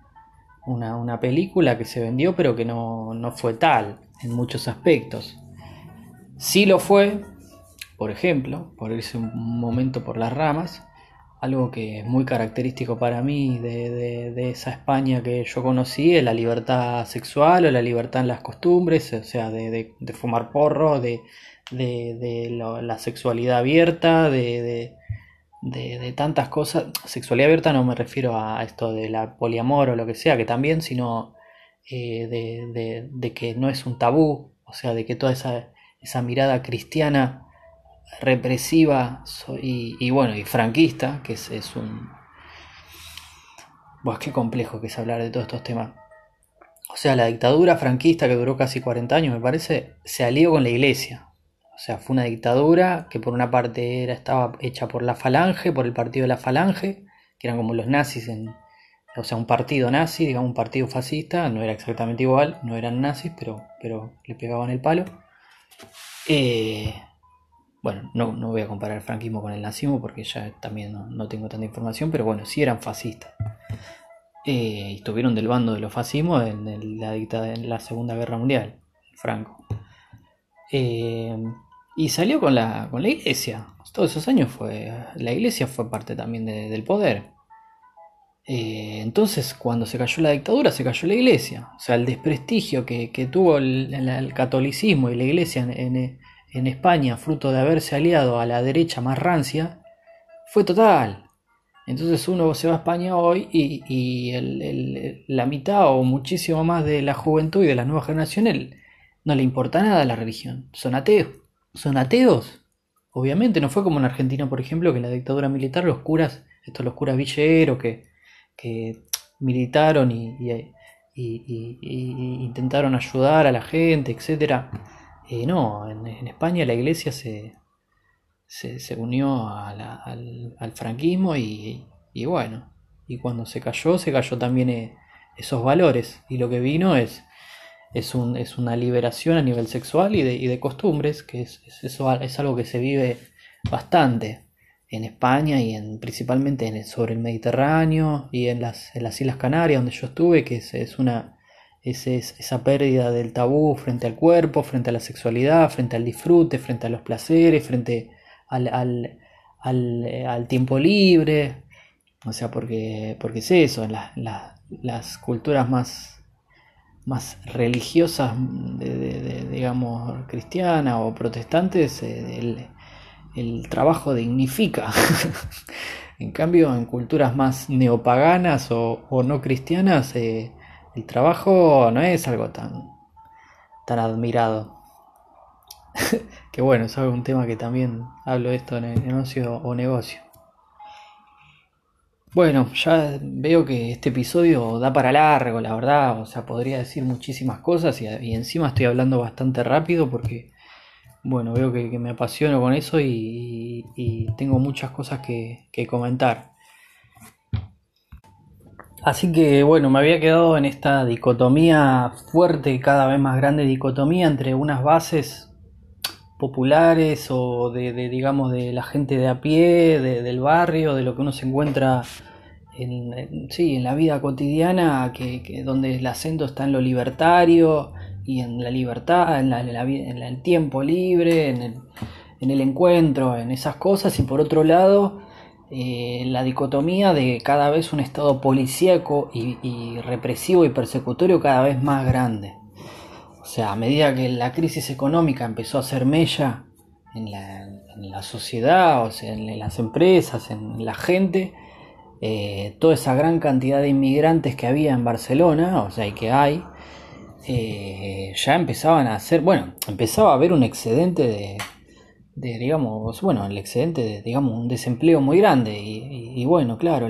una, película que se vendió, pero que no, fue tal en muchos aspectos. Sí lo fue, por ejemplo, por irse un momento por las ramas, algo que es muy característico para mí de, esa España que yo conocí la libertad sexual o la libertad en las costumbres, o sea, de, fumar porro, de, la sexualidad abierta, de, de, tantas cosas. Sexualidad abierta no me refiero a esto de la poliamor o lo que sea, que también, sino eh, de, que no es un tabú, o sea, de que toda esa, esa mirada cristiana represiva y, bueno, y franquista, que es, es un... Pues qué complejo que es hablar de todos estos temas. O sea, la dictadura franquista que duró casi 40 años, me parece, se alió con la iglesia. Sea, fue una dictadura que por una parte era, estaba hecha por la Falange, por el partido de la Falange, que eran como los nazis, en, o sea, un partido nazi, digamos, un partido fascista, no era exactamente igual, no eran nazis, pero, pero le pegaban el palo. Eh, bueno, no, no, voy a comparar el franquismo con el nazismo porque ya también no, tengo tanta información, pero bueno, sí eran fascistas. Eh, estuvieron del bando de los fascismos en, la, en la Segunda Guerra Mundial, Franco. Eh, y salió con la, con la iglesia. Todos esos años fue. La iglesia fue parte también del poder. Eh, entonces, cuando se cayó la dictadura, se cayó la iglesia. O sea, el desprestigio que, tuvo el, catolicismo y la iglesia en, España, fruto de haberse aliado a la derecha más rancia, fue total. Entonces uno se va a España hoy y, la mitad o muchísimo más de la juventud y de las nuevas generaciones no le importa nada la religión. Son ateos. Son ateos. Obviamente, no fue como en Argentina, por ejemplo, que en la dictadura militar los curas, estos los curas villeros que, que militaron y, intentaron ayudar a la gente, etc. Eh, no, en, España la iglesia se, se, unió al, franquismo y, bueno, y cuando se cayó, se cayó también eh, esos valores y lo que vino es, es, un, es una liberación a nivel sexual y de, y de costumbres, que es, eso es algo que se vive bastante en España y en, principalmente en, sobre el Mediterráneo y en las, en las Islas Canarias donde yo estuve, que es, una es, esa pérdida del tabú frente al cuerpo, frente a la sexualidad, frente al disfrute, frente a los placeres, frente al, al, al, al tiempo libre. O sea, porque, porque es eso, las culturas más, más religiosas, de, digamos, cristianas o protestantes, eh, el trabajo dignifica. (laughs) en cambio, en culturas más neopaganas o, no cristianas, eh, el trabajo no es algo tan, tan admirado. (laughs) que bueno, es un tema que también hablo de esto en el negocio o negocio. Bueno, ya veo que este episodio da para largo, la verdad, o sea, podría decir muchísimas cosas y, y encima estoy hablando bastante rápido porque bueno, veo que, me apasiono con eso y, tengo muchas cosas que, comentar. Así que bueno, me había quedado en esta dicotomía fuerte, cada vez más grande dicotomía entre unas bases populares o de, digamos de la gente de a pie, del barrio, de lo que uno se encuentra en, sí, en la vida cotidiana, que, donde el acento está en lo libertario, y en la libertad, en, el tiempo libre, en el, encuentro, en esas cosas, y por otro lado, eh, la dicotomía de cada vez un estado policíaco y, represivo y persecutorio cada vez más grande. O sea, a medida que la crisis económica empezó a ser mella en la, sociedad, o sea, en las empresas, en la gente, eh, toda esa gran cantidad de inmigrantes que había en Barcelona, o sea, y que hay, eh, ya empezaban a hacer, bueno, empezaba a haber un excedente de, digamos, bueno, el excedente de, digamos, un desempleo muy grande. Y, bueno, claro,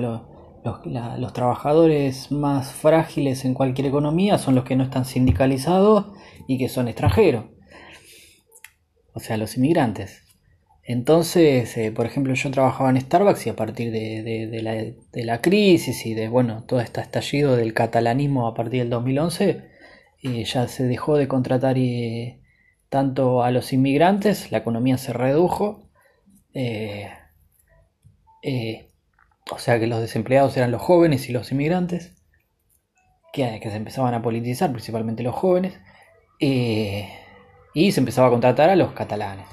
los, trabajadores más frágiles en cualquier economía son los que no están sindicalizados y que son extranjeros, o sea, los inmigrantes. Entonces, eh, por ejemplo, yo trabajaba en Starbucks y a partir de, la, de, la, crisis y de, bueno, todo este estallido del catalanismo a partir del 2011, ya se dejó de contratar eh, tanto a los inmigrantes, la economía se redujo, eh, eh, o sea que los desempleados eran los jóvenes y los inmigrantes, que, se empezaban a politizar, principalmente los jóvenes, y se empezaba a contratar a los catalanes.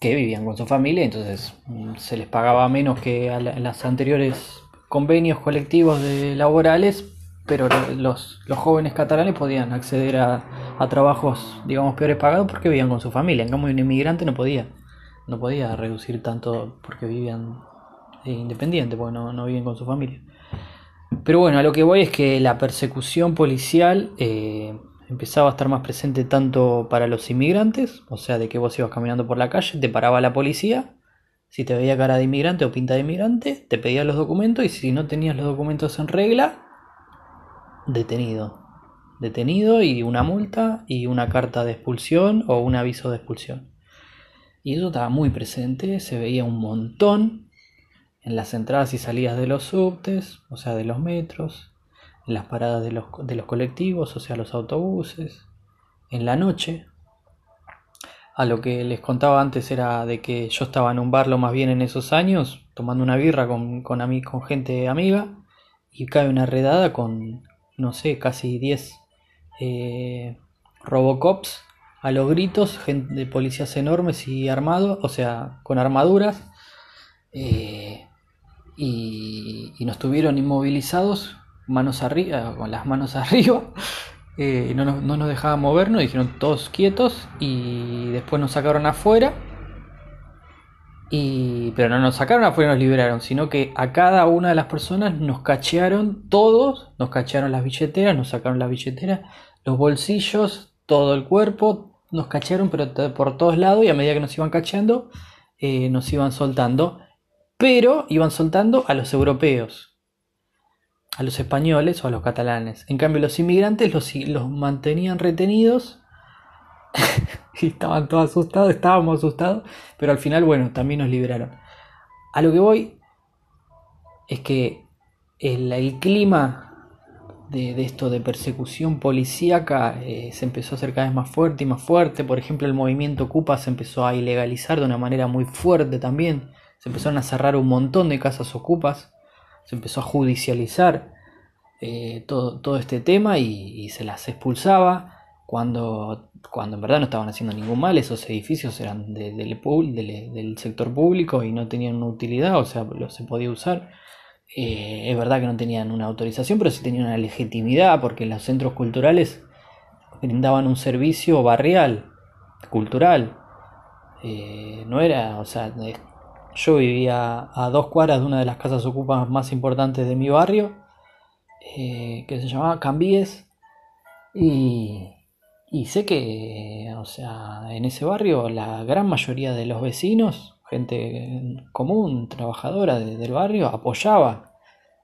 que vivían con su familia, entonces mm, se les pagaba menos que a las anteriores convenios colectivos de laborales, pero los, jóvenes catalanes podían acceder a, trabajos, digamos, peores pagados porque vivían con su familia. En cambio, un inmigrante no podía, no podía reducir tanto porque vivían eh, independientes, porque no, vivían con su familia. Pero bueno, a lo que voy es que la persecución policial eh, empezaba a estar más presente tanto para los inmigrantes, o sea, de que vos ibas caminando por la calle, te paraba la policía si te veía cara de inmigrante o pinta de inmigrante, te pedía los documentos y si no tenías los documentos en regla, detenido. Detenido y una multa y una carta de expulsión o un aviso de expulsión. Y eso estaba muy presente, se veía un montón en las entradas y salidas de los subtes, o sea, de los metros, en las paradas de los, de los colectivos, o sea, los autobuses, en la noche, a lo que les contaba antes era de que yo estaba en un bar lo más bien en esos años, tomando una birra con, con, con gente amiga, y cae una redada con, no sé, casi 10 eh, Robocops a los gritos, gente de policías enormes y armados, o sea, con armaduras, eh, y, y nos tuvieron inmovilizados, manos arriba, con las manos (laughs) arriba, eh, no, nos, no, nos, dejaban movernos, dijeron todos quietos y después nos sacaron afuera Y, pero no nos sacaron afuera y nos liberaron, sino que a cada una de las personas nos cachearon todos, nos cachearon las billeteras, nos sacaron las billeteras, los bolsillos, todo el cuerpo, nos cachearon pero por todos lados y a medida que nos iban cacheando, eh, nos iban soltando, pero iban soltando a los europeos, a los españoles o a los catalanes. En cambio los inmigrantes los, los mantenían retenidos (laughs) y estaban todos asustados, estábamos asustados, pero al final, bueno, también nos liberaron. A lo que voy es que el, clima de, esto de persecución policíaca eh, se empezó a hacer cada vez más fuerte y más fuerte. Por ejemplo, el movimiento Ocupa se empezó a ilegalizar de una manera muy fuerte también. Se empezaron a cerrar un montón de casas ocupas. Se empezó a judicializar eh, todo, todo, este tema y se las expulsaba cuando, cuando en verdad no estaban haciendo ningún mal, esos edificios eran del, sector público y no tenían una utilidad, o sea, lo se podía usar. Eh, es verdad que no tenían una autorización, pero sí tenían una legitimidad, porque los centros culturales brindaban un servicio barrial, cultural. Eh, no era, o sea, yo vivía a dos cuadras de una de las casas ocupas más importantes de mi barrio, eh, que se llamaba Cambies, y, y sé que, o sea, en ese barrio la gran mayoría de los vecinos, gente común, trabajadora del barrio, apoyaba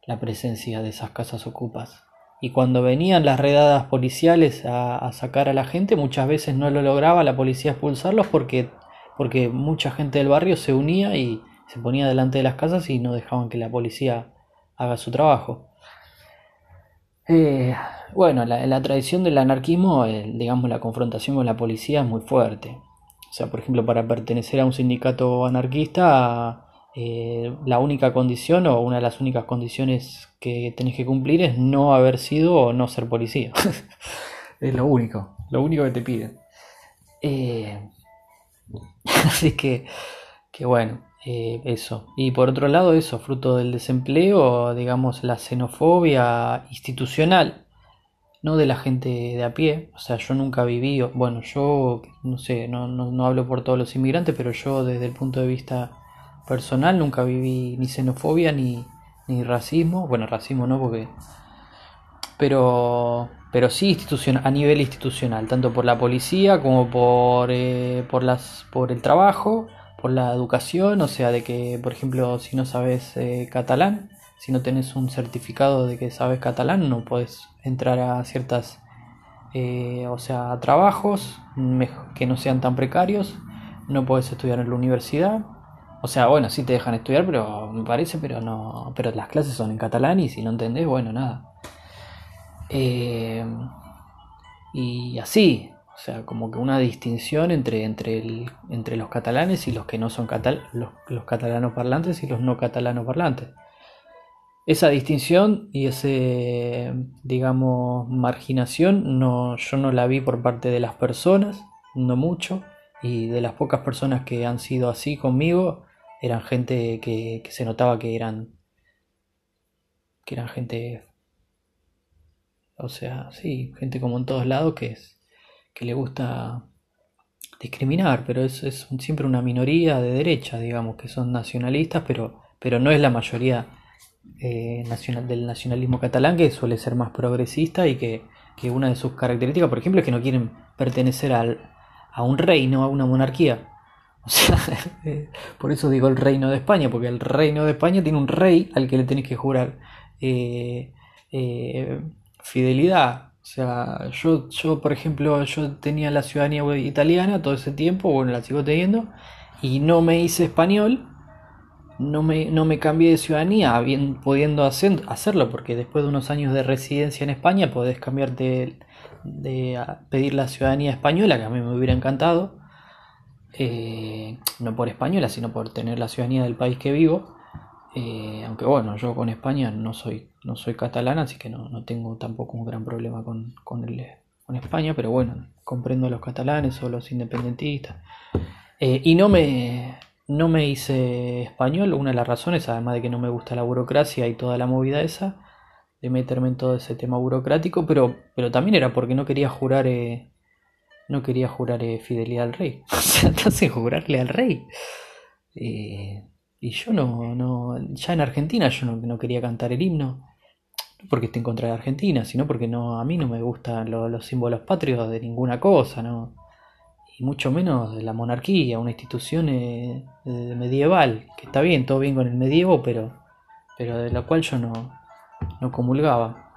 la presencia de esas casas ocupas. Y cuando venían las redadas policiales a, sacar a la gente, muchas veces no lo lograba la policía expulsarlos porque, porque mucha gente del barrio se unía y se ponía delante de las casas y no dejaban que la policía haga su trabajo. Eh, bueno, la, la, tradición del anarquismo, digamos, la confrontación con la policía es muy fuerte. O sea, por ejemplo, para pertenecer a un sindicato anarquista, eh, la única condición o una de las únicas condiciones que tenés que cumplir es no haber sido o no ser policía. (laughs) es lo único, lo único que te piden. Eh, (laughs) así que, que bueno, eh, eso. Y por otro lado, eso, fruto del desempleo, digamos, la xenofobia institucional no de la gente de a pie, o sea, yo nunca viví, bueno, yo no sé, no, no, hablo por todos los inmigrantes, pero yo desde el punto de vista personal nunca viví ni xenofobia ni, ni racismo, bueno, racismo no, porque... Pero, pero sí institucional, a nivel institucional, tanto por la policía como por, eh, por, las, por el trabajo, por la educación, o sea, de que, por ejemplo, si no sabes eh, catalán, si no tenés un certificado de que sabes catalán, no puedes entrar a ciertas, eh, o sea, trabajos que no sean tan precarios, no puedes estudiar en la universidad. O sea, bueno, sí te dejan estudiar, pero me parece, pero no, pero las clases son en catalán y si no entendés, bueno, nada. Eh, y así, o sea, como que una distinción entre, entre, entre los catalanes y los que no son catal los, los catalanos parlantes y los no catalanos parlantes esa distinción y ese, digamos, marginación, no, yo no la vi por parte de las personas, no mucho, y de las pocas personas que han sido así conmigo, eran gente que, se notaba que eran, que eran gente, o sea, sí, gente como en todos lados que es, que le gusta discriminar, pero es, es siempre una minoría de derecha, digamos, que son nacionalistas, pero, pero no es la mayoría eh, nacional, del nacionalismo catalán que suele ser más progresista y que, una de sus características, por ejemplo, es que no quieren pertenecer al, a un reino, a una monarquía. O sea, (laughs) por eso digo el reino de España, porque el reino de España tiene un rey al que le tenés que jurar eh, eh, fidelidad. O sea, yo, yo, por ejemplo, yo tenía la ciudadanía italiana todo ese tiempo, bueno, la sigo teniendo, y no me hice español no me, no me cambié de ciudadanía, pudiendo hacer, hacerlo, porque después de unos años de residencia en España podés cambiarte de, pedir la ciudadanía española, que a mí me hubiera encantado, eh, no por española, sino por tener la ciudadanía del país que vivo. Eh, aunque bueno, yo con España no soy, no soy catalana, así que no, tengo tampoco un gran problema con, con, con España, pero bueno, comprendo a los catalanes o los independentistas. Eh, y no me, no me hice español, una de las razones, además de que no me gusta la burocracia y toda la movida esa, de meterme en todo ese tema burocrático, pero, pero también era porque no quería jurar, eh, no quería jurar eh, fidelidad al rey. (laughs) o sea, hace jurarle al rey. Eh, y yo no, no, ya en Argentina yo no, quería cantar el himno, no porque esté en contra de Argentina, sino porque no, a mí no me gustan los símbolos patrios de ninguna cosa, ¿no? Mucho menos de la monarquía, una institución eh, medieval, que está bien, todo bien con el medievo, pero, pero de la cual yo no, no comulgaba.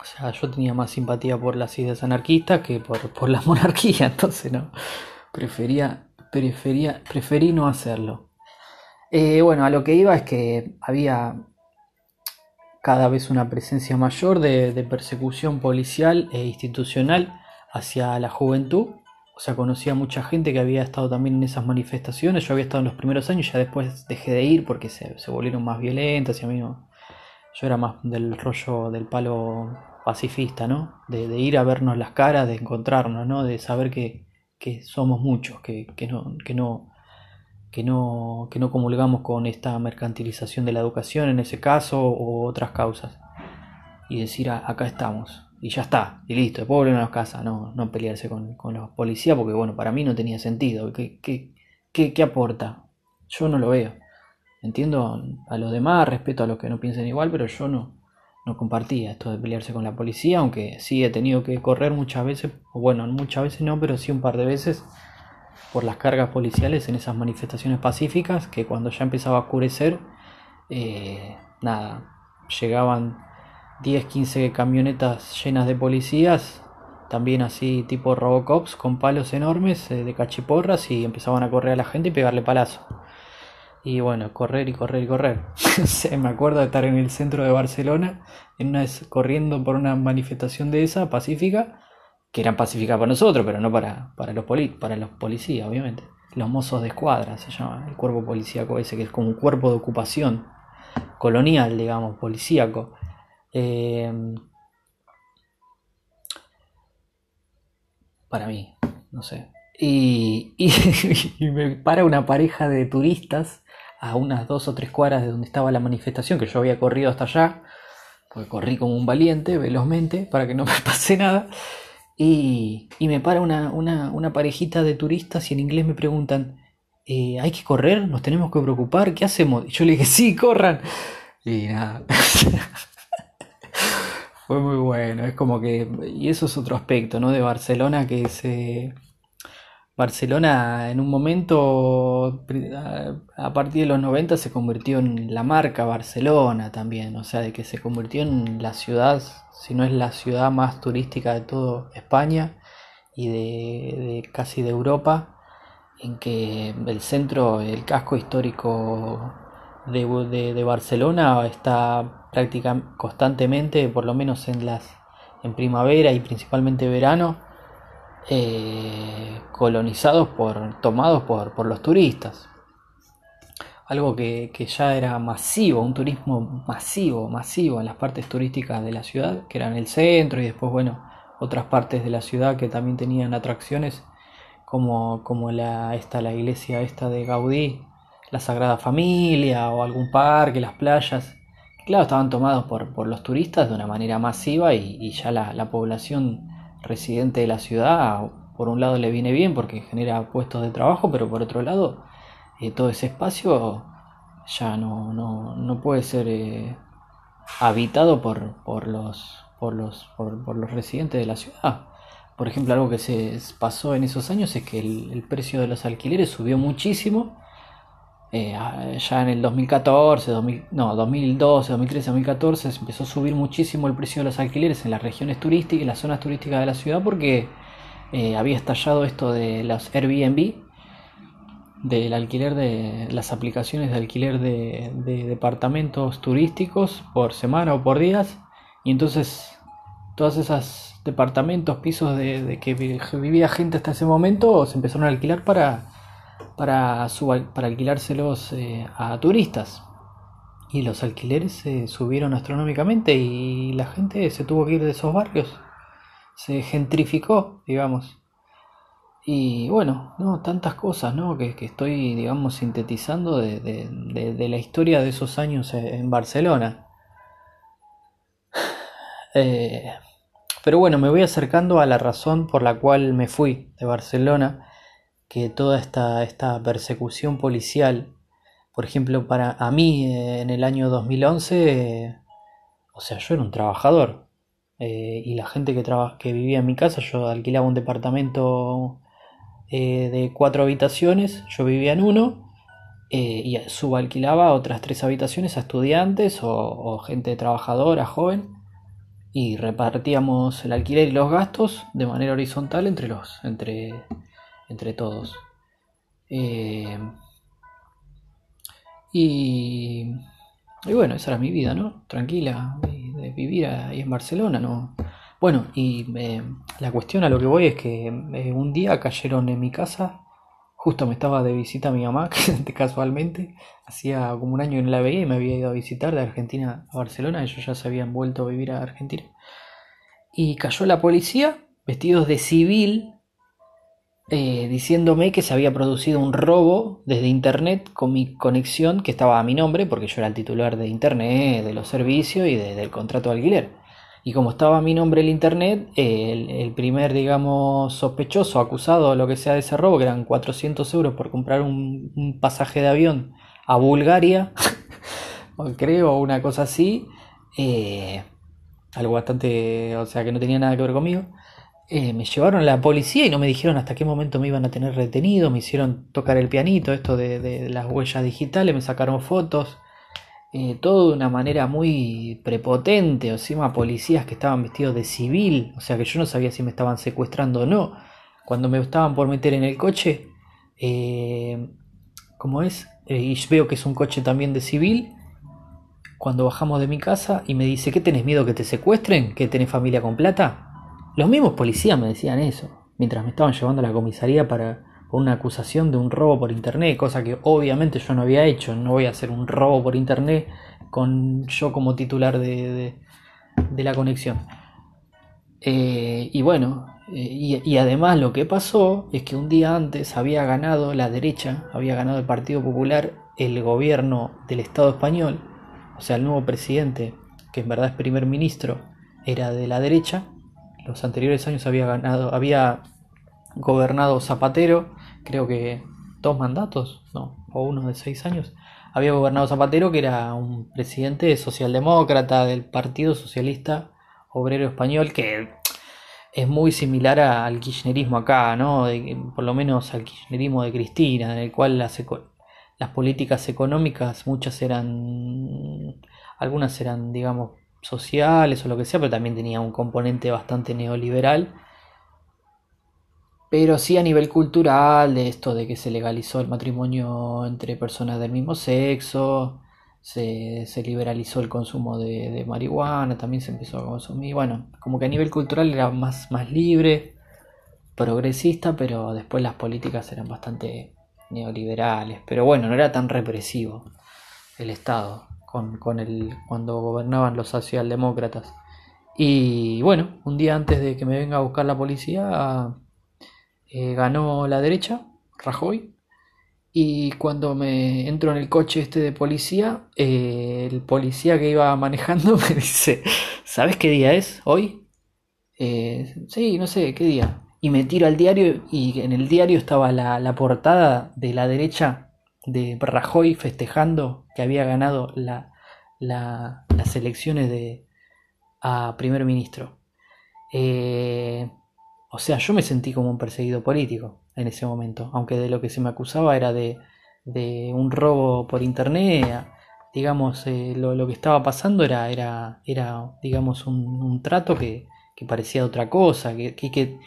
O sea, yo tenía más simpatía por las ideas anarquistas que por, la (laughs) monarquía, entonces no. Prefería, prefería, preferí no hacerlo. Eh, bueno, a lo que iba es que había cada vez una presencia mayor de, persecución policial e institucional hacia la juventud. O sea, conocía mucha gente que había estado también en esas manifestaciones. Yo había estado en los primeros años, ya después dejé de ir porque se, se volvieron más violentas y a mí no, yo era más del rollo del palo pacifista, ¿no? De, ir a vernos las caras, de encontrarnos, ¿no? De saber que, somos muchos, que, no, que, no, que, no, que no comulgamos con esta mercantilización de la educación en ese caso o otras causas. Y decir, ah, acá estamos, y ya está, y listo, después volver a las casas, no, no pelearse con, los policías, porque bueno, para mí no tenía sentido. ¿Qué, qué, qué aporta? Yo no lo veo. Entiendo a los demás, respeto a los que no piensen igual, pero yo no, no compartía esto de pelearse con la policía, aunque sí he tenido que correr muchas veces, bueno, muchas veces no, pero sí un par de veces por las cargas policiales en esas manifestaciones pacíficas, que cuando ya empezaba a oscurecer, eh, nada, llegaban 10, 15 camionetas llenas de policías, también así tipo Robocops, con palos enormes eh, de cachiporras y empezaban a correr a la gente y pegarle palazo. Y bueno, correr y correr y correr. (laughs) me acuerdo de estar en el centro de Barcelona, en una vez corriendo por una manifestación de esa, pacífica, que eran pacíficas para nosotros, pero no para, para, los, poli para los policías, obviamente. Los mozos de escuadra se llama, el cuerpo policíaco ese, que es como un cuerpo de ocupación colonial, digamos, policíaco. Em, para mí, no sé. y, (laughs) y, me para una pareja de turistas a unas dos o tres cuadras de donde estaba la manifestación, que yo había corrido hasta allá, porque corrí como un valiente, velozmente, para que no (laughs) me pase nada. Y, me para una, parejita de turistas y en inglés me preguntan, eh, ¿hay que correr? ¿Nos tenemos que preocupar? ¿Qué hacemos? Y yo le dije, sí, corran. Y nada. (laughs) Fue muy bueno. Es como que. Y eso es otro aspecto, ¿no? De Barcelona que se. Barcelona en un momento, a partir de los 90, se convirtió en la marca Barcelona también, o sea, de que se convirtió en la ciudad, si no es la ciudad más turística de toda España y de, casi de Europa, en que el centro, el casco histórico de, de Barcelona está prácticamente constantemente, por lo menos en las en primavera y principalmente verano, eh, colonizados por, tomados por, por los turistas. Algo que, ya era masivo, un turismo masivo, masivo en las partes turísticas de la ciudad, que eran el centro y después, bueno, otras partes de la ciudad que también tenían atracciones como, como la, la iglesia esta de Gaudí, la Sagrada Familia o algún parque, las playas. Claro, estaban tomados por, por los turistas de una manera masiva y, ya la, la población residente de la ciudad, por un lado le viene bien porque genera puestos de trabajo, pero por otro lado, eh, todo ese espacio ya no, no, no puede ser eh, habitado por, por, los, por, los, por, los residentes de la ciudad. Por ejemplo, algo que se pasó en esos años es que el precio de los alquileres subió muchísimo eh, ya en el 2014, no, 2012, 2013, 2014 se empezó a subir muchísimo el precio de los alquileres en las regiones turísticas y las zonas turísticas de la ciudad porque eh, había estallado esto de los Airbnb, del alquiler de las aplicaciones de alquiler de, departamentos turísticos por semana o por días. Y entonces todos esos departamentos, pisos de que vivía gente hasta ese momento se empezaron a alquilar para para, para alquilárselos eh, a turistas. Y los alquileres se subieron astronómicamente y la gente se tuvo que ir de esos barrios. Se gentrificó, digamos. Y bueno, no, tantas cosas, ¿no? Que, estoy, digamos, sintetizando de, la historia de esos años en Barcelona. (sighs) Eh, pero bueno, me voy acercando a la razón por la cual me fui de Barcelona que toda esta, esta persecución policial por ejemplo, para a mí eh, en el año 2011, o sea, yo era un trabajador. Eh, y la gente que, que vivía en mi casa, yo alquilaba un departamento eh, de cuatro habitaciones, yo vivía en uno, y subalquilaba otras tres habitaciones a estudiantes o, gente trabajadora, joven, y repartíamos el alquiler y los gastos de manera horizontal entre los, entre, entre todos. Y, y bueno, esa era mi vida, ¿no? Tranquila, de vivir ahí en Barcelona, ¿no? Bueno, y eh, la cuestión a lo que voy es que eh, un día cayeron en mi casa, justo me estaba de visita mi mamá, (laughs) casualmente, hacía como un año en la veía y me había ido a visitar de Argentina a Barcelona, ellos ya se habían vuelto a vivir a Argentina. Y cayó la policía, vestidos de civil, eh, diciéndome que se había producido un robo desde internet con mi conexión que estaba a mi nombre, porque yo era el titular de internet, de los servicios y del contrato de alquiler. Y como estaba a mi nombre el internet, el, primer, digamos, sospechoso, acusado, lo que sea de ese robo, que eran 400 euros por comprar un, pasaje de avión a Bulgaria, (laughs) creo, una cosa así, eh, algo bastante, o sea, que no tenía nada que ver conmigo. Eh, me llevaron a la policía y no me dijeron hasta qué momento me iban a tener retenido, me hicieron tocar el pianito, esto de, las huellas digitales, me sacaron fotos, eh, todo de una manera muy prepotente, o sea, policías que estaban vestidos de civil, o sea que yo no sabía si me estaban secuestrando o no. Cuando me estaban por meter en el coche, eh, ¿cómo es? y veo que es un coche también de civil. Cuando bajamos de mi casa y me dice, ¿qué tenés miedo que te secuestren? ¿Que tenés familia con plata? Los mismos policías me decían eso, mientras me estaban llevando a la comisaría para una acusación de un robo por internet, cosa que obviamente yo no había hecho, no voy a hacer un robo por internet con yo como titular de, la conexión. Eh, y bueno, eh, y, además lo que pasó es que un día antes había ganado la derecha, había ganado el Partido Popular el gobierno del Estado español, o sea, el nuevo presidente, que en verdad es primer ministro, era de la derecha, los anteriores años había ganado, había gobernado Zapatero, creo que dos mandatos, no, o uno de seis años. Había gobernado Zapatero, que era un presidente socialdemócrata del Partido Socialista Obrero Español, que es muy similar al kirchnerismo acá, ¿no? por lo menos al kirchnerismo de Cristina, en el cual las políticas económicas, muchas eran, algunas eran, digamos, sociales o lo que sea, pero también tenía un componente bastante neoliberal. Pero sí a nivel cultural, de esto de que se legalizó el matrimonio entre personas del mismo sexo, se, liberalizó el consumo de, marihuana, también se empezó a consumir. Bueno, como que a nivel cultural era más, más libre, progresista, pero después las políticas eran bastante neoliberales. Pero bueno, no era tan represivo el Estado con, el, cuando gobernaban los socialdemócratas. Y bueno, un día antes de que me venga a buscar la policía, eh, ganó la derecha, Rajoy. Y cuando me entro en el coche este de policía, eh, el policía que iba manejando (laughs) me dice, ¿sabes qué día es hoy? Eh, sí, no sé, ¿qué día? Y me tiro al diario y en el diario estaba la, la portada de la derecha de Rajoy festejando que había ganado la, las elecciones de, a primer ministro. Eh, o sea, yo me sentí como un perseguido político en ese momento, aunque de lo que se me acusaba era de, de un robo por internet, digamos, eh, lo, que estaba pasando era, era, era digamos, un, trato que, que, parecía otra cosa, que, que,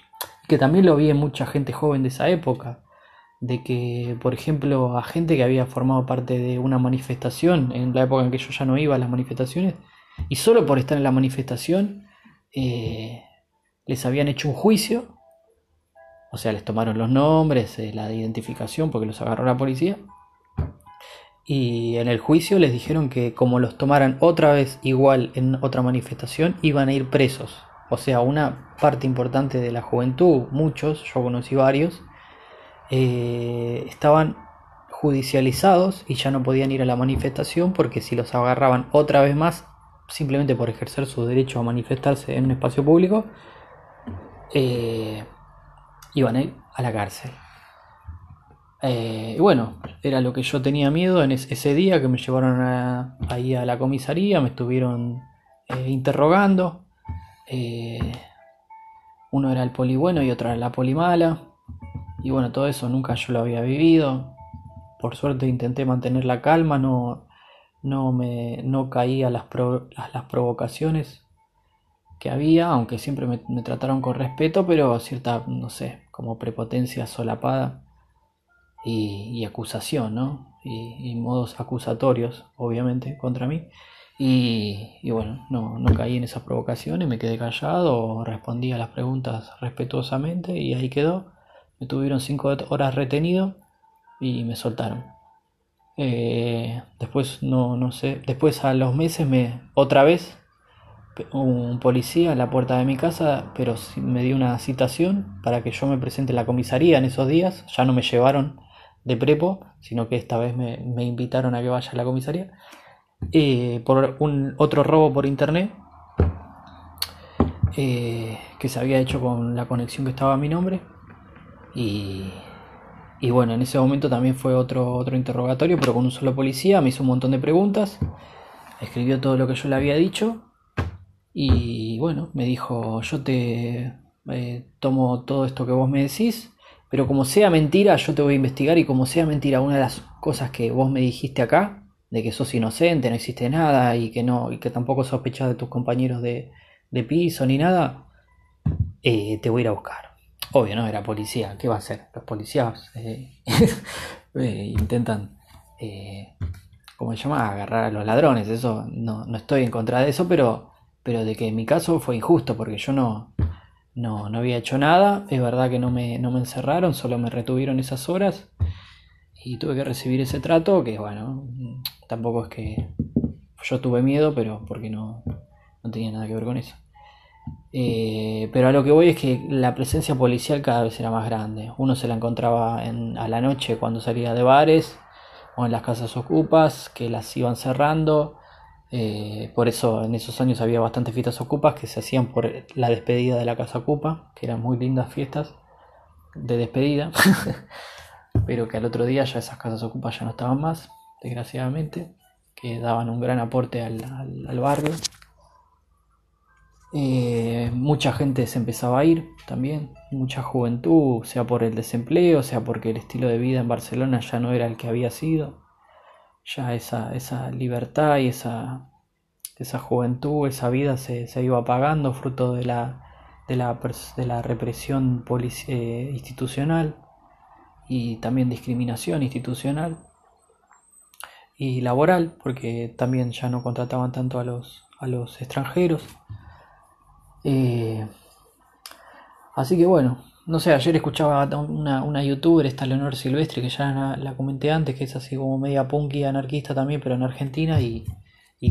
que, también lo vi en mucha gente joven de esa época de que, por ejemplo, a gente que había formado parte de una manifestación, en la época en que yo ya no iba a las manifestaciones, y solo por estar en la manifestación eh, les habían hecho un juicio, o sea, les tomaron los nombres, eh, la identificación, porque los agarró la policía, y en el juicio les dijeron que como los tomaran otra vez igual en otra manifestación, iban a ir presos. O sea, una parte importante de la juventud, muchos, yo conocí varios, eh, estaban judicializados y ya no podían ir a la manifestación porque si los agarraban otra vez más, simplemente por ejercer su derecho a manifestarse en un espacio público, eh, iban a ir a la cárcel. Eh, y bueno, era lo que yo tenía miedo en ese día que me llevaron ahí a la comisaría, me estuvieron interrogando. Uno era el poli bueno y otro era la poli mala. Y bueno, todo eso nunca yo lo había vivido. Por suerte intenté mantener la calma, no, no, me, no caí a las, las provocaciones que había, aunque siempre me, trataron con respeto, pero cierta, no sé, como prepotencia solapada y, acusación, ¿no? Y, modos acusatorios, obviamente, contra mí. Y, y bueno, no, no, caí en esas provocaciones, me quedé callado, respondí a las preguntas respetuosamente y ahí quedó. Me tuvieron cinco horas retenido y me soltaron. Eh, después, no, no sé, después a los meses me, otra vez, un policía a la puerta de mi casa, pero me dio una citación para que yo me presente en la comisaría en esos días. Ya no me llevaron de prepo, sino que esta vez me, invitaron a que vaya a la comisaría. Eh, por un otro robo por internet eh, que se había hecho con la conexión que estaba a mi nombre. Y, bueno, en ese momento también fue otro, otro interrogatorio, pero con un solo policía. Me hizo un montón de preguntas. Escribió todo lo que yo le había dicho y bueno, me dijo, yo te eh, tomo todo esto que vos me decís, pero como sea mentira, yo te voy a investigar y como sea mentira, una de las cosas que vos me dijiste acá, de que sos inocente, no existe nada y que no y que tampoco sospechas de tus compañeros de, piso ni nada, eh, te voy a ir a buscar. Obvio, no era policía, ¿qué va a hacer? Los policías eh, (laughs) intentan, ¿cómo se llama? Agarrar a los ladrones, eso no, no estoy en contra de eso, pero pero de que en mi caso fue injusto porque yo no, no, había hecho nada, es verdad que no me, no me encerraron, solo me retuvieron esas horas y tuve que recibir ese trato que bueno, tampoco es que yo tuve miedo, pero porque no, no tenía nada que ver con eso. Eh, pero a lo que voy es que la presencia policial cada vez era más grande. Uno se la encontraba en, a la noche cuando salía de bares o en las casas ocupas que las iban cerrando eh, por eso en esos años había bastantes fiestas ocupas que se hacían por la despedida de la casa ocupa, que eran muy lindas fiestas de despedida, (laughs) pero que al otro día ya esas casas ocupas ya no estaban más, desgraciadamente, que daban un gran aporte al, barrio. Eh, mucha gente se empezaba a ir también, mucha juventud, sea por el desempleo, sea porque el estilo de vida en Barcelona ya no era el que había sido ya esa, esa libertad y esa, esa juventud, esa vida se, se iba apagando fruto de la, de la, de la represión eh, institucional y también discriminación institucional y laboral, porque también ya no contrataban tanto a los, a los extranjeros. Eh, así que bueno, no sé, ayer escuchaba una, una youtuber, esta Leonor Silvestre, que ya la, comenté antes, que es así como media punky anarquista también, pero en Argentina, y,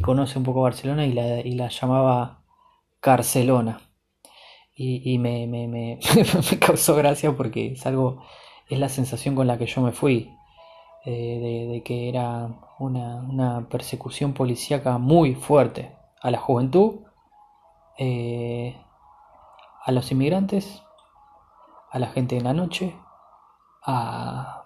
conoce un poco Barcelona y la, y la llamaba Carcelona. Y, me, me, (laughs) me, causó gracia porque es algo, es la sensación con la que yo me fui, eh, de, que era una, una, persecución policíaca muy fuerte a la juventud, eh, a los inmigrantes a la gente en la noche, a,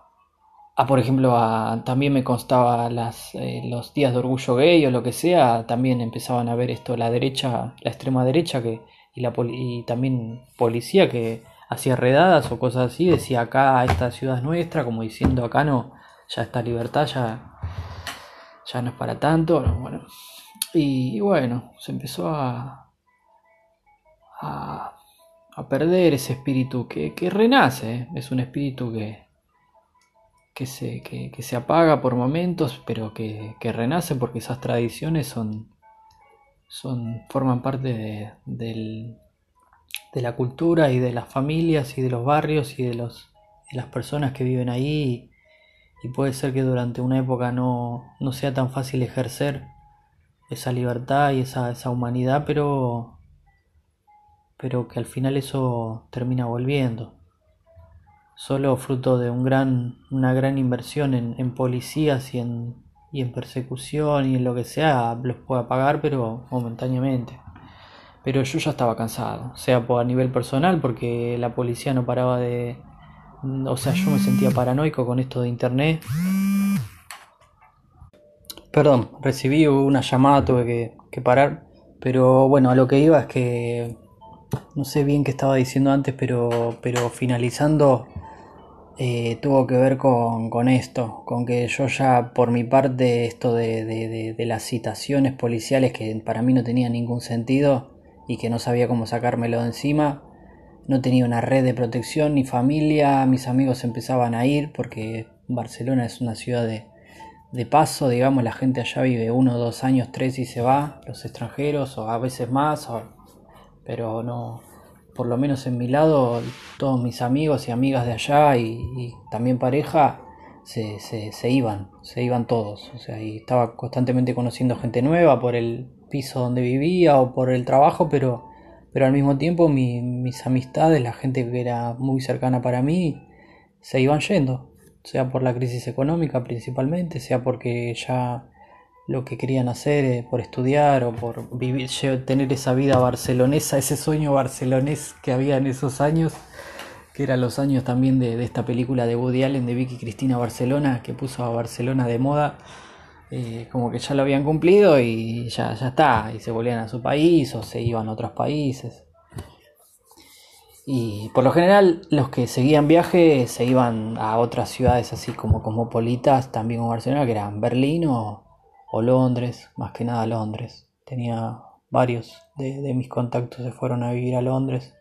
a por ejemplo, a, también me constaba las, eh, los días de orgullo gay o lo que sea, también empezaban a ver esto la derecha, la extrema derecha que, y, la, y también policía que hacía redadas o cosas así, decía acá esta ciudad es nuestra, como diciendo acá no, ya está libertad, ya, ya no es para tanto, bueno, y, bueno, se empezó a, a perder ese espíritu que, renace, ¿eh? es un espíritu que, que, se, que, se apaga por momentos, pero que, renace porque esas tradiciones son, son forman parte de, de la cultura y de las familias y de los barrios y de, los, las personas que viven ahí y puede ser que durante una época no, no sea tan fácil ejercer esa libertad y esa, esa humanidad, pero pero que al final eso termina volviendo. Solo fruto de un gran, una gran inversión en, policías y en, y en persecución y en lo que sea, los pueda pagar, pero momentáneamente. Pero yo ya estaba cansado, sea por a nivel personal, porque la policía no paraba de, o sea, yo me sentía paranoico con esto de internet. Perdón, recibí una llamada, tuve que, parar. Pero bueno, a lo que iba es que no sé bien qué estaba diciendo antes, pero, pero finalizando eh, tuvo que ver con, esto, con que yo ya por mi parte esto de, de, las citaciones policiales que para mí no tenía ningún sentido y que no sabía cómo sacármelo de encima, no tenía una red de protección ni familia, mis amigos empezaban a ir porque Barcelona es una ciudad de, de paso, digamos, la gente allá vive uno, dos años, tres y se va, los extranjeros, o a veces más, pero no, por lo menos en mi lado, todos mis amigos y amigas de allá y, también pareja se, se, iban, se iban todos, o sea, y estaba constantemente conociendo gente nueva por el piso donde vivía o por el trabajo, pero, pero al mismo tiempo mis amistades, la gente que era muy cercana para mí, se iban yendo. Sea por la crisis económica principalmente, sea porque ya lo que querían hacer eh, por estudiar o por vivir, tener esa vida barcelonesa, ese sueño barcelonés que había en esos años, que eran los años también de, esta película de Woody Allen de Vicky Cristina Barcelona, que puso a Barcelona de moda, eh, como que ya lo habían cumplido y ya, ya está, y se volvían a su país o se iban a otros países. Y por lo general los que seguían viaje se iban a otras ciudades así como cosmopolitas, también como Barcelona, que eran Berlín o, Londres, más que nada Londres. Tenía varios de, mis contactos se fueron a vivir a Londres.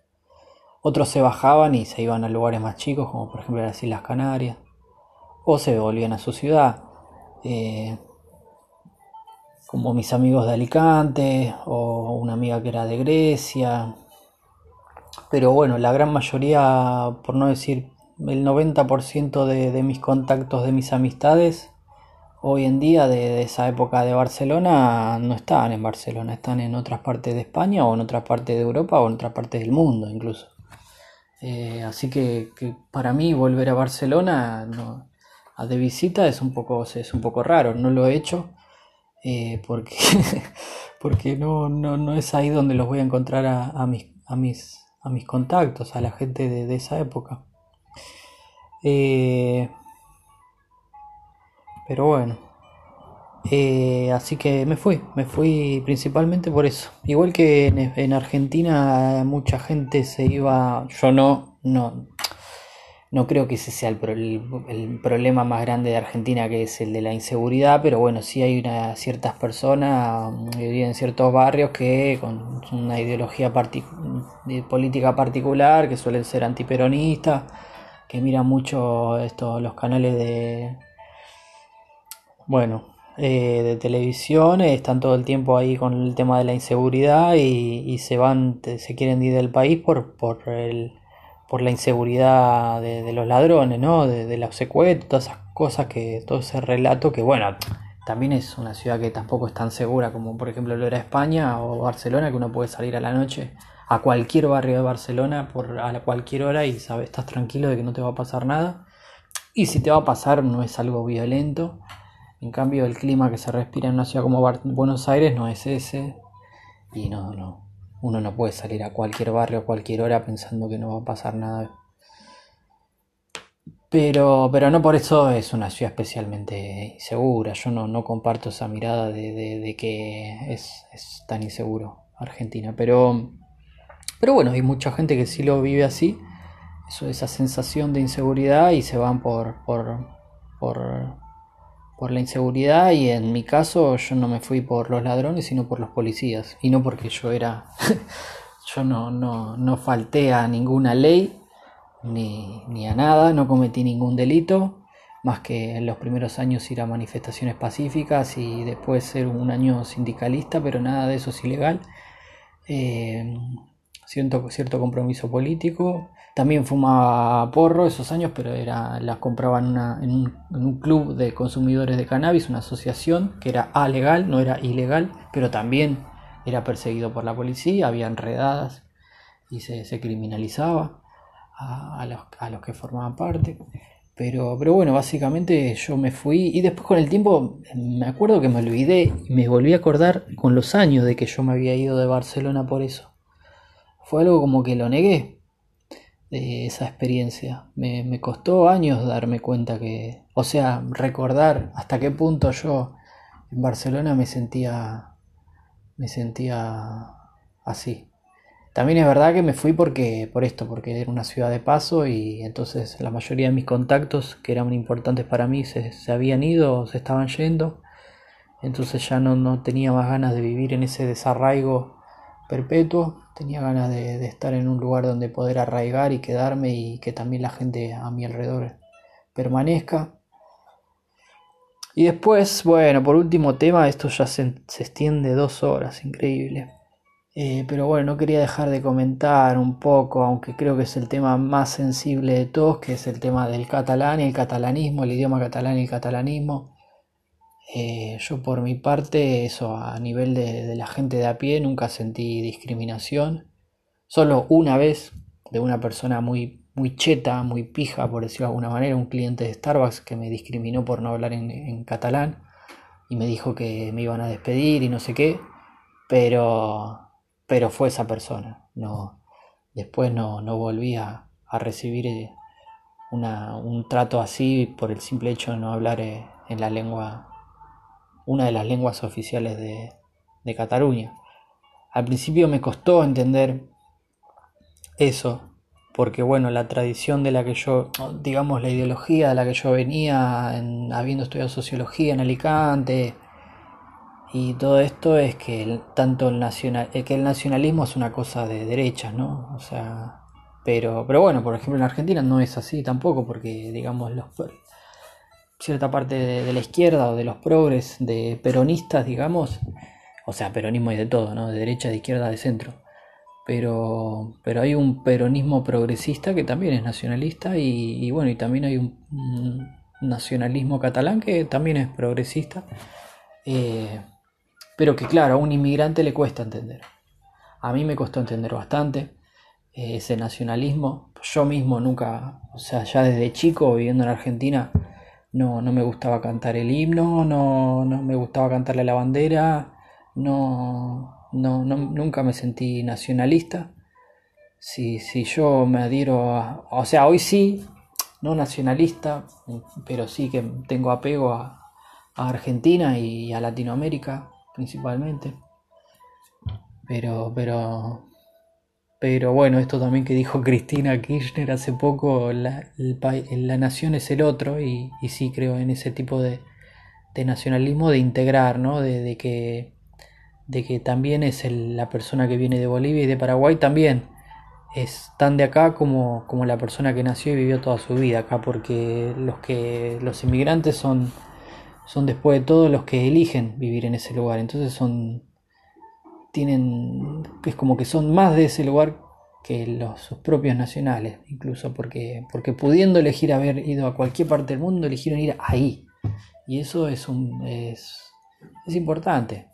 Otros se bajaban y se iban a lugares más chicos, como por ejemplo las Islas Canarias. O se volvían a su ciudad. Eh, como mis amigos de Alicante, o una amiga que era de Grecia, pero bueno, la gran mayoría, por no decir el 90% de, de mis contactos, de mis amistades, hoy en día de, esa época de Barcelona no están en Barcelona, están en otras partes de España o en otras partes de Europa o en otras partes del mundo incluso. Eh, así que, para mí volver a Barcelona a de visita es un poco, es un poco raro, no lo he hecho eh, porque, (laughs) porque no, no, no, es ahí donde los voy a encontrar a, mis, a mis a mis contactos, a la gente de, esa época. Eh, pero bueno, eh, así que me fui, me fui principalmente por eso. Igual que en, en, Argentina mucha gente se iba, yo no, no, no creo que ese sea el, problema más grande de Argentina, que es el de la inseguridad, pero bueno, sí hay una, ciertas personas que mm, en ciertos barrios que con una ideología de política particular, que suelen ser antiperonistas, que miran mucho esto, los canales de, bueno, eh, de televisión, están todo el tiempo ahí con el tema de la inseguridad y, y se van, se quieren ir del país por, por el por la inseguridad de, los ladrones, ¿no? De, los secuestros, todas esas cosas que, todo ese relato que, bueno, también es una ciudad que tampoco es tan segura como por ejemplo lo era España o Barcelona, que uno puede salir a la noche a cualquier barrio de Barcelona por a cualquier hora y sabes, estás tranquilo de que no te va a pasar nada. Y si te va a pasar no es algo violento. En cambio el clima que se respira en una ciudad como Buenos Aires no es ese. Y no, no, uno no puede salir a cualquier barrio a cualquier hora pensando que no va a pasar nada. Pero, pero no por eso es una ciudad especialmente insegura. Yo no, no comparto esa mirada de, que es, tan inseguro Argentina. Pero, pero bueno, hay mucha gente que sí lo vive así. Eso, esa sensación de inseguridad y se van por, por, por por la inseguridad y en mi caso yo no me fui por los ladrones sino por los policías. Y no porque yo era (laughs) yo no, no, no falté a ninguna ley ni, ni, a nada, no cometí ningún delito más que en los primeros años ir a manifestaciones pacíficas y después ser un año sindicalista pero nada de eso es ilegal. Eh, cierto, cierto compromiso político también fumaba porro esos años, pero era, las compraba en, un, club de consumidores de cannabis, una asociación que era alegal, no era ilegal, pero también era perseguido por la policía, había enredadas y se, criminalizaba a, los, que formaban parte. Pero, pero bueno, básicamente yo me fui y después con el tiempo me acuerdo que me olvidé y me volví a acordar con los años de que yo me había ido de Barcelona por eso. Fue algo como que lo negué, de esa experiencia. Me, me, costó años darme cuenta que, o sea, recordar hasta qué punto yo en Barcelona me sentía, me sentía así. También es verdad que me fui porque, por esto, porque era una ciudad de paso y entonces la mayoría de mis contactos que eran importantes para mí se, se habían ido se estaban yendo. Entonces ya no, no tenía más ganas de vivir en ese desarraigo perpetuo, tenía ganas de, estar en un lugar donde poder arraigar y quedarme y que también la gente a mi alrededor permanezca. Y después, bueno, por último tema, esto ya se, extiende dos horas, increíble. Eh, pero bueno, no quería dejar de comentar un poco, aunque creo que es el tema más sensible de todos, que es el tema del catalán y el catalanismo, el idioma catalán y el catalanismo. Eh, yo por mi parte, eso a nivel de, la gente de a pie, nunca sentí discriminación. Solo una vez de una persona muy, muy cheta, muy pija, por decirlo de alguna manera, un cliente de Starbucks que me discriminó por no hablar en, catalán y me dijo que me iban a despedir y no sé qué, pero, pero fue esa persona. No, después no, no volví a, recibir eh, un trato así por el simple hecho de no hablar eh, en la lengua una de las lenguas oficiales de, Cataluña. Al principio me costó entender eso, porque bueno, la tradición de la que yo, digamos, la ideología de la que yo venía, habiendo estudiado sociología en Alicante, y todo esto es que tanto el nacional, eh, que el nacionalismo es una cosa de derechas, ¿no? O sea, pero, pero bueno, por ejemplo en Argentina no es así tampoco, porque digamos los cierta parte de, la izquierda o de los progres, de peronistas, digamos, o sea, peronismo y de todo, ¿no? De derecha, de izquierda, de centro. Pero, pero hay un peronismo progresista que también es nacionalista y, bueno, y también hay un, nacionalismo catalán que también es progresista, eh, pero que claro, a un inmigrante le cuesta entender. A mí me costó entender bastante eh, ese nacionalismo. Yo mismo nunca, o sea, ya desde chico viviendo en Argentina, no, no me gustaba cantar el himno, no, no me gustaba cantarle la bandera, no, no, nunca me sentí nacionalista. Si, si yo me adhiero a, o sea, hoy sí, no nacionalista, pero sí que tengo apego a, Argentina y a Latinoamérica principalmente. Pero, pero pero bueno, esto también que dijo (laughs) Cristina Kirchner hace poco, la, la nación es el otro y, sí creo en ese tipo de, nacionalismo, de integrar, ¿no? De, que, de que también es la persona que viene de Bolivia y de Paraguay también es tan de acá como, como la persona que nació y vivió toda su vida acá, porque los que los inmigrantes son, son después de todo los que eligen vivir en ese lugar, entonces son tienen, es como que son más de ese lugar que los sus propios nacionales, incluso porque, porque pudiendo elegir haber ido a cualquier parte del mundo, eligieron ir ahí. Y eso es, un, es, es importante.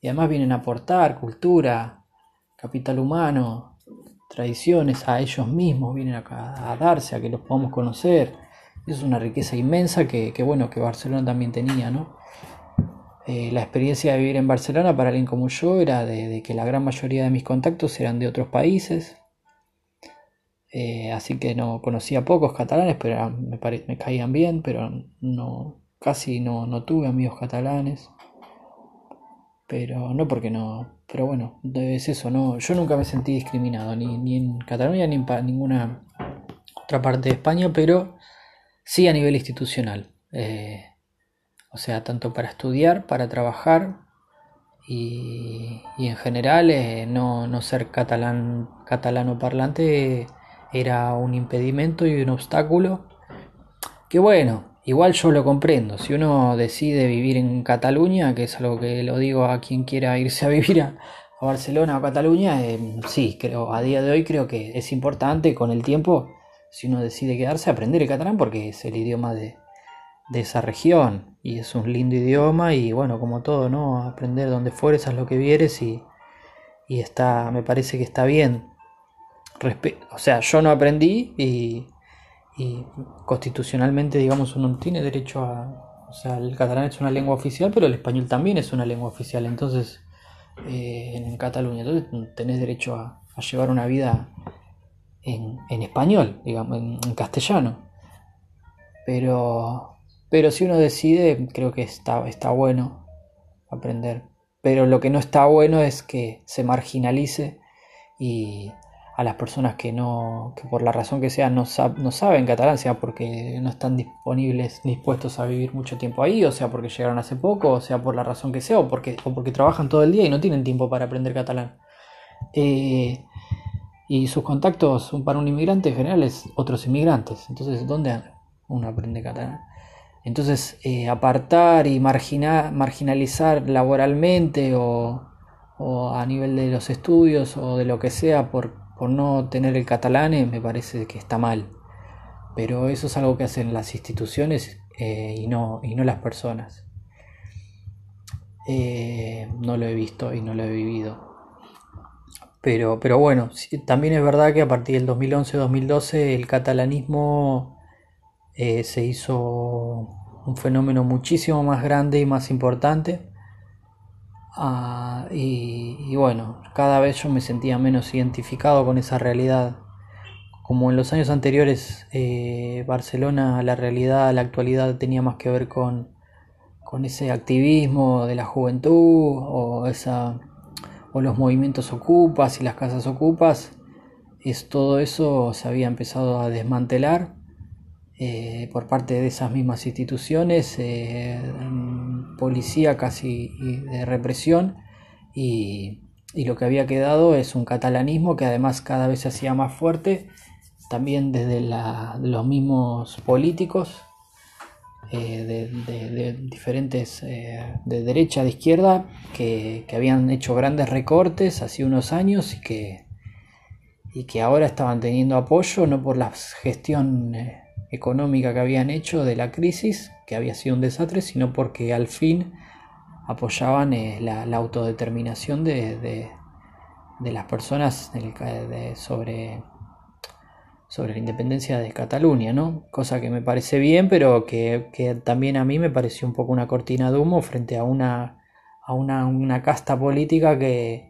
Y además vienen a aportar cultura, capital humano, tradiciones a ellos mismos, vienen a, a darse, a que los podamos conocer. Es una riqueza inmensa que, que, bueno, que Barcelona también tenía, ¿no? Eh, la experiencia de vivir en Barcelona para alguien como yo era de, que la gran mayoría de mis contactos eran de otros países. Eh, así que no conocía pocos catalanes, pero me, me, caían bien, pero no casi no, no, tuve amigos catalanes. Pero no porque no. Pero bueno, es eso, no. Yo nunca me sentí discriminado, ni, ni en Cataluña ni en ninguna otra parte de España, pero sí a nivel institucional. Eh, o sea, tanto para estudiar, para trabajar y, en general eh, no, no, ser catalán, catalano parlante era un impedimento y un obstáculo que bueno, igual yo lo comprendo, si uno decide vivir en Cataluña, que es algo que lo digo a quien quiera irse a vivir a, Barcelona o Cataluña, eh, sí, creo, a día de hoy creo que es importante con el tiempo, si uno decide quedarse, aprender el catalán porque es el idioma de, de esa región y es un lindo idioma y bueno, como todo, ¿no? Aprender donde fueres, a lo que vieres y, y está, me parece que está bien. o sea, yo no aprendí y, y constitucionalmente, digamos, uno tiene derecho a... O sea, el catalán es una lengua oficial, pero el español también es una lengua oficial, entonces, eh, en Cataluña, entonces tenés derecho a, a llevar una vida en, español, digamos, en, castellano. Pero, pero si uno decide, creo que está, bueno aprender. Pero lo que no está bueno es que se marginalice y a las personas que no, que por la razón que sea no, no saben catalán, sea porque no están disponibles, dispuestos a vivir mucho tiempo ahí, o sea porque llegaron hace poco, o sea por la razón que sea, o porque, o porque trabajan todo el día y no tienen tiempo para aprender catalán. Eh, y sus contactos para un inmigrante en general es otros inmigrantes. Entonces, ¿dónde uno aprende catalán? Entonces, eh, apartar y marginalizar laboralmente o, a nivel de los estudios o de lo que sea por, no tener el catalán eh, me parece que está mal. Pero eso es algo que hacen las instituciones eh, y, no, y no las personas. no lo he visto y no lo he vivido. Pero, pero bueno, también es verdad que a partir del 2011-2012 el catalanismo eh, se hizo un fenómeno muchísimo más grande y más importante. Ah, y, bueno, cada vez yo me sentía menos identificado con esa realidad. Como en los años anteriores, eh, Barcelona, la realidad, la actualidad tenía más que ver con, con ese activismo de la juventud o esa o los movimientos ocupas y las casas ocupas, es todo eso se había empezado a desmantelar eh, por parte de esas mismas instituciones, eh, policía casi de represión, y, lo que había quedado es un catalanismo que además cada vez se hacía más fuerte, también desde los mismos políticos, eh, de, diferentes, eh, de derecha, de izquierda, que, habían hecho grandes recortes hace unos años y que, y que ahora estaban teniendo apoyo, no por la gestión económica que habían hecho de la crisis, que había sido un desastre, sino porque al fin apoyaban la, autodeterminación de, de, las personas sobre sobre la independencia de Cataluña, ¿no? Cosa que me parece bien, pero que, también a mí me pareció un poco una cortina de humo frente a una, a una, casta política que,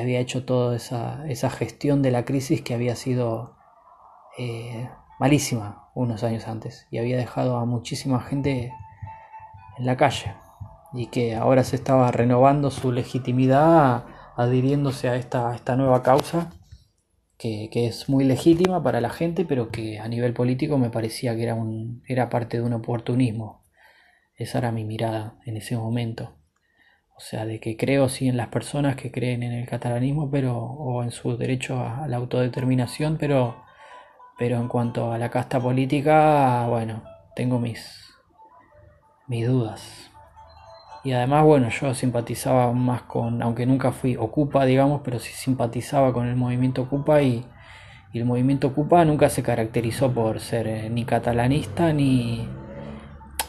había hecho toda esa, esa, gestión de la crisis que había sido eh, malísima unos años antes y había dejado a muchísima gente en la calle y que ahora se estaba renovando su legitimidad adhiriéndose a esta, esta nueva causa que, es muy legítima para la gente, pero que a nivel político me parecía que era, un, era parte de un oportunismo. Esa era mi mirada en ese momento. O sea, de que creo sí en las personas que creen en el catalanismo, pero, o en su derecho a, la autodeterminación, pero, pero en cuanto a la casta política, bueno, tengo mis, mis dudas. Y además, bueno, yo simpatizaba más con, aunque nunca fui Ocupa, digamos, pero sí simpatizaba con el movimiento Ocupa y, el movimiento Ocupa nunca se caracterizó por ser eh, ni catalanista ni,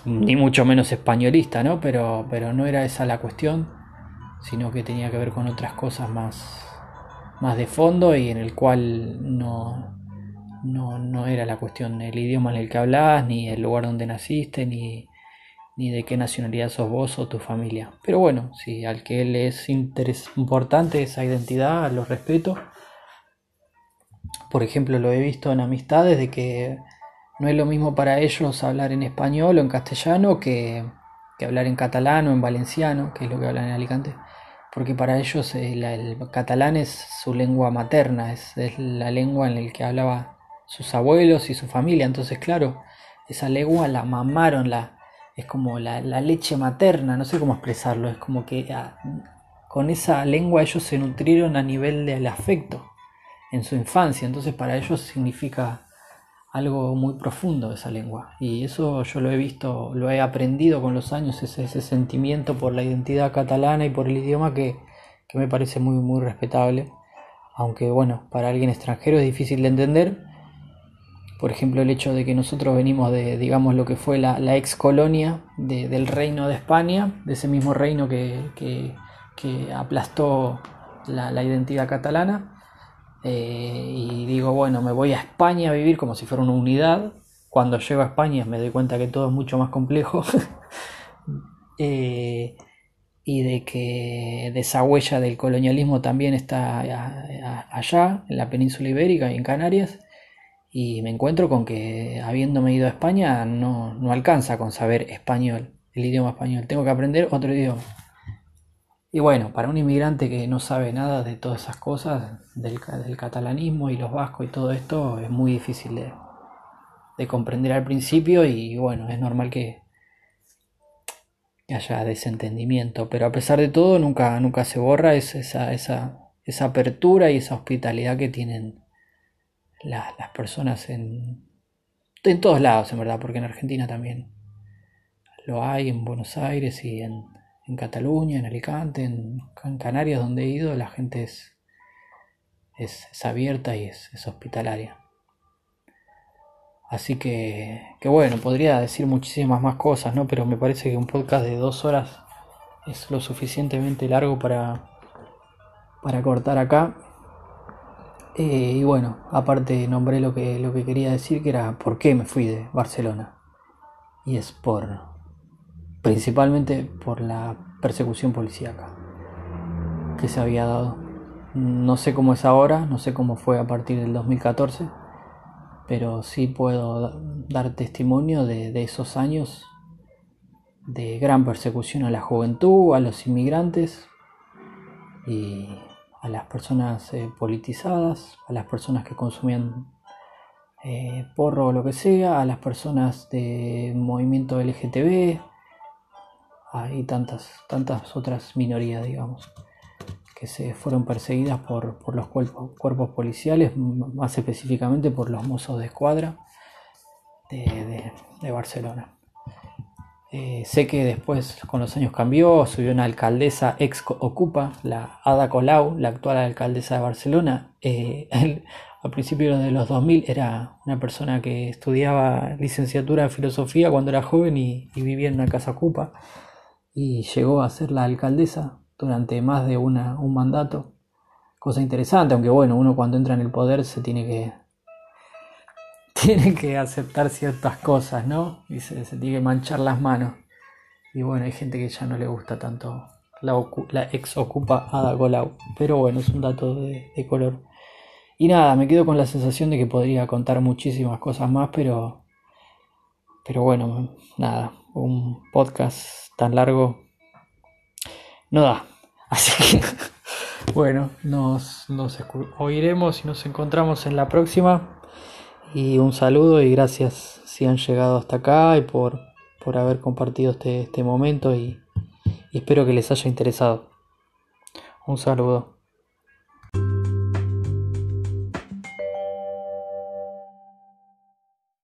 ni mucho menos españolista, ¿no? Pero, pero no era esa la cuestión, sino que tenía que ver con otras cosas más, más de fondo y en el cual no, no, no era la cuestión el idioma en el que hablas, ni el lugar donde naciste, ni ni de qué nacionalidad sos vos o tu familia. Pero bueno, si al que él es importante esa identidad, lo respeto. Por ejemplo, lo he visto en amistades de que no es lo mismo para ellos hablar en español o en castellano que, hablar en catalán o en valenciano, que es lo que hablan en Alicante. Porque para ellos el, el catalán es su lengua materna, es, es la lengua en la que hablaba sus abuelos y su familia. Entonces, claro, esa lengua la mamaron, la, es como la, leche materna, no sé cómo expresarlo, es como que ah, con esa lengua ellos se nutrieron a nivel del afecto en su infancia, entonces para ellos significa algo muy profundo esa lengua. Y eso yo lo he visto, lo he aprendido con los años, ese, ese sentimiento por la identidad catalana y por el idioma que, que me parece muy muy respetable, aunque bueno, para alguien extranjero es difícil de entender, por ejemplo, el hecho de que nosotros venimos de, digamos, lo que fue la, ex colonia del reino de España, de ese mismo reino que, aplastó la, identidad catalana. Eh, y digo, bueno, me voy a España a vivir como si fuera una unidad. Cuando llego a España me doy cuenta que todo es mucho más complejo. (laughs) Eh, y de que de esa huella del colonialismo también está allá, en la península ibérica y en Canarias, y me encuentro con que habiéndome ido a España no, no alcanza con saber español, el idioma español, tengo que aprender otro idioma. Y bueno, para un inmigrante que no sabe nada de todas esas cosas, del, catalanismo y los vascos y todo esto, es muy difícil de, de comprender al principio y bueno, es normal que, haya desentendimiento, pero a pesar de todo nunca, nunca se borra esa, esa, esa apertura y esa hospitalidad que tienen las personas en, en todos lados, en verdad, porque en Argentina también lo hay, en Buenos Aires y en, en Cataluña, en Alicante, en, Canarias, donde he ido, la gente es, es, abierta y es, es hospitalaria. Así que, que, bueno, podría decir muchísimas más cosas, ¿no? Pero me parece que un podcast de dos horas es lo suficientemente largo para, para cortar acá. Eh, y bueno, aparte nombré lo que, lo que quería decir, que era por qué me fui de Barcelona. Y es por, principalmente por la persecución policíaca que se había dado. No sé cómo es ahora, no sé cómo fue a partir del 2014 pero sí puedo dar testimonio de, esos años de gran persecución a la juventud, a los inmigrantes y a las personas eh, politizadas, a las personas que consumían eh, porro o lo que sea, a las personas de movimiento LGTB y tantas, tantas otras minorías, digamos que se fueron perseguidas por, los cuerpos, cuerpos, policiales, más específicamente por los mozos de escuadra de, Barcelona. Eh, sé que después con los años cambió, subió una alcaldesa ex ocupa, la Ada Colau, la actual alcaldesa de Barcelona. Eh, (laughs) a principios de los 2000 era una persona que estudiaba licenciatura en filosofía cuando era joven y, y vivía en una casa ocupa y llegó a ser la alcaldesa durante más de una, un mandato. Cosa interesante, aunque bueno, uno cuando entra en el poder se tiene que (laughs) tiene que aceptar ciertas cosas, ¿no? Y se, tiene que manchar las manos. Y bueno, hay gente que ya no le gusta tanto la, la ex ocupa Ada Colau. Pero bueno, es un dato de, de, color. Y nada, me quedo con la sensación de que podría contar muchísimas cosas más, pero. Pero bueno, nada, un podcast tan largo no da. (laughs) Así que, bueno, nos, oiremos y nos encontramos en la próxima. Y un saludo y gracias si han llegado hasta acá y por, por haber compartido este, este momento y, y espero que les haya interesado. Un saludo.